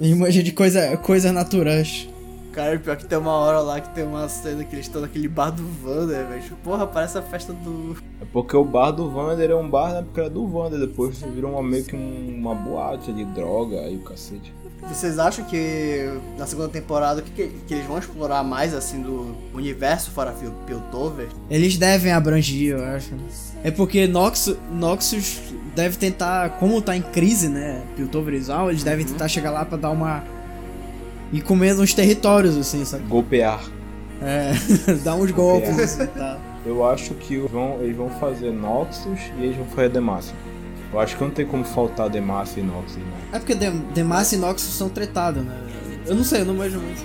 Speaker 2: Ele manja de coisa, coisas naturais.
Speaker 1: Cara, pior que tem uma hora lá que tem uma cena que eles estão naquele bar do Wander, velho. Porra, parece a festa do.
Speaker 3: É porque o bar do Vander é um bar na época do Vander, depois virou uma, meio que um- uma boate de droga e o cacete.
Speaker 1: Vocês acham que na segunda temporada que, que, que eles vão explorar mais assim do universo fora Pil- Piltover?
Speaker 2: Eles devem abranger, eu acho. É porque Noxus, Noxus deve tentar, como tá em crise, né? Piltover e Zal, eles devem tentar chegar lá pra dar uma. E comer uns territórios, assim, sabe?
Speaker 3: Golpear.
Speaker 2: É, dar uns golpes, assim, tá?
Speaker 3: Eu acho que eles vão, eles vão fazer Noxus e eles vão fazer Demacia. Eu acho que não tem como faltar Demacia e Noxus, né?
Speaker 2: É porque Dem- Demacia e Noxus são tretados, né? Eu não sei, eu não manjo muito.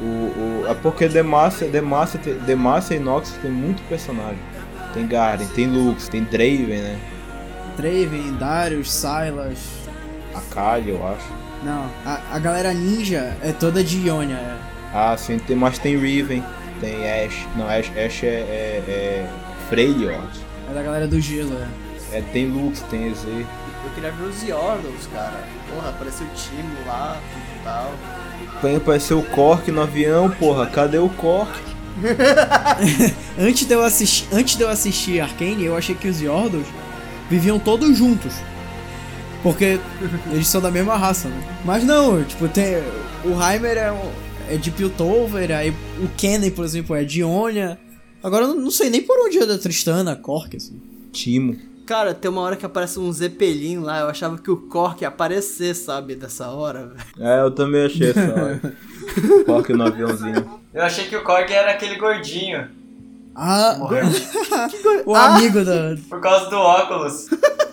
Speaker 3: O, o, é porque Demacia, Demacia, Demacia e Noxus tem muito personagem. Tem Garen, tem Lux, tem Draven, né?
Speaker 2: Draven, Darius, Silas.
Speaker 3: Akali, eu acho.
Speaker 2: Não, a, a galera ninja é toda de Ionia, é.
Speaker 3: Ah, sim, tem, mas tem Riven, tem Ash. Não, Ash, Ash é, é, é acho.
Speaker 2: É da galera do gelo, é.
Speaker 3: É, tem Lux, tem EZ.
Speaker 1: Eu queria ver os Yordles, cara. Porra, apareceu o time lá e tal.
Speaker 3: Tem apareceu o Cork no avião, porra. Cadê o Cork?
Speaker 2: Antes de eu assistir, antes de eu assistir Arcane, eu achei que os Yordles viviam todos juntos. Porque eles são da mesma raça, né? Mas não, tipo, tem. O Heimer é, um- é de Piltover, aí o Kennen, por exemplo, é de Ionia. Agora eu não, sei nem por onde é da Tristana, Cork, assim.
Speaker 3: Timo.
Speaker 1: Cara, tem uma hora que aparece um Zeppelin lá. Eu achava que o Cork ia aparecer, sabe? Dessa hora, velho.
Speaker 3: É, eu também achei essa hora. Cork no aviãozinho.
Speaker 4: Eu achei que o Korg era aquele gordinho,
Speaker 2: Ah, o amigo da.
Speaker 4: por causa do óculos.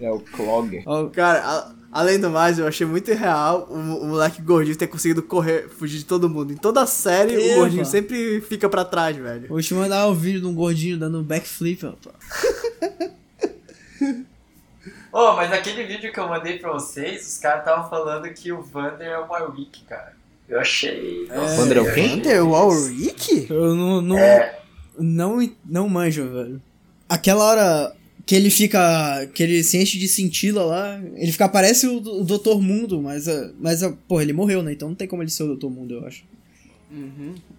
Speaker 3: É o Clogger.
Speaker 1: Cara, a- além do mais, eu achei muito irreal o, o moleque gordinho ter conseguido correr, fugir de todo mundo. Em toda a série,
Speaker 2: Epa.
Speaker 1: o gordinho sempre fica pra trás, velho.
Speaker 2: Vou te mandar o vídeo de um gordinho dando um backflip, rapaz.
Speaker 4: Ô, mas naquele vídeo que eu mandei pra vocês, os caras estavam falando que o Vander é o Warwick, cara. Eu achei. Nossa,
Speaker 3: Vander é o
Speaker 4: eu
Speaker 3: quê?
Speaker 1: Vander Warwick?
Speaker 2: Eu não. Não,
Speaker 4: É.
Speaker 2: não, não manjo, velho. Aquela hora que ele fica. que ele se enche de cintila lá. Ele fica. parece o, o Dr. Mundo, mas. ah, Mas, ah, porra, ele morreu, né? Então não tem como ele ser o Dr. Mundo, eu acho.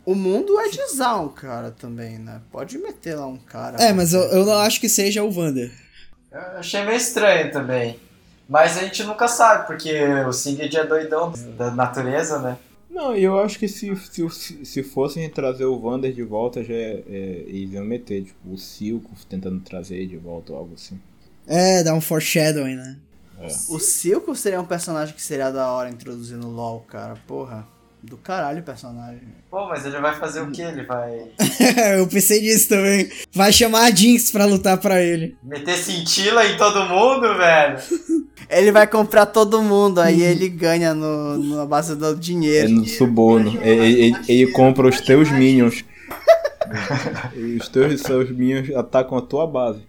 Speaker 1: O mundo é de Zaun, cara, também, né? Pode meter lá um cara.
Speaker 2: É, mas eu, eu não acho que seja o Vander.
Speaker 4: Eu achei meio estranho também. Mas a gente nunca sabe, porque o Singed é doidão da natureza, né?
Speaker 3: Não, e eu acho que se, se, se, se fossem trazer o Vander de volta, já é, é, eles iam meter, tipo, o Silco tentando trazer de volta ou algo assim.
Speaker 2: É, dá um foreshadowing, né?
Speaker 1: O Silco seria um personagem que seria da hora introduzir no LoL, cara. Porra, do caralho o personagem.
Speaker 4: Pô, mas ele vai fazer o quê? Ele vai
Speaker 2: eu pensei nisso também. Vai chamar a Jinx pra lutar pra ele.
Speaker 4: meter cintila em todo mundo, velho?
Speaker 1: Ele vai comprar todo mundo, aí ele ganha no, na base do
Speaker 3: É
Speaker 1: dinheiro.
Speaker 3: no suborno. ele, ele, ele compra os teus minions. E os teus seus minions atacam a tua base.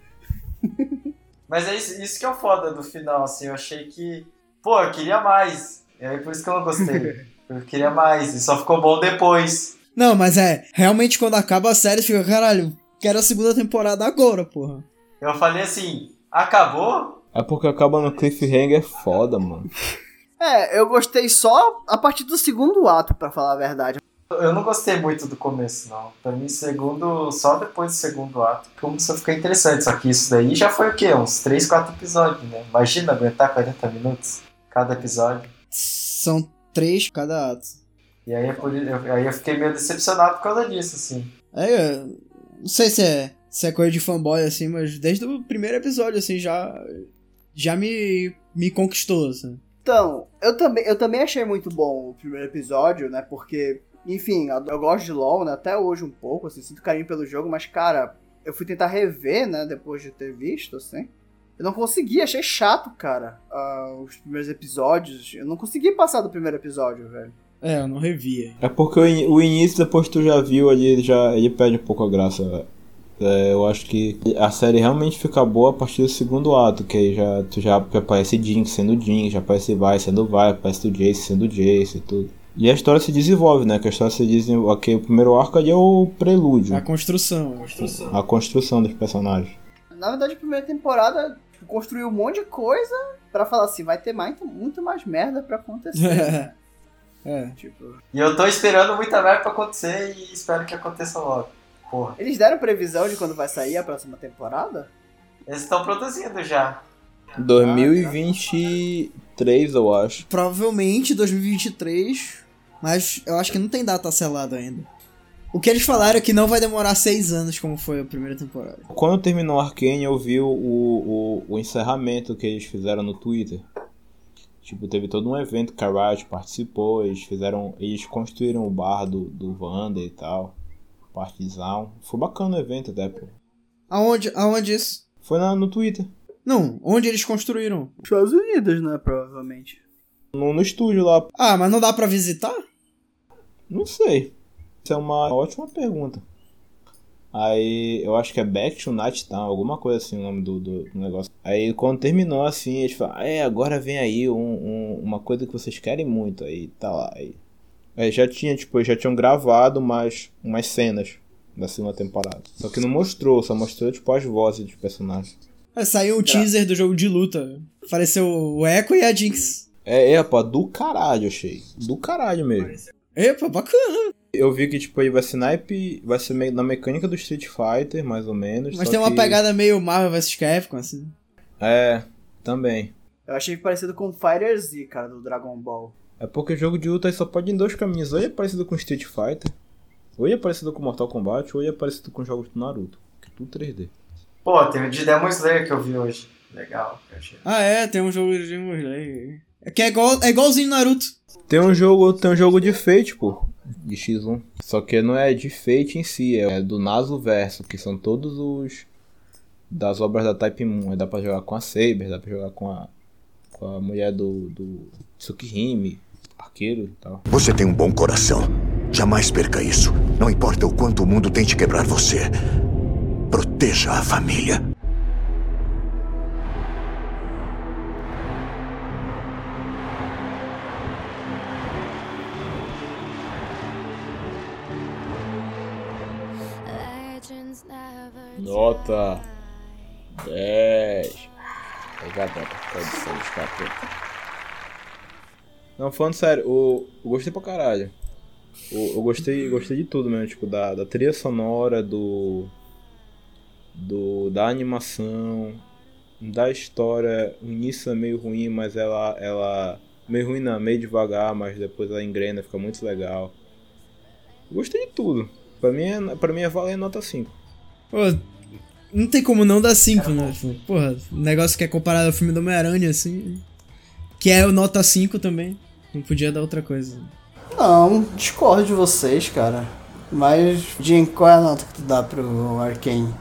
Speaker 4: Mas é isso, isso que é o foda do final, assim. Eu achei que. Pô, eu queria mais. E aí por isso que eu não gostei. Eu queria mais. E só ficou bom depois.
Speaker 2: Não, mas é, realmente quando acaba a série, fica, caralho, quero a segunda temporada agora, porra.
Speaker 4: Eu falei assim: acabou?
Speaker 3: É porque acaba no cliffhanger foda, mano.
Speaker 1: É, eu gostei só a partir do segundo ato, pra falar a verdade.
Speaker 4: Eu não gostei muito do começo, não. Pra mim, segundo, só depois do segundo ato que começou a ficar interessante. Só que isso daí já foi o quê? Uns 3, 4 episódios, né? Imagina aguentar 40 minutos cada episódio.
Speaker 2: São três cada ato.
Speaker 4: E aí, é eu, aí eu fiquei meio decepcionado por causa disso, assim.
Speaker 2: É, eu não sei se é, se é coisa de fanboy, assim, mas desde o primeiro episódio, assim, já, já me, me conquistou, assim.
Speaker 1: Então, eu também, eu também achei muito bom o primeiro episódio, né? Porque, enfim, eu, eu gosto de LoL, né? Até hoje um pouco, assim, sinto carinho pelo jogo, mas, cara, eu fui tentar rever, né, depois de ter visto, assim. Eu não consegui, achei chato, cara, ah, os primeiros episódios. Eu não consegui passar do primeiro episódio, velho.
Speaker 2: É, eu não revi.
Speaker 3: É porque o, in- o início, depois que tu já viu ali, ele já ele perde um pouco a graça. velho. É, eu acho que a série realmente fica boa a partir do segundo ato, que aí já, tu já aparece Jinx sendo Jinx, já aparece Vi sendo Vi, aparece o Jace sendo Jace e tudo. E a história se desenvolve, né? Que a história se desenvolve. Aqui, o primeiro arco ali é o prelúdio,
Speaker 2: A construção. A construção.
Speaker 3: a construção dos personagens.
Speaker 1: Na verdade, a primeira temporada tipo, construiu um monte de coisa pra falar assim, vai ter mais, muito mais merda pra acontecer. né?
Speaker 2: é.
Speaker 1: tipo,
Speaker 4: E eu tô esperando muita merda pra acontecer e espero que aconteça logo. Porra.
Speaker 1: eles deram previsão de quando vai sair a próxima temporada?
Speaker 4: Eles estão produzindo já.
Speaker 3: 2023, eu acho.
Speaker 2: Provavelmente 2023, mas eu acho que não tem data selada ainda. O que eles falaram é que não vai demorar seis anos, como foi a primeira temporada.
Speaker 3: Quando terminou Arcane, eu vi o, o, o encerramento que eles fizeram no Twitter. Tipo, teve todo um evento que a Riot participou, eles fizeram. Eles construíram o bar do, do Wander e tal. Partizão. Foi bacana o evento até, pô.
Speaker 2: Aonde, aonde isso?
Speaker 3: Foi na, no Twitter.
Speaker 2: Não, onde eles construíram?
Speaker 1: Estados Unidos, né, provavelmente.
Speaker 3: No, no estúdio lá.
Speaker 2: Ah, mas não dá pra visitar?
Speaker 3: Não sei. Isso é uma ótima pergunta. Aí eu acho que é Back to Night Town, alguma coisa assim o nome do, do, do negócio. Aí quando terminou assim, eles falaram, é, agora vem aí um, um- uma coisa que vocês querem muito. Aí tá lá. Aí, aí já tinha, tipo, já tinham gravado mais umas cenas da segunda temporada. Só que não mostrou, só mostrou tipo as vozes dos personagens.
Speaker 2: É, saiu o teaser do jogo de luta. Apareceu o Echo e a Jinx.
Speaker 3: É, é, pô, do caralho, achei. Do caralho mesmo.
Speaker 2: Epa, bacana.
Speaker 3: Eu vi que, tipo, aí vai ser naipe, vai ser meio na mecânica do Street Fighter, mais ou menos.
Speaker 2: Mas
Speaker 3: só
Speaker 2: tem uma
Speaker 3: que-
Speaker 2: pegada meio Marvel vs Capcom, assim.
Speaker 3: É, também.
Speaker 1: Eu achei parecido com Fighter Z, cara, do Dragon Ball.
Speaker 3: É porque jogo de luta aí só pode ir em dois caminhos. Ou é parecido com Street Fighter, ou é parecido com Mortal Kombat, ou é parecido com jogos do Naruto. Que é tudo 3D.
Speaker 4: Pô, teve o de Demon Slayer que eu vi hoje. Legal, eu achei.
Speaker 2: Ah, é, tem um jogo de Demon Slayer. É que é, igual, é igualzinho Naruto.
Speaker 3: Tem um jogo, tem um jogo de Fate, pô. De X1. Só que não é de Fate em si, é do Naso Verso, que são todos os. Das obras da Type Moon. Dá pra jogar com a Saber, dá pra jogar com a. Com a mulher do. do Tsukihime, arqueiro e tal.
Speaker 8: Você tem um bom coração. Jamais perca isso. Não importa o quanto o mundo tente quebrar você. Proteja a família.
Speaker 3: Nota 10. Obrigado, produção dos capeta. Não, falando sério, eu gostei pra caralho. O, eu gostei, gostei de tudo mesmo, tipo, da, da trilha sonora, do. do da animação, da história. O início é meio ruim, mas ela. ela meio ruim não, meio devagar, mas depois ela engrena, fica muito legal. Eu gostei de tudo. Pra mim, é, pra mim é valer nota 5.
Speaker 2: Pô, não tem como não dar 5, né? Tipo, Porra, um negócio que é comparado ao filme do Homem-Aranha, assim. Que é o nota 5 também. Não podia dar outra coisa.
Speaker 1: Não, discordo de vocês, cara. Mas, Jim, qual é a nota que tu dá pro Arkane?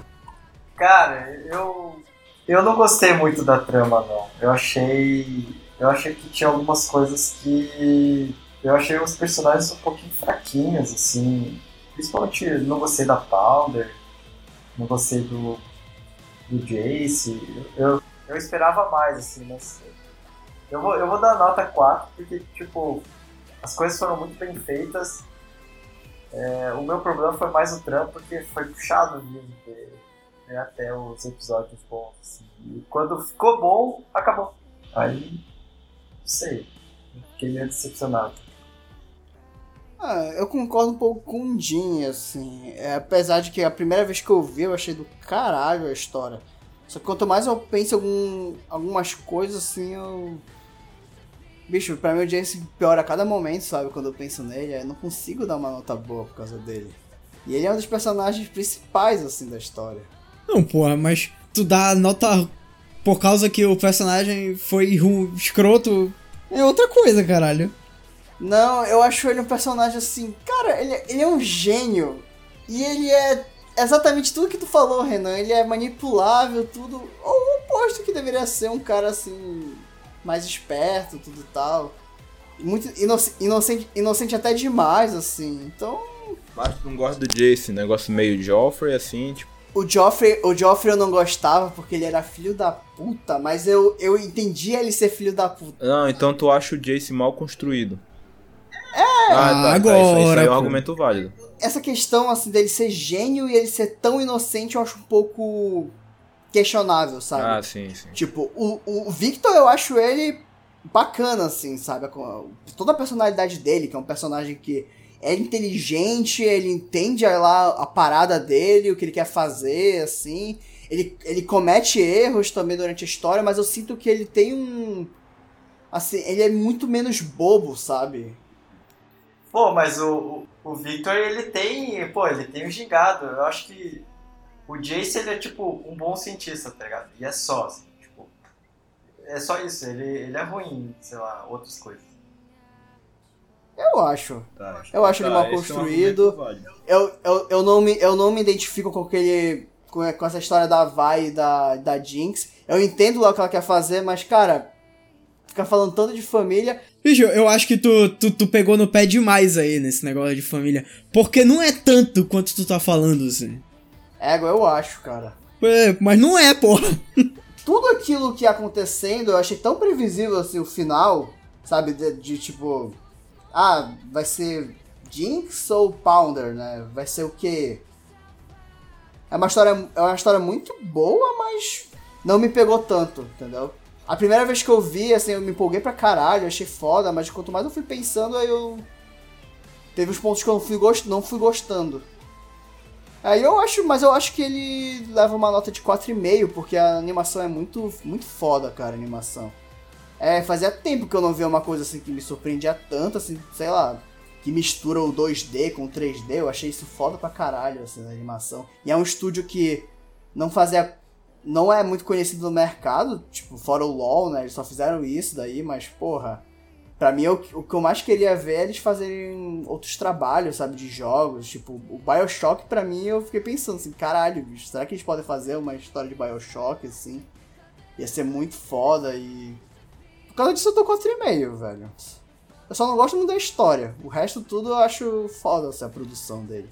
Speaker 4: Cara, eu. Eu não gostei muito da trama, não. Eu achei. Eu achei que tinha algumas coisas que. Eu achei os personagens um pouquinho fraquinhos, assim. Principalmente não gostei da Powder. Não gostei do. do Jace. Eu, eu esperava mais, assim, mas. Eu vou, eu vou dar nota 4, porque, tipo, as coisas foram muito bem feitas. É, o meu problema foi mais o trampo, porque foi puxado mesmo ver até os episódios bons. assim. E quando ficou bom, acabou. Aí, não sei. Fiquei meio decepcionado.
Speaker 1: Ah, eu concordo um pouco com o Jim, assim. É, apesar de que a primeira vez que eu vi, eu achei do caralho a história. Só que quanto mais eu penso em algum, algumas coisas, assim, eu. Bicho, pra mim o Jace piora a cada momento, sabe? Quando eu penso nele, eu não consigo dar uma nota boa por causa dele. E ele é um dos personagens principais, assim, da história.
Speaker 2: Não, porra, mas tu dá nota por causa que o personagem foi escroto. É outra coisa, caralho.
Speaker 1: Não, eu acho ele um personagem assim. Cara, ele, ele é um gênio. E ele é exatamente tudo que tu falou, Renan. Ele é manipulável, tudo. Ou o oposto que deveria ser um cara assim. mais esperto, tudo e tal. Muito inoc- inocente, inocente até demais, assim. Então.
Speaker 3: Mas tu não gosta do Jace, negócio meio Joffrey, assim, tipo.
Speaker 1: O Joffrey, o Joffrey eu não gostava porque ele era filho da puta, mas eu, eu entendia ele ser filho da puta.
Speaker 3: Não, então tu acha o Jace mal construído. Ah, tá, tá, isso, aí- isso aí é um argumento válido.
Speaker 1: Essa questão assim dele ser gênio e ele ser tão inocente eu acho um pouco questionável, sabe?
Speaker 3: Ah, sim, sim.
Speaker 1: Tipo, o, o Victor eu acho ele bacana, assim, sabe? Com Toda a personalidade dele, que é um personagem que é inteligente, ele entende lá a parada dele, o que ele quer fazer, assim. Ele, ele comete erros também durante a história, mas eu sinto que ele tem um. Assim, ele é muito menos bobo, sabe?
Speaker 4: Pô, mas o, o, Victor, ele tem. Pô, ele tem o gingado. Eu acho que o Jace, ele é tipo um bom cientista, tá ligado? E é só, assim, tipo. É só isso, ele, ele é ruim, sei lá, outras coisas.
Speaker 1: Eu acho.
Speaker 3: Tá,
Speaker 1: Eu acho ele mal
Speaker 3: esse é um
Speaker 1: construído. Eu, eu, eu, não me, eu não me identifico com aquele. Com, com essa história da Vai e da, da Jinx. Eu entendo lá o que ela quer fazer, mas, cara. Ficar falando tanto de família.
Speaker 2: Bicho, eu acho que tu, tu, tu pegou no pé demais aí nesse negócio de família. Porque não é tanto quanto tu tá falando, assim.
Speaker 1: Ego, eu acho, cara.
Speaker 2: É, mas não é, porra.
Speaker 1: Tudo aquilo que ia acontecendo, eu achei tão previsível assim o final, sabe? De, de tipo. Ah, vai ser Jinx ou Pounder, né? Vai ser o quê? É uma história, é uma história muito boa, mas não me pegou tanto, entendeu? A primeira vez que eu vi, assim, eu me empolguei pra caralho, achei foda, mas quanto mais eu fui pensando, aí eu. Teve os pontos que eu não fui, gost... não fui gostando. Aí eu acho, mas eu acho que ele leva uma nota de 4,5, porque a animação é muito, muito foda, cara, a animação. É, fazia tempo que eu não via uma coisa assim que me surpreendia tanto, assim, sei lá, que mistura o 2D com o 3D, eu achei isso foda pra caralho, assim, na animação. E é um estúdio que não fazia. Não é muito conhecido no mercado, tipo, fora o LoL, né? Eles só fizeram isso daí, mas, porra. Pra mim, o, o que eu mais queria ver é eles fazerem outros trabalhos, sabe, de jogos. Tipo, o Bioshock, pra mim, eu fiquei pensando assim, caralho, bicho, será que eles podem fazer uma história de Bioshock, assim? Ia ser muito foda e. Por causa disso eu tô 4,5, velho. Eu só não gosto muito da história. O resto tudo eu acho foda, assim, a produção dele.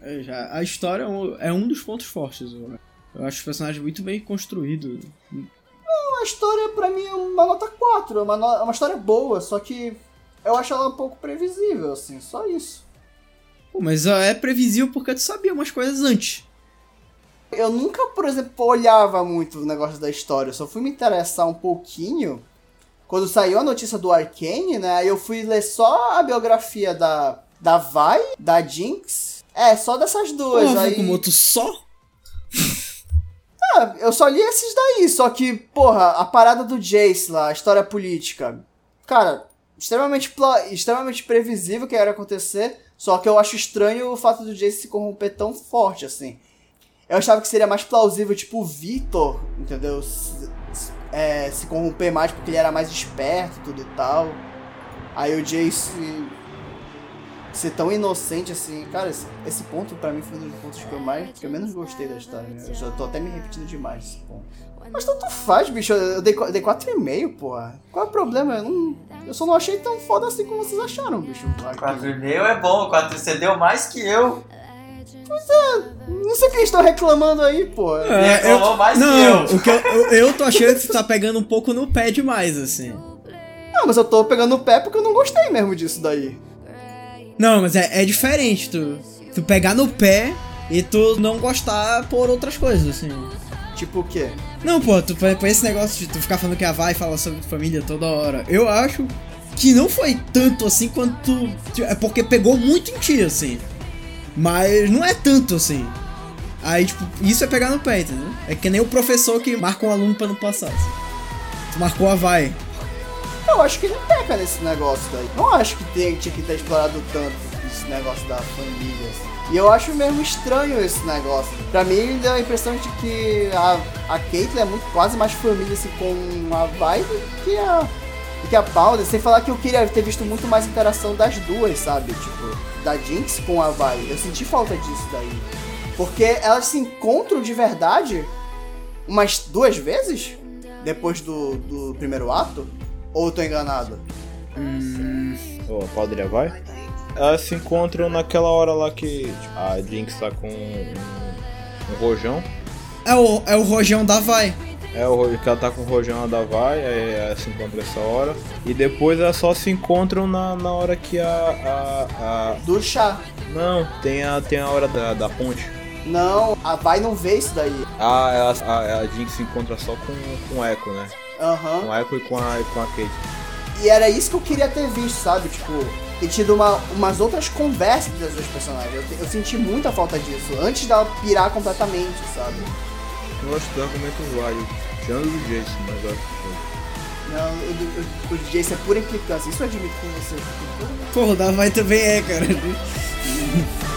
Speaker 2: É, já, a história é um, é um dos pontos fortes. Eu, eu acho o personagem muito bem construído.
Speaker 1: A história, pra mim, é uma nota 4. É uma, no- é uma história boa, só que eu acho ela um pouco previsível, assim, só isso.
Speaker 2: Pô, mas é previsível porque tu sabia umas coisas antes.
Speaker 1: Eu nunca, por exemplo, olhava muito o negócio da história. Eu só fui me interessar um pouquinho quando saiu a notícia do Arcane, né? Aí eu fui ler só a biografia da, da Vi, da Jinx. É, só dessas duas.
Speaker 2: Porra,
Speaker 1: aí...
Speaker 2: Fukumoto, só?
Speaker 1: Ah, eu só li esses daí, só que, porra, a parada do Jace lá, a história política. Cara, extremamente, extremamente previsível que era acontecer, só que eu acho estranho o fato do Jace se corromper tão forte, assim. Eu achava que seria mais plausível, tipo, o Victor, entendeu? Se, é, se corromper mais porque ele era mais esperto tudo e tal. Aí o Jace ser tão inocente assim, cara, esse, esse ponto pra mim foi um dos pontos que eu mais, que eu menos gostei da história. né? Eu já tô até me repetindo demais esse ponto. Mas tanto faz, bicho, eu dei, dei 4,5, porra. Qual é o problema? Eu, não, eu só não achei tão foda assim como vocês acharam, bicho.
Speaker 4: 4,5 é bom, 4, você deu mais que eu.
Speaker 1: Não sei o que eles estão reclamando aí, pô.
Speaker 4: Reclamou mais
Speaker 2: não,
Speaker 4: que eu.
Speaker 2: o que eu, eu, eu tô achando que tu tá pegando um pouco no pé demais, assim.
Speaker 1: Não, mas eu tô pegando o pé porque eu não gostei mesmo disso daí.
Speaker 2: Não, mas é, é diferente tu, tu pegar no pé e tu não gostar por outras coisas, assim.
Speaker 1: Tipo o quê?
Speaker 2: Não, pô, tu, por esse negócio de tu ficar falando que a vai fala sobre família toda hora, eu acho que não foi tanto assim quanto. É porque pegou muito em ti, assim. Mas não é tanto assim. Aí, tipo, isso é pegar no pé, entendeu? É que nem o professor que marca um aluno pra não passar. Assim. Tu marcou a vai.
Speaker 1: Eu acho que ele peca nesse negócio daí. Não acho que tem- tinha que ter explorado tanto esse negócio da família. assim. E eu acho mesmo estranho esse negócio. Pra mim deu a impressão de que a, a Caitlyn é muito, quase mais família assim, com a Vi do que a, que a Powder. Sem falar que eu queria ter visto muito mais interação das duas, sabe? Tipo, da Jinx com a Vi. Eu senti falta disso daí. Porque elas se encontram de verdade umas duas vezes? Depois do, do primeiro ato? Ou eu tô enganado?
Speaker 3: Ó, a Padre vai? Elas se encontram naquela hora lá que tipo, a Jinx tá com um, um rojão.
Speaker 2: É o, é o rojão da Vai.
Speaker 3: É, o que ela tá com o rojão da vai, aí ela se encontra essa hora. E depois elas só se encontram na, na hora que a, a, a-
Speaker 1: Do chá.
Speaker 3: Não, tem a, tem a hora da, da ponte.
Speaker 1: Não, a Vai não vê isso daí.
Speaker 3: Ah, ela, a, a Jinx se encontra só com, com o Echo, né?
Speaker 1: Aham.
Speaker 3: Com o Echo e com a, com a Kate.
Speaker 1: E era isso que eu queria ter visto, sabe? Tipo, ter tido uma, umas outras conversas das duas personagens. Eu, eu senti muita falta disso, antes dela pirar completamente, sabe?
Speaker 3: Eu acho que o argumento válido. Tirando do Jason, mas eu acho que.
Speaker 1: Não, o, o, o Jace é pura implicância, isso eu admito com você.
Speaker 2: Porra, o da Vai também é, cara.